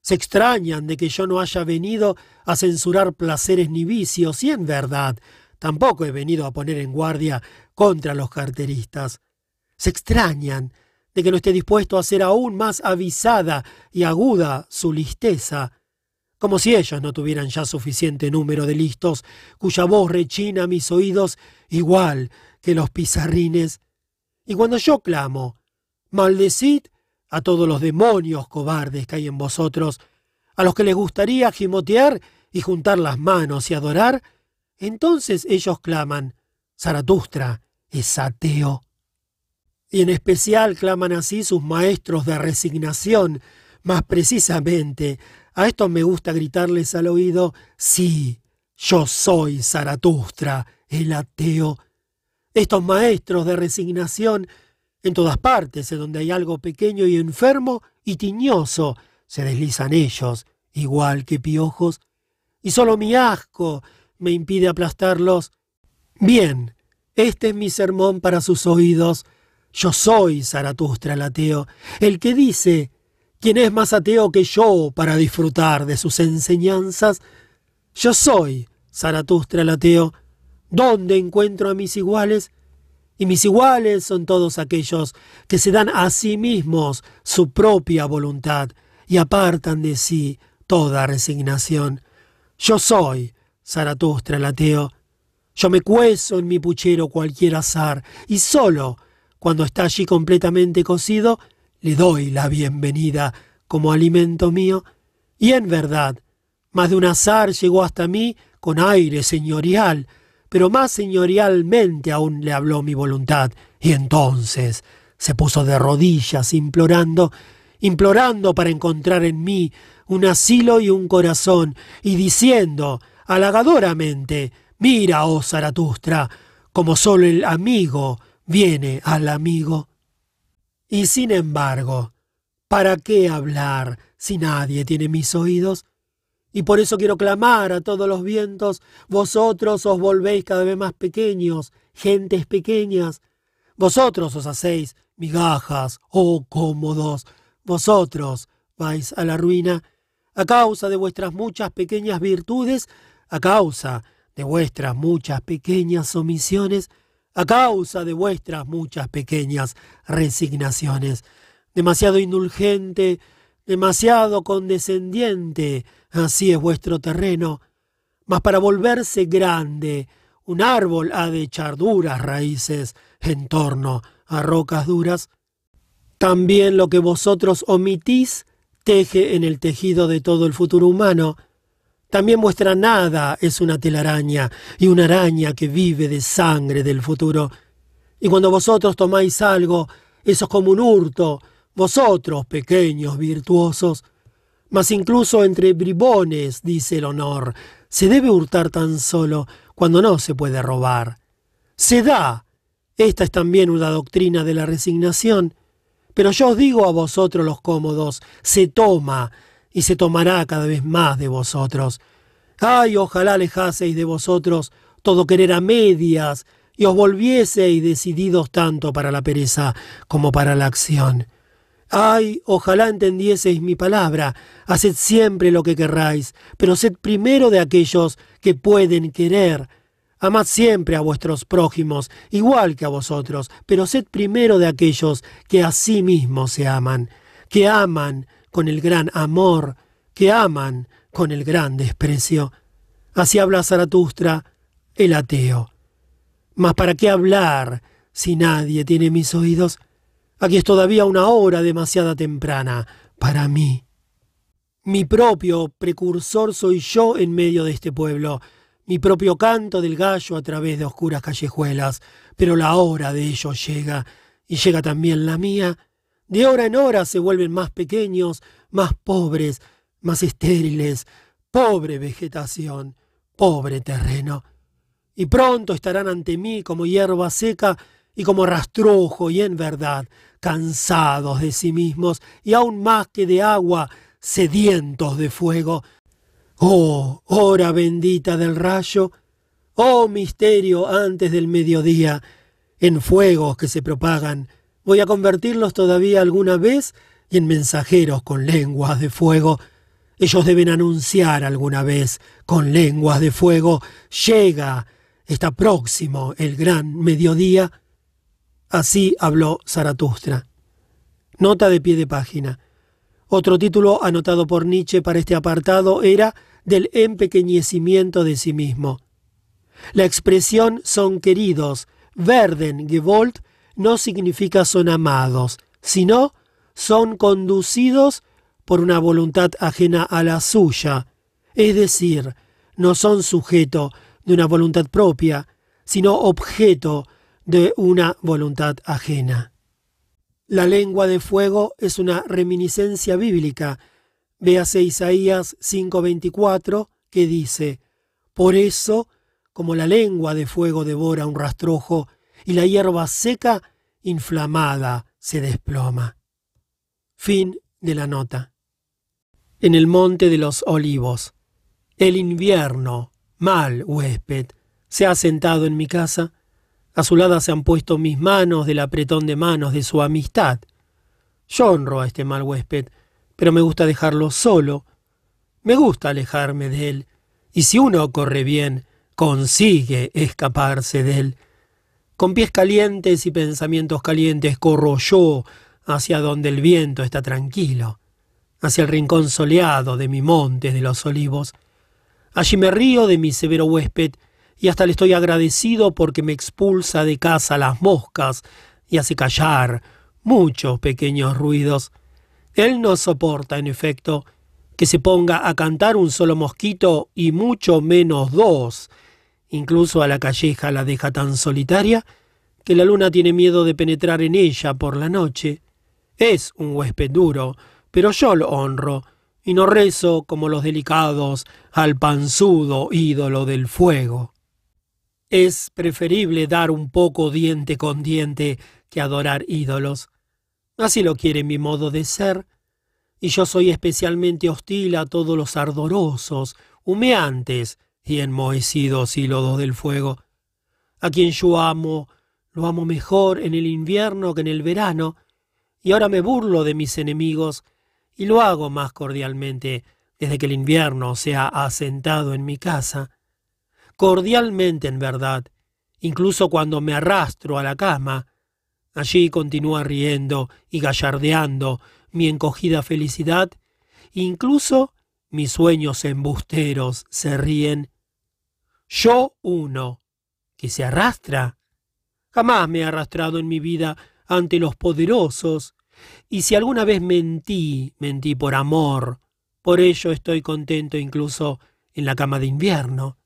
Se extrañan de que yo no haya venido a censurar placeres ni vicios, y en verdad tampoco he venido a poner en guardia contra los carteristas. Se extrañan de que no esté dispuesto a hacer aún más avisada y aguda su listeza, como si ellos no tuvieran ya suficiente número de listos cuya voz rechina mis oídos igual que los pizarrines. Y cuando yo clamo, maldecid a todos los demonios cobardes que hay en vosotros, a los que les gustaría gimotear y juntar las manos y adorar, entonces ellos claman, Zaratustra es ateo. Y en especial claman así sus maestros de resignación, más precisamente, a estos me gusta gritarles al oído, sí, yo soy Zaratustra, el ateo. Estos maestros de resignación en todas partes, en donde hay algo pequeño y enfermo y tiñoso, se deslizan ellos, igual que piojos, y solo mi asco me impide aplastarlos. Bien, este es mi sermón para sus oídos. Yo soy Zaratustra el ateo, el que dice, ¿quién es más ateo que yo para disfrutar de sus enseñanzas? Yo soy Zaratustra el ateo. ¿Dónde encuentro a mis iguales? y mis iguales son todos aquellos que se dan a sí mismos su propia voluntad y apartan de sí toda resignación. Yo soy Zaratustra el ateo. Yo me cuezo en mi puchero cualquier azar y solo cuando está allí completamente cocido le doy la bienvenida como alimento mío. Y en verdad, más de un azar llegó hasta mí con aire señorial, pero más señorialmente aún le habló mi voluntad, y entonces se puso de rodillas implorando, implorando para encontrar en mí un asilo y un corazón, y diciendo halagadoramente, mira, oh Zaratustra, como solo el amigo viene al amigo. Y sin embargo, ¿para qué hablar si nadie tiene mis oídos? Y por eso quiero clamar a todos los vientos, vosotros os volvéis cada vez más pequeños, gentes pequeñas, vosotros os hacéis migajas, oh cómodos, vosotros vais a la ruina a causa de vuestras muchas pequeñas virtudes, a causa de vuestras muchas pequeñas omisiones, a causa de vuestras muchas pequeñas resignaciones. Demasiado indulgente, demasiado condescendiente, así es vuestro terreno. Mas para volverse grande, un árbol ha de echar duras raíces en torno a rocas duras. También lo que vosotros omitís teje en el tejido de todo el futuro humano. También vuestra nada es una telaraña y una araña que vive de sangre del futuro. Y cuando vosotros tomáis algo, eso es como un hurto, vosotros, pequeños virtuosos. Mas incluso entre bribones, dice el honor, se debe hurtar tan solo cuando no se puede robar. Se da. Esta es también una doctrina de la resignación. Pero yo os digo a vosotros los cómodos, se toma y se tomará cada vez más de vosotros. Ay, ojalá alejaseis de vosotros todo querer a medias y os volvieseis decididos tanto para la pereza como para la acción. Ay, ojalá entendieseis mi palabra, haced siempre lo que querráis, pero sed primero de aquellos que pueden querer. Amad siempre a vuestros prójimos, igual que a vosotros, pero sed primero de aquellos que a sí mismos se aman, que aman con el gran amor, que aman con el gran desprecio. Así habla Zaratustra, el ateo. Mas ¿para qué hablar si nadie tiene mis oídos? Aquí es todavía una hora demasiada temprana para mí. Mi propio precursor soy yo en medio de este pueblo, mi propio canto del gallo a través de oscuras callejuelas, pero la hora de ellos llega, y llega también la mía. De hora en hora se vuelven más pequeños, más pobres, más estériles, pobre vegetación, pobre terreno. Y pronto estarán ante mí como hierba seca y como rastrojo y en verdad cansados de sí mismos y aún más que de agua, sedientos de fuego. Oh, hora bendita del rayo, oh misterio antes del mediodía, en fuegos que se propagan, voy a convertirlos todavía alguna vez y en mensajeros con lenguas de fuego. Ellos deben anunciar alguna vez con lenguas de fuego, llega, está próximo el gran mediodía. Así habló Zaratustra. Nota de pie de página. Otro título anotado por Nietzsche para este apartado era del empequeñecimiento de sí mismo. La expresión son queridos, werden gewollt, no significa son amados, sino son conducidos por una voluntad ajena a la suya, es decir, no son sujeto de una voluntad propia, sino objeto de una voluntad ajena. La lengua de fuego es una reminiscencia bíblica. Véase Isaías 5:24 que dice, Por eso, como la lengua de fuego devora un rastrojo y la hierba seca, inflamada, se desploma. Fin de la nota. En el monte de los olivos. El invierno, mal huésped, se ha sentado en mi casa a su lado se han puesto mis manos del apretón de manos de su amistad. Yo honro a este mal huésped, pero me gusta dejarlo solo. Me gusta alejarme de él, y si uno corre bien, consigue escaparse de él. Con pies calientes y pensamientos calientes corro yo hacia donde el viento está tranquilo, hacia el rincón soleado de mi monte de los olivos. Allí me río de mi severo huésped y hasta le estoy agradecido porque me expulsa de casa las moscas y hace callar muchos pequeños ruidos. Él no soporta, en efecto, que se ponga a cantar un solo mosquito y mucho menos dos. Incluso a la calleja la deja tan solitaria que la luna tiene miedo de penetrar en ella por la noche. Es un huésped duro, pero yo lo honro, y no rezo como los delicados al panzudo ídolo del fuego. Es preferible dar un poco diente con diente que adorar ídolos. Así lo quiere mi modo de ser, y yo soy especialmente hostil a todos los ardorosos, humeantes y enmohecidos hílodos del fuego. A quien yo amo, lo amo mejor en el invierno que en el verano, y ahora me burlo de mis enemigos, y lo hago más cordialmente desde que el invierno se ha asentado en mi casa. Cordialmente, en verdad, incluso cuando me arrastro a la cama, Allí continúa riendo y gallardeando mi encogida felicidad, incluso mis sueños embusteros se ríen. Yo uno, que se arrastra. Jamás me he arrastrado en mi vida ante los poderosos, y si alguna vez mentí, mentí por amor. Por ello estoy contento incluso en la cama de invierno.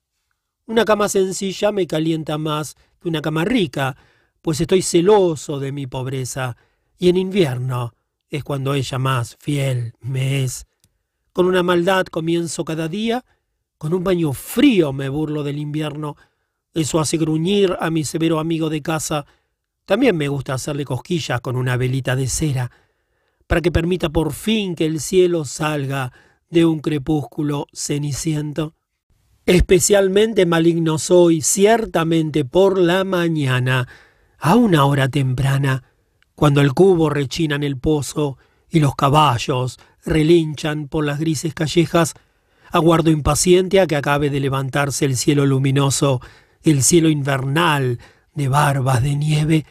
Una cama sencilla me calienta más que una cama rica, pues estoy celoso de mi pobreza, y en invierno es cuando ella más fiel me es. Con una maldad comienzo cada día, con un baño frío me burlo del invierno. Eso hace gruñir a mi severo amigo de casa. También me gusta hacerle cosquillas con una velita de cera, para que permita por fin que el cielo salga de un crepúsculo ceniciento. Especialmente maligno soy, ciertamente por la mañana, a una hora temprana, cuando el cubo rechina en el pozo y los caballos relinchan por las grises callejas, aguardo impaciente a que acabe de levantarse el cielo luminoso, el cielo invernal de barbas de nieve,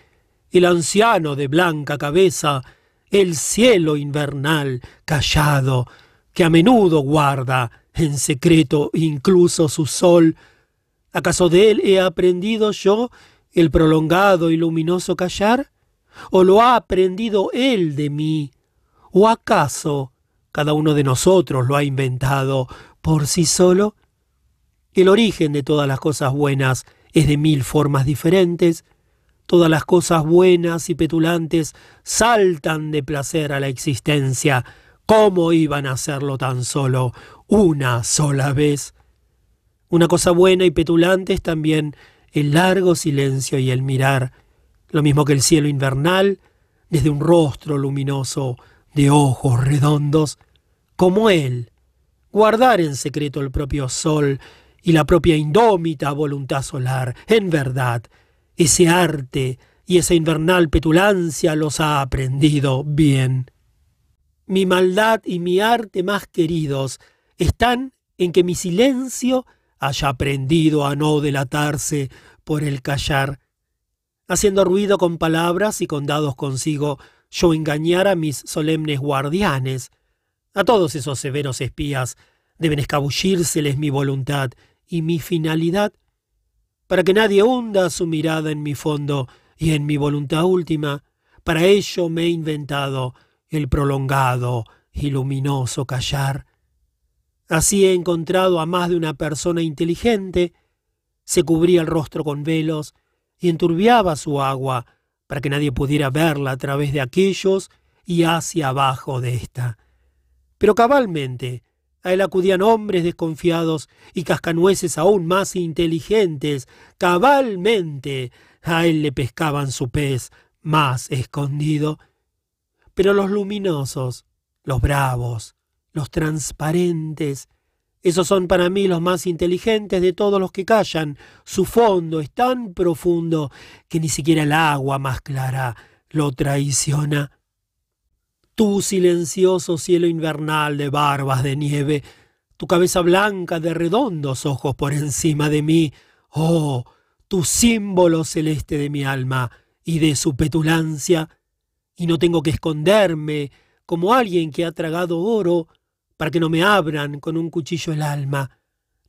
el anciano de blanca cabeza, el cielo invernal callado, que a menudo guarda en secreto incluso su sol. ¿Acaso de él he aprendido yo el prolongado y luminoso callar? ¿O lo ha aprendido él de mí? ¿O acaso cada uno de nosotros lo ha inventado por sí solo? El origen de todas las cosas buenas es de mil formas diferentes. Todas las cosas buenas y petulantes saltan de placer a la existencia. ¿Cómo iban a hacerlo tan solo una sola vez? Una cosa buena y petulante es también el largo silencio y el mirar, lo mismo que el cielo invernal, desde un rostro luminoso de ojos redondos, como él, guardar en secreto el propio sol y la propia indómita voluntad solar. En verdad, ese arte y esa invernal petulancia los ha aprendido bien. Mi maldad y mi arte más queridos están en que mi silencio haya aprendido a no delatarse por el callar. Haciendo ruido con palabras y con dados consigo, yo engañar a mis solemnes guardianes. A todos esos severos espías deben escabullírseles mi voluntad y mi finalidad, para que nadie hunda su mirada en mi fondo y en mi voluntad última. Para ello me he inventado el prolongado y luminoso callar. Así he encontrado a más de una persona inteligente, se cubría el rostro con velos y enturbiaba su agua para que nadie pudiera verla a través de aquellos y hacia abajo de ésta. Pero cabalmente a él acudían hombres desconfiados y cascanueces aún más inteligentes. Cabalmente a él le pescaban su pez más escondido. Pero los luminosos, los bravos, los transparentes. Esos son para mí los más inteligentes de todos los que callan. Su fondo es tan profundo que ni siquiera el agua más clara lo traiciona. Tú, silencioso cielo invernal de barbas de nieve, tu cabeza blanca de redondos ojos por encima de mí, oh, tu símbolo celeste de mi alma y de su petulancia, y no tengo que esconderme como alguien que ha tragado oro para que no me abran con un cuchillo el alma.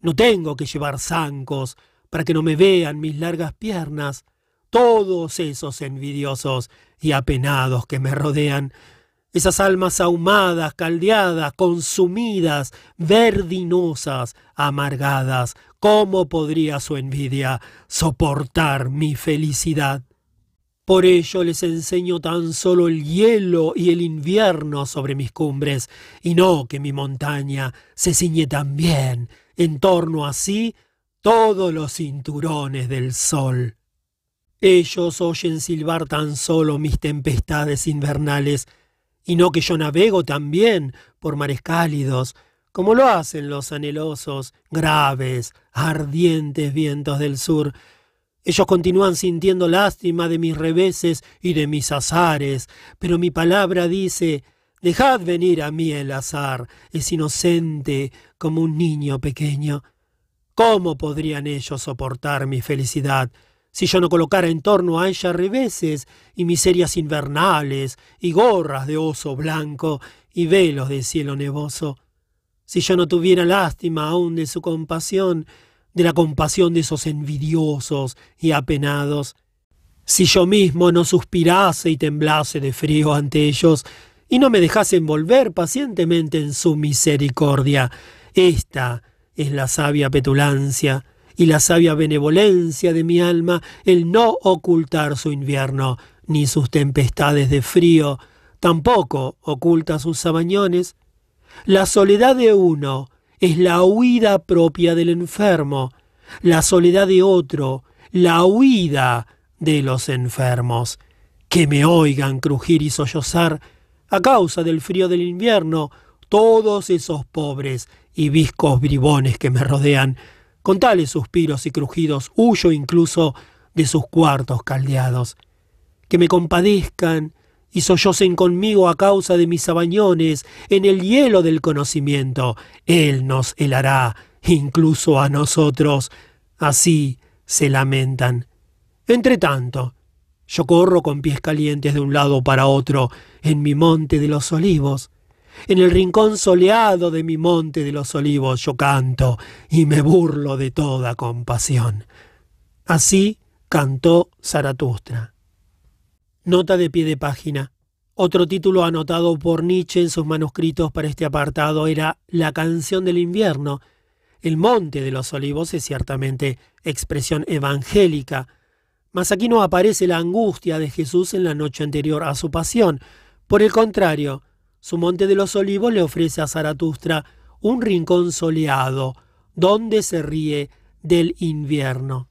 No tengo que llevar zancos para que no me vean mis largas piernas. Todos esos envidiosos y apenados que me rodean, esas almas ahumadas, caldeadas, consumidas, verdinosas, amargadas, ¿cómo podría su envidia soportar mi felicidad? Por ello les enseño tan solo el hielo y el invierno sobre mis cumbres, y no que mi montaña se ciñe también en torno a sí todos los cinturones del sol. Ellos oyen silbar tan solo mis tempestades invernales, y no que yo navego también por mares cálidos, como lo hacen los anhelosos, graves, ardientes vientos del sur, ellos continúan sintiendo lástima de mis reveses y de mis azares, pero mi palabra dice, dejad venir a mí el azar, es inocente como un niño pequeño. ¿Cómo podrían ellos soportar mi felicidad si yo no colocara en torno a ella reveses y miserias invernales y gorras de oso blanco y velos de cielo nevoso? Si yo no tuviera lástima aún de su compasión, de la compasión de esos envidiosos y apenados. Si yo mismo no suspirase y temblase de frío ante ellos, y no me dejase envolver pacientemente en su misericordia, esta es la sabia petulancia y la sabia benevolencia de mi alma, el no ocultar su invierno, ni sus tempestades de frío, tampoco oculta sus sabañones. La soledad de uno es la huida propia del enfermo, la soledad de otro, la huida de los enfermos. Que me oigan crujir y sollozar a causa del frío del invierno todos esos pobres y viscos bribones que me rodean. Con tales suspiros y crujidos huyo incluso de sus cuartos caldeados. Que me compadezcan y sollocen conmigo a causa de mis sabañones en el hielo del conocimiento. Él nos helará, incluso a nosotros. Así se lamentan. Entre tanto, yo corro con pies calientes de un lado para otro en mi monte de los olivos. En el rincón soleado de mi monte de los olivos yo canto y me burlo de toda compasión. Así cantó Zaratustra. Nota de pie de página. Otro título anotado por Nietzsche en sus manuscritos para este apartado era La canción del invierno. El monte de los olivos es ciertamente expresión evangélica, mas aquí no aparece la angustia de Jesús en la noche anterior a su pasión. Por el contrario, su monte de los olivos le ofrece a Zaratustra un rincón soleado, donde se ríe del invierno,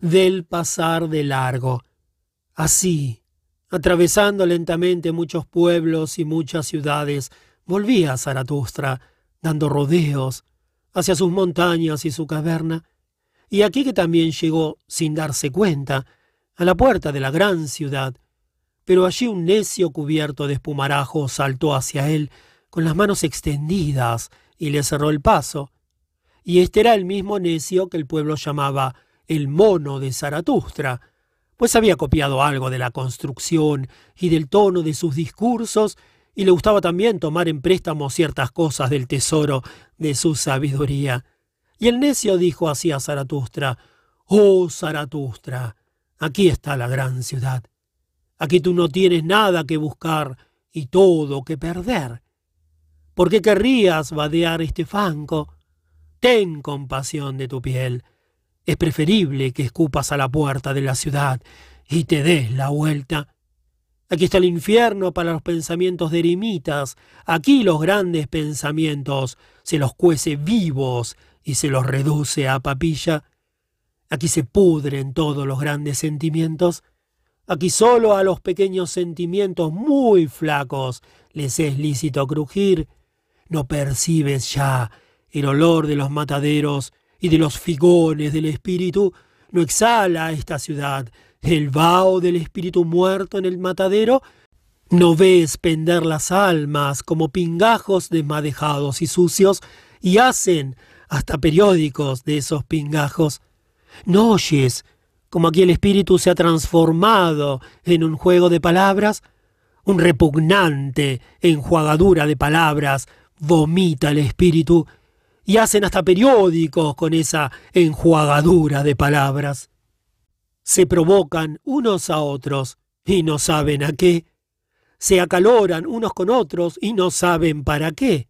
del pasar de largo. Así, Atravesando lentamente muchos pueblos y muchas ciudades, volvía Zaratustra, dando rodeos hacia sus montañas y su caverna, y aquí que también llegó, sin darse cuenta, a la puerta de la gran ciudad, pero allí un necio cubierto de espumarajo saltó hacia él con las manos extendidas y le cerró el paso. Y este era el mismo necio que el pueblo llamaba el mono de Zaratustra, pues había copiado algo de la construcción y del tono de sus discursos, y le gustaba también tomar en préstamo ciertas cosas del tesoro de su sabiduría. Y el necio dijo así a Zaratustra, Oh Zaratustra, aquí está la gran ciudad. Aquí tú no tienes nada que buscar y todo que perder. ¿Por qué querrías vadear este fanco? Ten compasión de tu piel es preferible que escupas a la puerta de la ciudad y te des la vuelta. Aquí está el infierno para los pensamientos de eremitas. Aquí los grandes pensamientos se los cuece vivos y se los reduce a papilla. Aquí se pudren todos los grandes sentimientos. Aquí solo a los pequeños sentimientos muy flacos les es lícito crujir. No percibes ya el olor de los mataderos y de los figones del espíritu, no exhala esta ciudad el vaho del espíritu muerto en el matadero, no ves pender las almas como pingajos desmadejados y sucios, y hacen hasta periódicos de esos pingajos. No oyes como aquí el espíritu se ha transformado en un juego de palabras, un repugnante enjuagadura de palabras vomita el espíritu y hacen hasta periódicos con esa enjuagadura de palabras. Se provocan unos a otros y no saben a qué. Se acaloran unos con otros y no saben para qué.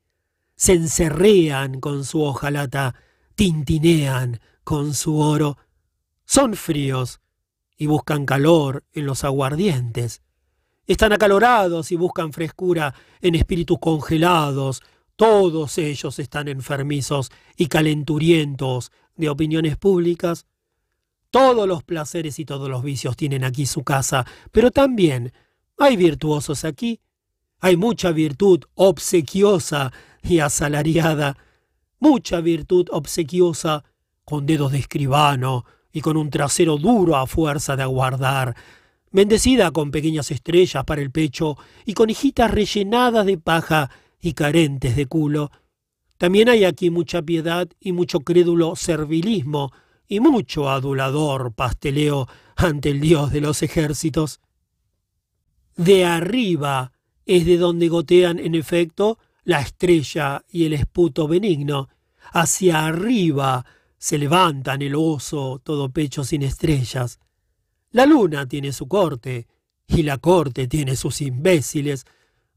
Se encerrean con su hojalata, tintinean con su oro. Son fríos y buscan calor en los aguardientes. Están acalorados y buscan frescura en espíritus congelados. Todos ellos están enfermizos y calenturientos de opiniones públicas. Todos los placeres y todos los vicios tienen aquí su casa, pero también hay virtuosos aquí. Hay mucha virtud obsequiosa y asalariada, mucha virtud obsequiosa con dedos de escribano y con un trasero duro a fuerza de aguardar, bendecida con pequeñas estrellas para el pecho y con hijitas rellenadas de paja y carentes de culo. También hay aquí mucha piedad y mucho crédulo servilismo y mucho adulador pasteleo ante el Dios de los ejércitos. De arriba es de donde gotean en efecto la estrella y el esputo benigno. Hacia arriba se levantan el oso todo pecho sin estrellas. La luna tiene su corte, y la corte tiene sus imbéciles,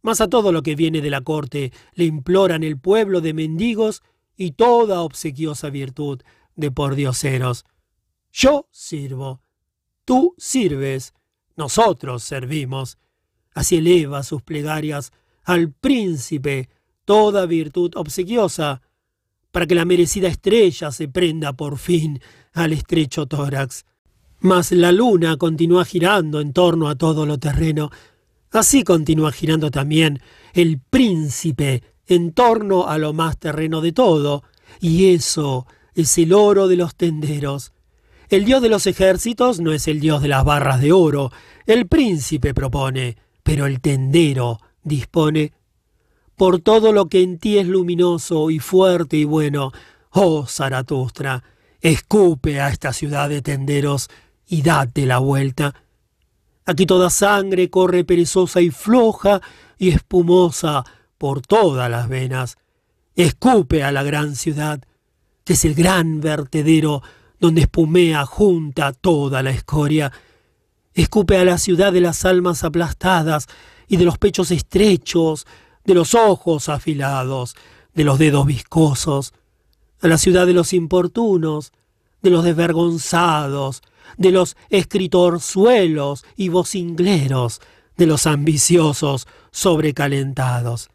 mas a todo lo que viene de la corte le imploran el pueblo de mendigos y toda obsequiosa virtud de pordioseros. Yo sirvo, tú sirves, nosotros servimos. Así eleva sus plegarias al príncipe toda virtud obsequiosa, para que la merecida estrella se prenda por fin al estrecho tórax. Mas la luna continúa girando en torno a todo lo terreno. Así continúa girando también el príncipe en torno a lo más terreno de todo, y eso es el oro de los tenderos. El dios de los ejércitos no es el dios de las barras de oro, el príncipe propone, pero el tendero dispone. Por todo lo que en ti es luminoso y fuerte y bueno, oh Zaratustra, escupe a esta ciudad de tenderos y date la vuelta. Aquí toda sangre corre perezosa y floja y espumosa por todas las venas. Escupe a la gran ciudad, que es el gran vertedero donde espumea junta toda la escoria. Escupe a la ciudad de las almas aplastadas y de los pechos estrechos, de los ojos afilados, de los dedos viscosos, a la ciudad de los importunos, de los desvergonzados, de los escritorzuelos y vocingleros, de los ambiciosos sobrecalentados,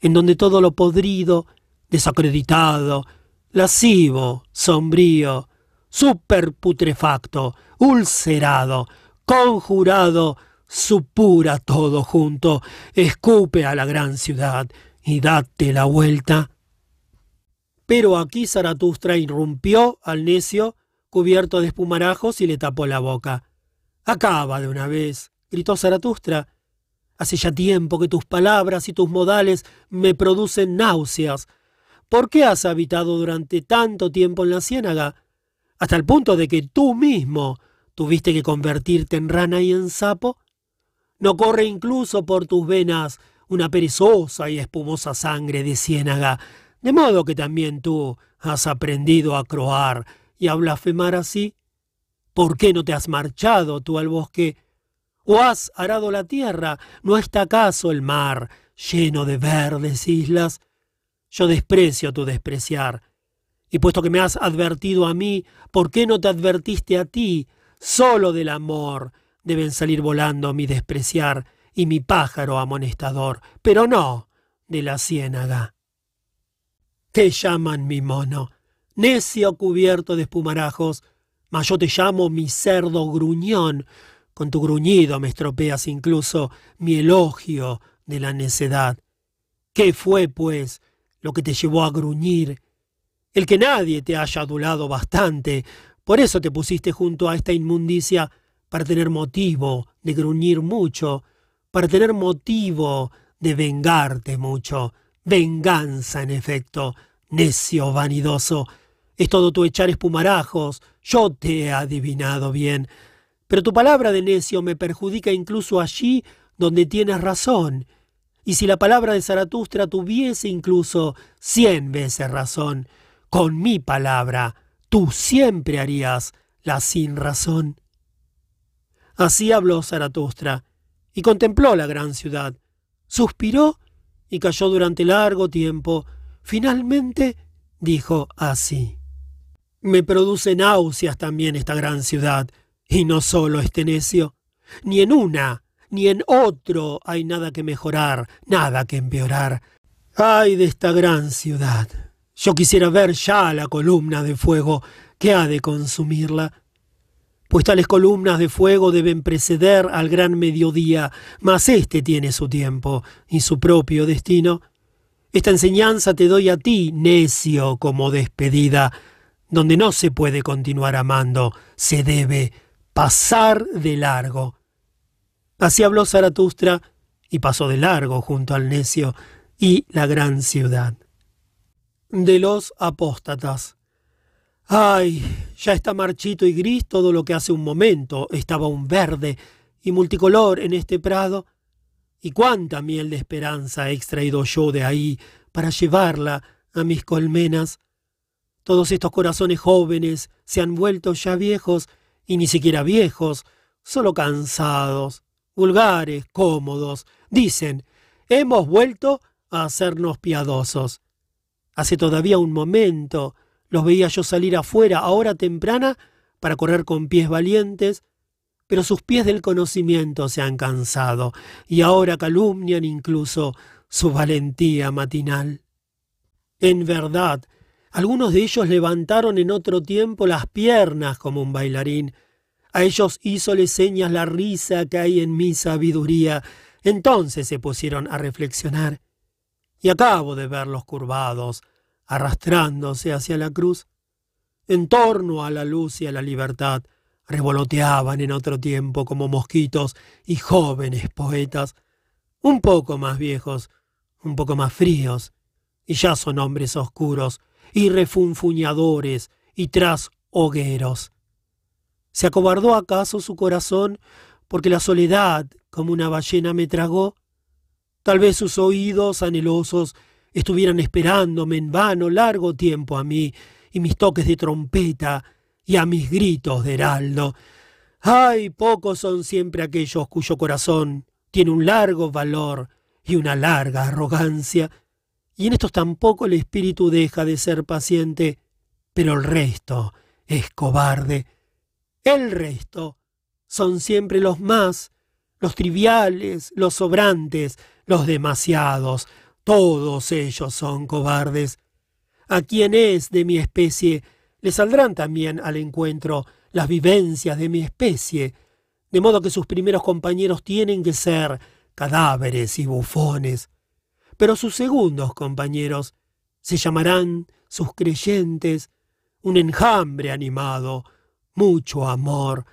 en donde todo lo podrido, desacreditado, lascivo, sombrío, superputrefacto, ulcerado, conjurado, supura todo junto, escupe a la gran ciudad y date la vuelta. Pero aquí Zaratustra irrumpió al necio cubierto de espumarajos y le tapó la boca. Acaba de una vez, gritó Zaratustra. Hace ya tiempo que tus palabras y tus modales me producen náuseas. ¿Por qué has habitado durante tanto tiempo en la ciénaga? Hasta el punto de que tú mismo tuviste que convertirte en rana y en sapo. ¿No corre incluso por tus venas una perezosa y espumosa sangre de ciénaga, de modo que también tú has aprendido a croar y a blasfemar así? ¿Por qué no te has marchado tú al bosque? ¿O has arado la tierra? ¿No está acaso el mar lleno de verdes islas? Yo desprecio tu despreciar. Y puesto que me has advertido a mí, ¿por qué no te advertiste a ti? Solo del amor deben salir volando mi despreciar y mi pájaro amonestador, pero no de la ciénaga. Te llaman mi mono, necio cubierto de espumarajos, mas yo te llamo mi cerdo gruñón. Con tu gruñido me estropeas incluso mi elogio de la necedad. ¿Qué fue, pues, lo que te llevó a gruñir? El que nadie te haya adulado bastante, por eso te pusiste junto a esta inmundicia, para tener motivo de gruñir mucho, para tener motivo de vengarte mucho. Venganza, en efecto, necio vanidoso, es todo tu echar espumarajos. Yo te he adivinado bien. Pero tu palabra de necio me perjudica incluso allí donde tienes razón. Y si la palabra de Zaratustra tuviese incluso cien veces razón, con mi palabra tú siempre harías la sin razón. Así habló Zaratustra, y contempló la gran ciudad. Suspiró y cayó durante largo tiempo. Finalmente dijo así. Me produce náuseas también esta gran ciudad, Y no solo este necio, ni en una, ni en otro hay nada que mejorar, nada que empeorar. Ay de esta gran ciudad. Yo quisiera ver ya la columna de fuego que ha de consumirla. Pues tales columnas de fuego deben preceder al gran mediodía, mas éste tiene su tiempo y su propio destino. Esta enseñanza te doy a ti, necio, como despedida, donde no se puede continuar amando, se debe pasar de largo. Así habló Zaratustra y pasó de largo junto al necio y la gran ciudad. De los apóstatas. Ay, ya está marchito y gris todo lo que hace un momento estaba un verde y multicolor en este prado. Y cuánta miel de esperanza he extraído yo de ahí para llevarla a mis colmenas. Todos estos corazones jóvenes se han vuelto ya viejos, y ni siquiera viejos, solo cansados, vulgares, cómodos. Dicen, hemos vuelto a hacernos piadosos. Hace todavía un momento los veía yo salir afuera a hora temprana para correr con pies valientes, pero sus pies del conocimiento se han cansado y ahora calumnian incluso su valentía matinal. En verdad, algunos de ellos levantaron en otro tiempo las piernas como un bailarín. A ellos hízole señas la risa que hay en mi sabiduría. Entonces se pusieron a reflexionar. Y acabo de verlos curvados, arrastrándose hacia la cruz. En torno a la luz y a la libertad, revoloteaban en otro tiempo como mosquitos y jóvenes poetas, un poco más viejos, un poco más fríos, y ya son hombres oscuros, y refunfuñadores, y tras hogueros. ¿Se acobardó acaso su corazón porque la soledad como una ballena me tragó? Tal vez sus oídos anhelosos estuvieran esperándome en vano largo tiempo a mí y mis toques de trompeta y a mis gritos de heraldo. Ay, pocos son siempre aquellos cuyo corazón tiene un largo valor y una larga arrogancia, y en estos tampoco el espíritu deja de ser paciente, pero el resto es cobarde. El resto son siempre los más, los triviales, los sobrantes, los demasiados, todos ellos son cobardes. A quien es de mi especie le saldrán también al encuentro las vivencias de mi especie, de modo que sus primeros compañeros tienen que ser cadáveres y bufones pero sus segundos compañeros se llamarán sus creyentes, un enjambre animado, mucho amor,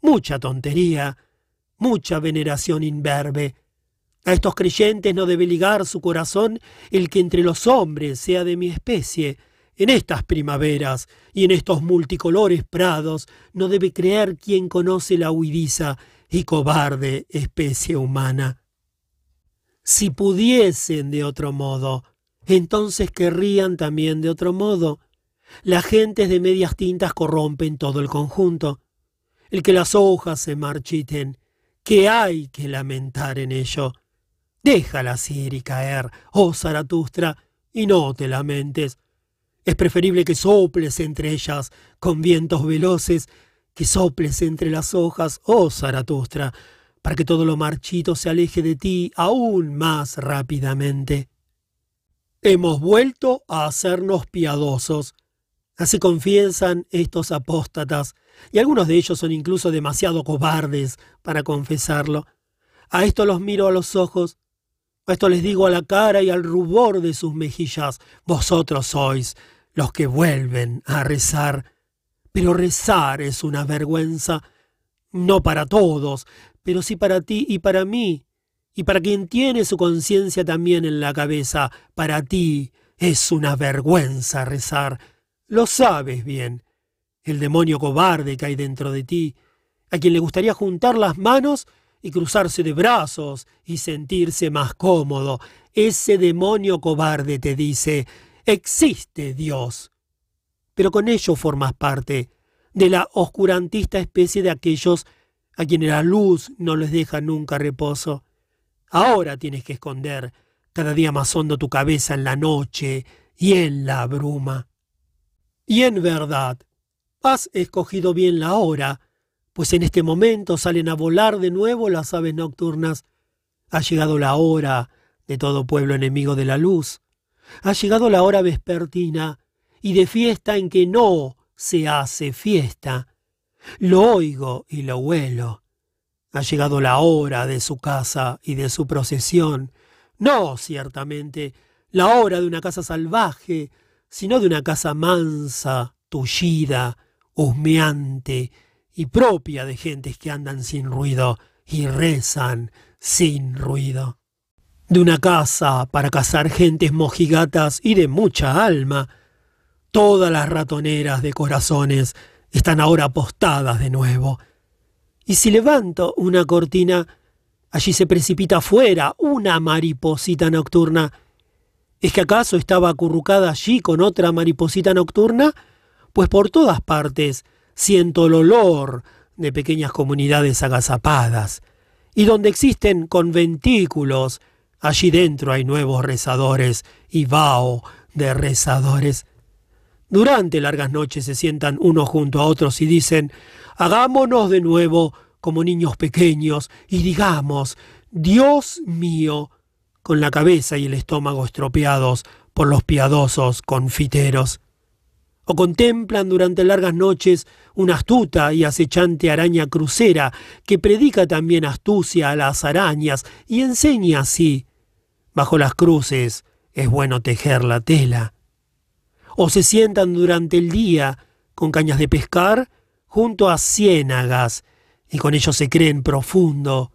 mucha tontería, mucha veneración imberbe. A estos creyentes no debe ligar su corazón el que entre los hombres sea de mi especie. En estas primaveras y en estos multicolores prados no debe creer quien conoce la huidiza y cobarde especie humana. Si pudiesen de otro modo, entonces querrían también de otro modo. Las gentes de medias tintas corrompen todo el conjunto. El que las hojas se marchiten, ¿qué hay que lamentar en ello? Déjalas ir y caer, oh Zaratustra, y no te lamentes. Es preferible que soples entre ellas con vientos veloces, que soples entre las hojas, oh Zaratustra, para que todo lo marchito se aleje de ti aún más rápidamente. Hemos vuelto a hacernos piadosos. Así confiesan estos apóstatas, y algunos de ellos son incluso demasiado cobardes para confesarlo. A esto los miro a los ojos, esto les digo a la cara y al rubor de sus mejillas, vosotros sois los que vuelven a rezar. Pero rezar es una vergüenza, no para todos, pero sí para ti y para mí, y para quien tiene su conciencia también en la cabeza, para ti es una vergüenza rezar. Lo sabes bien. El demonio cobarde que hay dentro de ti, a quien le gustaría juntar las manos y cruzarse de brazos y sentirse más cómodo, ese demonio cobarde te dice, existe Dios. Pero con ello formas parte de la oscurantista especie de aquellos a quienes la luz no les deja nunca reposo. Ahora tienes que esconder cada día más hondo tu cabeza en la noche y en la bruma. Y en verdad, has escogido bien la hora, pues en este momento salen a volar de nuevo las aves nocturnas. Ha llegado la hora de todo pueblo enemigo de la luz. Ha llegado la hora vespertina y de fiesta en que no se hace fiesta. Lo oigo y lo huelo. Ha llegado la hora de su casa y de su procesión. No, ciertamente, la hora de una casa salvaje, sino de una casa mansa, tullida, husmeante y propia de gentes que andan sin ruido y rezan sin ruido. De una casa para cazar gentes mojigatas y de mucha alma. Todas las ratoneras de corazones están ahora apostadas de nuevo y si levanto una cortina, allí se precipita afuera una mariposita nocturna. ¿Es que acaso estaba acurrucada allí con otra mariposita nocturna? Pues por todas partes siento el olor de pequeñas comunidades agazapadas, y donde existen conventículos, allí dentro hay nuevos rezadores y vaho de rezadores. Durante largas noches se sientan unos junto a otros y dicen Hagámonos de nuevo como niños pequeños y digamos, Dios mío, con la cabeza y el estómago estropeados por los piadosos confiteros. O contemplan durante largas noches una astuta y acechante araña crucera que predica también astucia a las arañas y enseña así, bajo las cruces es bueno tejer la tela. O se sientan durante el día con cañas de pescar junto a ciénagas, y con ellos se creen profundo.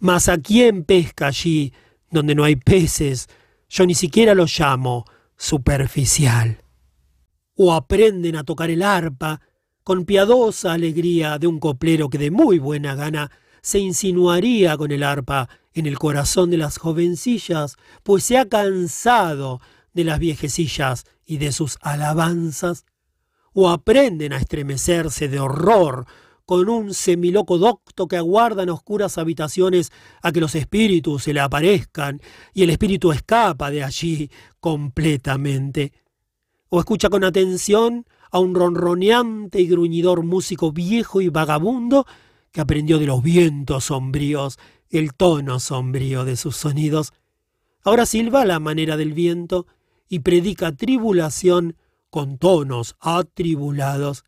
Mas a quién pesca allí, donde no hay peces, yo ni siquiera lo llamo superficial. O aprenden a tocar el arpa, con piadosa alegría de un coplero que de muy buena gana se insinuaría con el arpa en el corazón de las jovencillas, pues se ha cansado de las viejecillas y de sus alabanzas o aprenden a estremecerse de horror con un semiloco docto que aguarda en oscuras habitaciones a que los espíritus se le aparezcan y el espíritu escapa de allí completamente. O escucha con atención a un ronroneante y gruñidor músico viejo y vagabundo que aprendió de los vientos sombríos el tono sombrío de sus sonidos. Ahora silba la manera del viento y predica tribulación con tonos atribulados,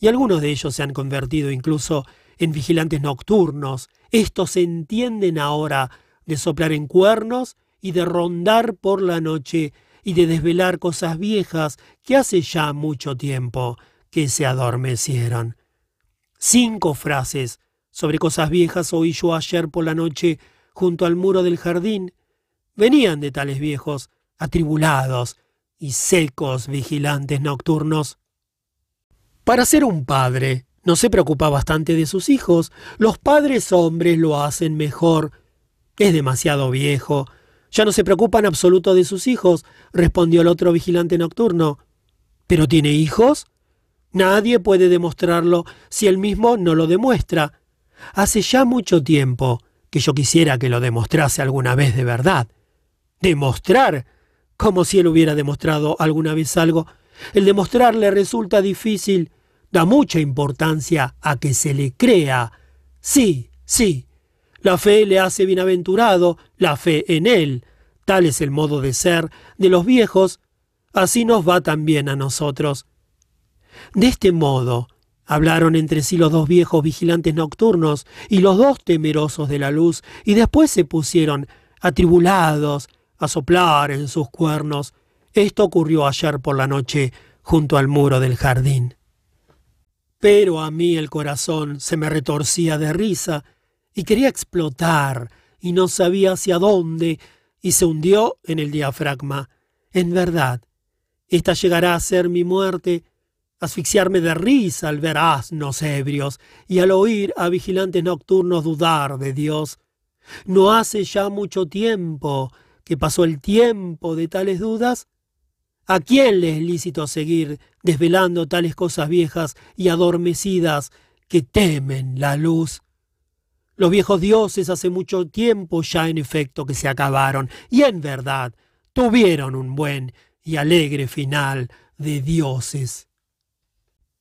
y algunos de ellos se han convertido incluso en vigilantes nocturnos. Estos entienden ahora de soplar en cuernos y de rondar por la noche y de desvelar cosas viejas que hace ya mucho tiempo que se adormecieron. Cinco frases sobre cosas viejas oí yo ayer por la noche junto al muro del jardín. Venían de tales viejos, atribulados, y secos vigilantes nocturnos. Para ser un padre, no se preocupa bastante de sus hijos. Los padres hombres lo hacen mejor. Es demasiado viejo. Ya no se preocupa en absoluto de sus hijos, respondió el otro vigilante nocturno. ¿Pero tiene hijos? Nadie puede demostrarlo si él mismo no lo demuestra. Hace ya mucho tiempo que yo quisiera que lo demostrase alguna vez de verdad. ¿Demostrar? como si él hubiera demostrado alguna vez algo. El demostrarle resulta difícil, da mucha importancia a que se le crea. Sí, sí, la fe le hace bienaventurado, la fe en él. Tal es el modo de ser de los viejos, así nos va también a nosotros. De este modo, hablaron entre sí los dos viejos vigilantes nocturnos y los dos temerosos de la luz, y después se pusieron atribulados, a soplar en sus cuernos. Esto ocurrió ayer por la noche junto al muro del jardín. Pero a mí el corazón se me retorcía de risa y quería explotar y no sabía hacia dónde y se hundió en el diafragma. En verdad, esta llegará a ser mi muerte, asfixiarme de risa al ver asnos ebrios y al oír a vigilantes nocturnos dudar de Dios. No hace ya mucho tiempo que pasó el tiempo de tales dudas? ¿A quién le es lícito seguir desvelando tales cosas viejas y adormecidas que temen la luz? Los viejos dioses hace mucho tiempo ya en efecto que se acabaron y en verdad tuvieron un buen y alegre final de dioses.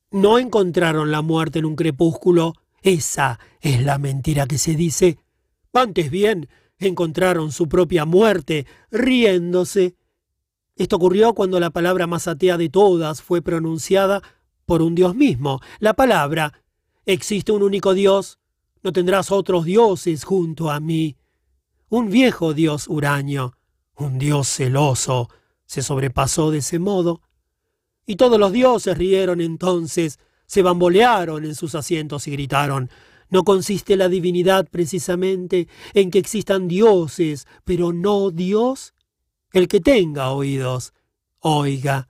No encontraron la muerte en un crepúsculo, Esa es la mentira que se dice. Antes bien, encontraron su propia muerte riéndose. Esto ocurrió cuando la palabra más atea de todas fue pronunciada por un Dios mismo. La palabra, existe un único Dios, no tendrás otros dioses junto a mí. Un viejo Dios huraño, un Dios celoso, se sobrepasó de ese modo. Y todos los dioses rieron entonces, se bambolearon en sus asientos y gritaron, ¿No consiste la divinidad precisamente en que existan dioses, pero no Dios? El que tenga oídos, oiga.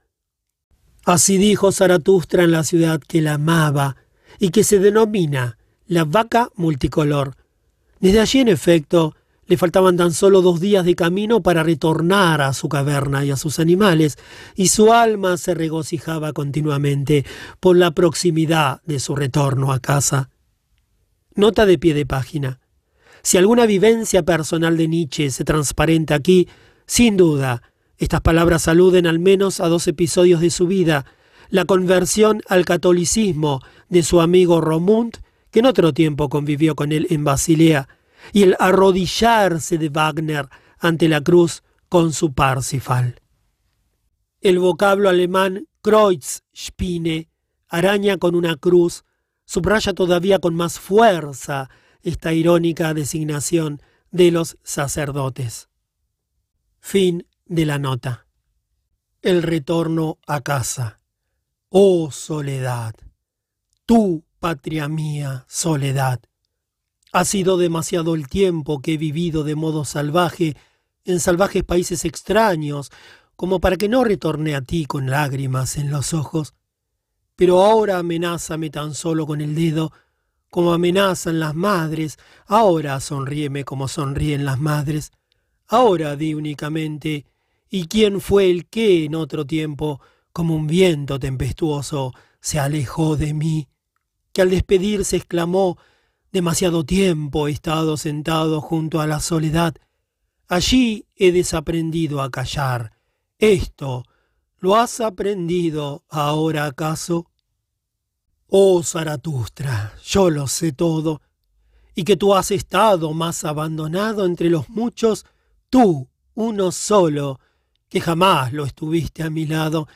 Así dijo Zaratustra en la ciudad que la amaba y que se denomina la vaca multicolor. Desde allí, en efecto, le faltaban tan solo dos días de camino para retornar a su caverna y a sus animales, y su alma se regocijaba continuamente por la proximidad de su retorno a casa. Nota de pie de página. Si alguna vivencia personal de Nietzsche se transparenta aquí, sin duda, estas palabras aluden al menos a dos episodios de su vida, la conversión al catolicismo de su amigo Romund, que en otro tiempo convivió con él en Basilea, y el arrodillarse de Wagner ante la cruz con su Parsifal. El vocablo alemán Kreuzspine, araña con una cruz, subraya todavía con más fuerza esta irónica designación de los sacerdotes. Fin de la nota. El retorno a casa. Oh soledad, tú, patria mía, soledad. Ha sido demasiado el tiempo que he vivido de modo salvaje en salvajes países extraños, como para que no retorne a ti con lágrimas en los ojos. Pero ahora amenázame tan solo con el dedo, como amenazan las madres, ahora sonríeme como sonríen las madres, ahora di únicamente, ¿y quién fue el que en otro tiempo, como un viento tempestuoso, se alejó de mí? Que al despedirse exclamó, demasiado tiempo he estado sentado junto a la soledad, allí he desaprendido a callar. Esto, ¿lo has aprendido ahora acaso? Oh Zaratustra, yo lo sé todo, y que tú has estado más abandonado entre los muchos, tú, uno solo, que jamás lo estuviste a mi lado.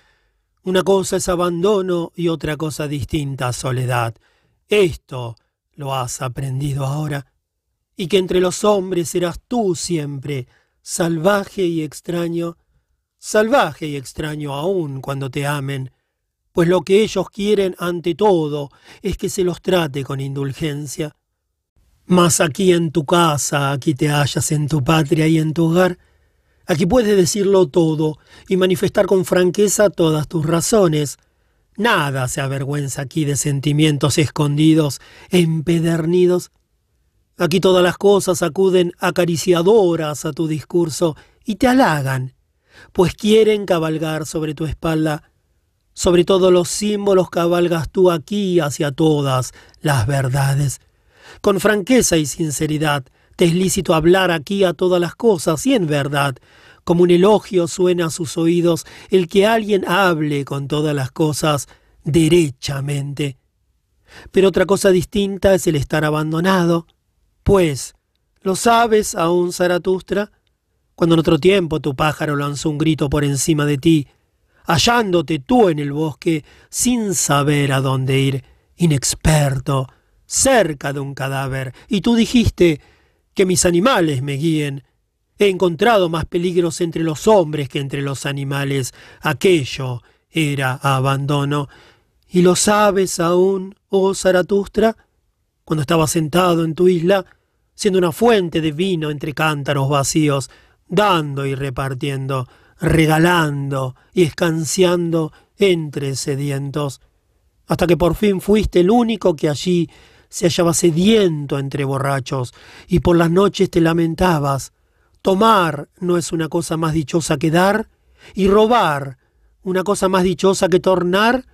Una cosa es abandono y otra cosa distinta soledad. Esto lo has aprendido ahora, y que entre los hombres serás tú siempre, salvaje y extraño, salvaje y extraño aún cuando te amen, pues lo que ellos quieren ante todo es que se los trate con indulgencia. Mas aquí en tu casa, aquí te hallas en tu patria y en tu hogar, aquí puedes decirlo todo y manifestar con franqueza todas tus razones. Nada se avergüenza aquí de sentimientos escondidos, empedernidos. Aquí todas las cosas acuden acariciadoras a tu discurso y te halagan, pues quieren cabalgar sobre tu espalda sobre todos los símbolos cabalgas tú aquí hacia todas las verdades. Con franqueza y sinceridad te es lícito hablar aquí a todas las cosas y en verdad, como un elogio suena a sus oídos el que alguien hable con todas las cosas derechamente. Pero otra cosa distinta es el estar abandonado, pues, ¿lo sabes aún, Zaratustra? Cuando en otro tiempo tu pájaro lanzó un grito por encima de ti, hallándote tú en el bosque sin saber a dónde ir, inexperto, cerca de un cadáver, y tú dijiste que mis animales me guíen. He encontrado más peligros entre los hombres que entre los animales. Aquello era abandono. ¿Y lo sabes aún, oh Zaratustra? Cuando estaba sentado en tu isla, siendo una fuente de vino entre cántaros vacíos, dando y repartiendo, regalando y escanciando entre sedientos, hasta que por fin fuiste el único que allí se hallaba sediento entre borrachos, y por las noches te lamentabas. Tomar no es una cosa más dichosa que dar, y robar una cosa más dichosa que tornar,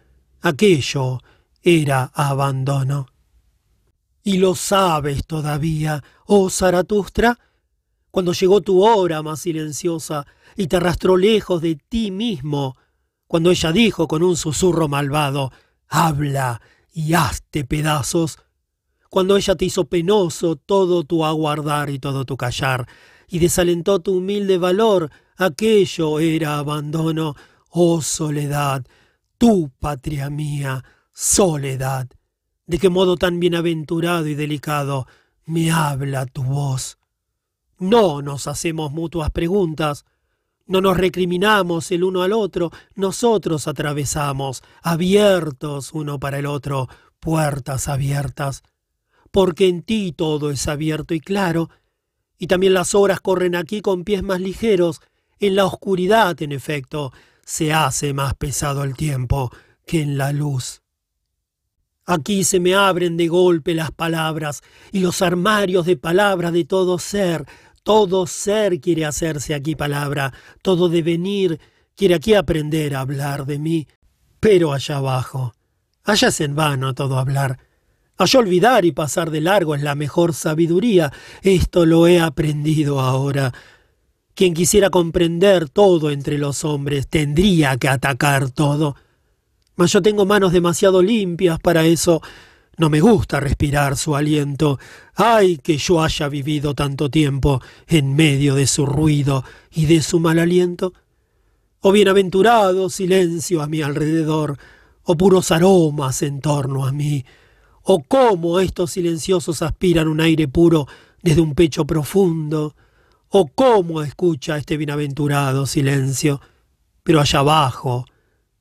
aquello era abandono. Y lo sabes todavía, oh Zaratustra, cuando llegó tu hora más silenciosa y te arrastró lejos de ti mismo, cuando ella dijo con un susurro malvado, habla y hazte pedazos, cuando ella te hizo penoso todo tu aguardar y todo tu callar, y desalentó tu humilde valor, aquello era abandono, oh soledad, tú, patria mía, soledad. De qué modo tan bienaventurado y delicado me habla tu voz. No nos hacemos mutuas preguntas, no nos recriminamos el uno al otro, nosotros atravesamos, abiertos uno para el otro, puertas abiertas, porque en ti todo es abierto y claro, y también las horas corren aquí con pies más ligeros, en la oscuridad, en efecto, se hace más pesado el tiempo que en la luz. Aquí se me abren de golpe las palabras y los armarios de palabras de todo ser, todo ser quiere hacerse aquí palabra, todo devenir quiere aquí aprender a hablar de mí. Pero allá abajo, allá es en vano todo hablar. Allá olvidar y pasar de largo es la mejor sabiduría. Esto lo he aprendido ahora. Quien quisiera comprender todo entre los hombres tendría que atacar todo. Mas yo tengo manos demasiado limpias para eso. No me gusta respirar su aliento. Ay, que yo haya vivido tanto tiempo en medio de su ruido y de su mal aliento. Oh bienaventurado silencio a mi alrededor, oh puros aromas en torno a mí, oh cómo estos silenciosos aspiran un aire puro desde un pecho profundo, oh cómo escucha este bienaventurado silencio. Pero allá abajo,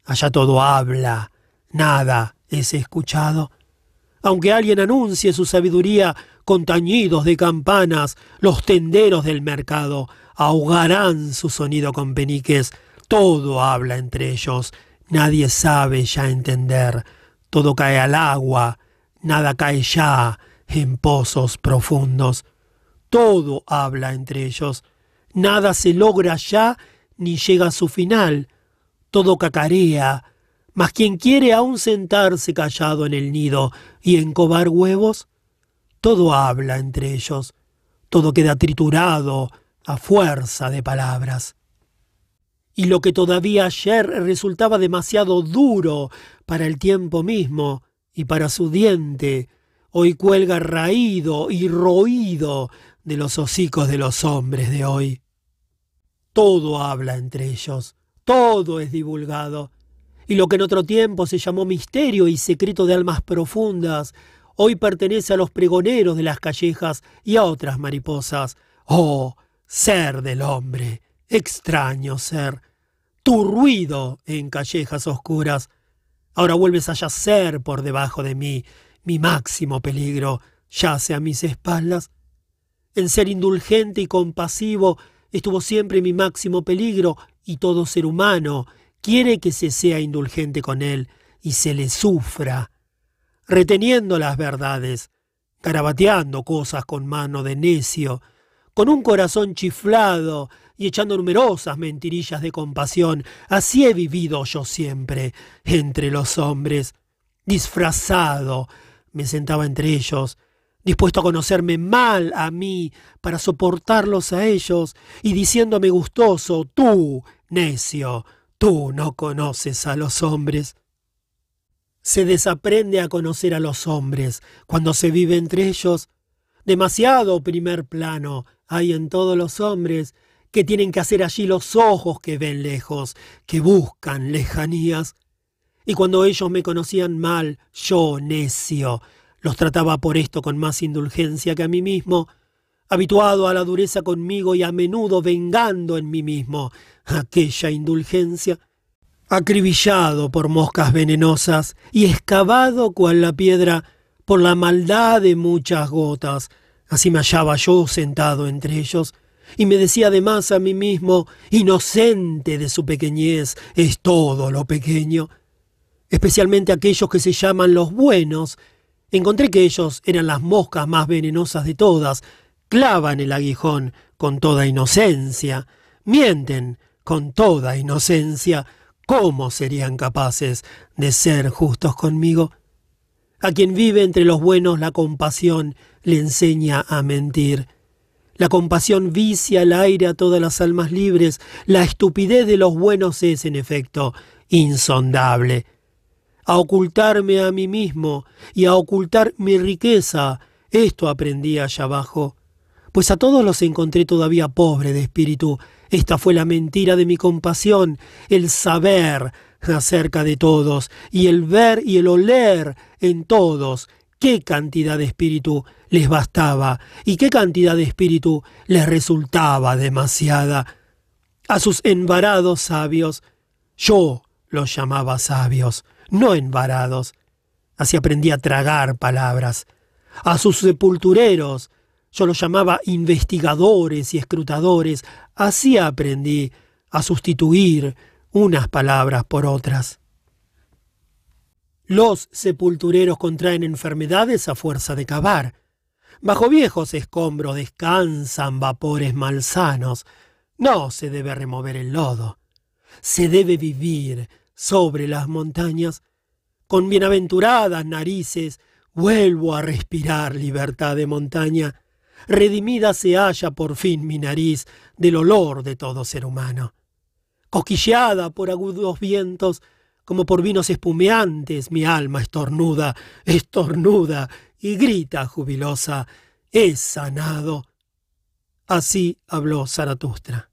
allá todo habla, nada es escuchado. Aunque alguien anuncie su sabiduría con tañidos de campanas, los tenderos del mercado ahogarán su sonido con peniques. Todo habla entre ellos, nadie sabe ya entender. Todo cae al agua, nada cae ya en pozos profundos. Todo habla entre ellos, nada se logra ya ni llega a su final. Todo cacarea, mas quien quiere aún sentarse callado en el nido y encobar huevos, todo habla entre ellos, todo queda triturado a fuerza de palabras. Y lo que todavía ayer resultaba demasiado duro para el tiempo mismo y para su diente, hoy cuelga raído y roído de los hocicos de los hombres de hoy. Todo habla entre ellos, todo es divulgado, y lo que en otro tiempo se llamó misterio y secreto de almas profundas, hoy pertenece a los pregoneros de las callejas y a otras mariposas. Oh, ser del hombre, extraño ser, tu ruido en callejas oscuras. Ahora vuelves a yacer por debajo de mí, mi máximo peligro yace a mis espaldas. En ser indulgente y compasivo estuvo siempre mi máximo peligro, y todo ser humano quiere que se sea indulgente con él y se le sufra, reteniendo las verdades, garabateando cosas con mano de necio, con un corazón chiflado y echando numerosas mentirillas de compasión. Así he vivido yo siempre entre los hombres, disfrazado, me sentaba entre ellos, dispuesto a conocerme mal a mí para soportarlos a ellos, y diciéndome gustoso, tú, necio, Tú no conoces a los hombres. Se desaprende a conocer a los hombres cuando se vive entre ellos. Demasiado primer plano hay en todos los hombres que tienen que hacer allí los ojos que ven lejos, que buscan lejanías. Y cuando ellos me conocían mal, yo, necio, los trataba por esto con más indulgencia que a mí mismo, habituado a la dureza conmigo y a menudo vengando en mí mismo aquella indulgencia, acribillado por moscas venenosas y excavado cual la piedra por la maldad de muchas gotas, así me hallaba yo sentado entre ellos, y me decía además a mí mismo, inocente de su pequeñez, es todo lo pequeño, especialmente aquellos que se llaman los buenos, encontré que ellos eran las moscas más venenosas de todas, clavan el aguijón con toda inocencia, mienten con toda inocencia, ¿cómo serían capaces de ser justos conmigo? A quien vive entre los buenos la compasión le enseña a mentir. La compasión vicia el aire a todas las almas libres. La estupidez de los buenos es, en efecto, insondable. a ocultarme a mí mismo y a ocultar mi riqueza. Esto aprendí allá abajo. Pues a todos los encontré todavía pobre de espíritu. Esta fue la mentira de mi compasión, el saber acerca de todos, y el ver y el oler en todos, qué cantidad de espíritu les bastaba y qué cantidad de espíritu les resultaba demasiada. A sus envarados sabios, yo los llamaba sabios, no envarados. Así aprendí a tragar palabras. A sus sepultureros, yo los llamaba investigadores y escrutadores. Así aprendí a sustituir unas palabras por otras. Los sepultureros contraen enfermedades a fuerza de cavar. Bajo viejos escombros descansan vapores malsanos. No se debe remover el lodo. Se debe vivir sobre las montañas. Con bienaventuradas narices vuelvo a respirar libertad de montaña. Redimida se halla por fin mi nariz del olor de todo ser humano. Coquilleada por agudos vientos, como por vinos espumeantes, mi alma estornuda, estornuda y grita jubilosa, es sanado. Así habló Zaratustra.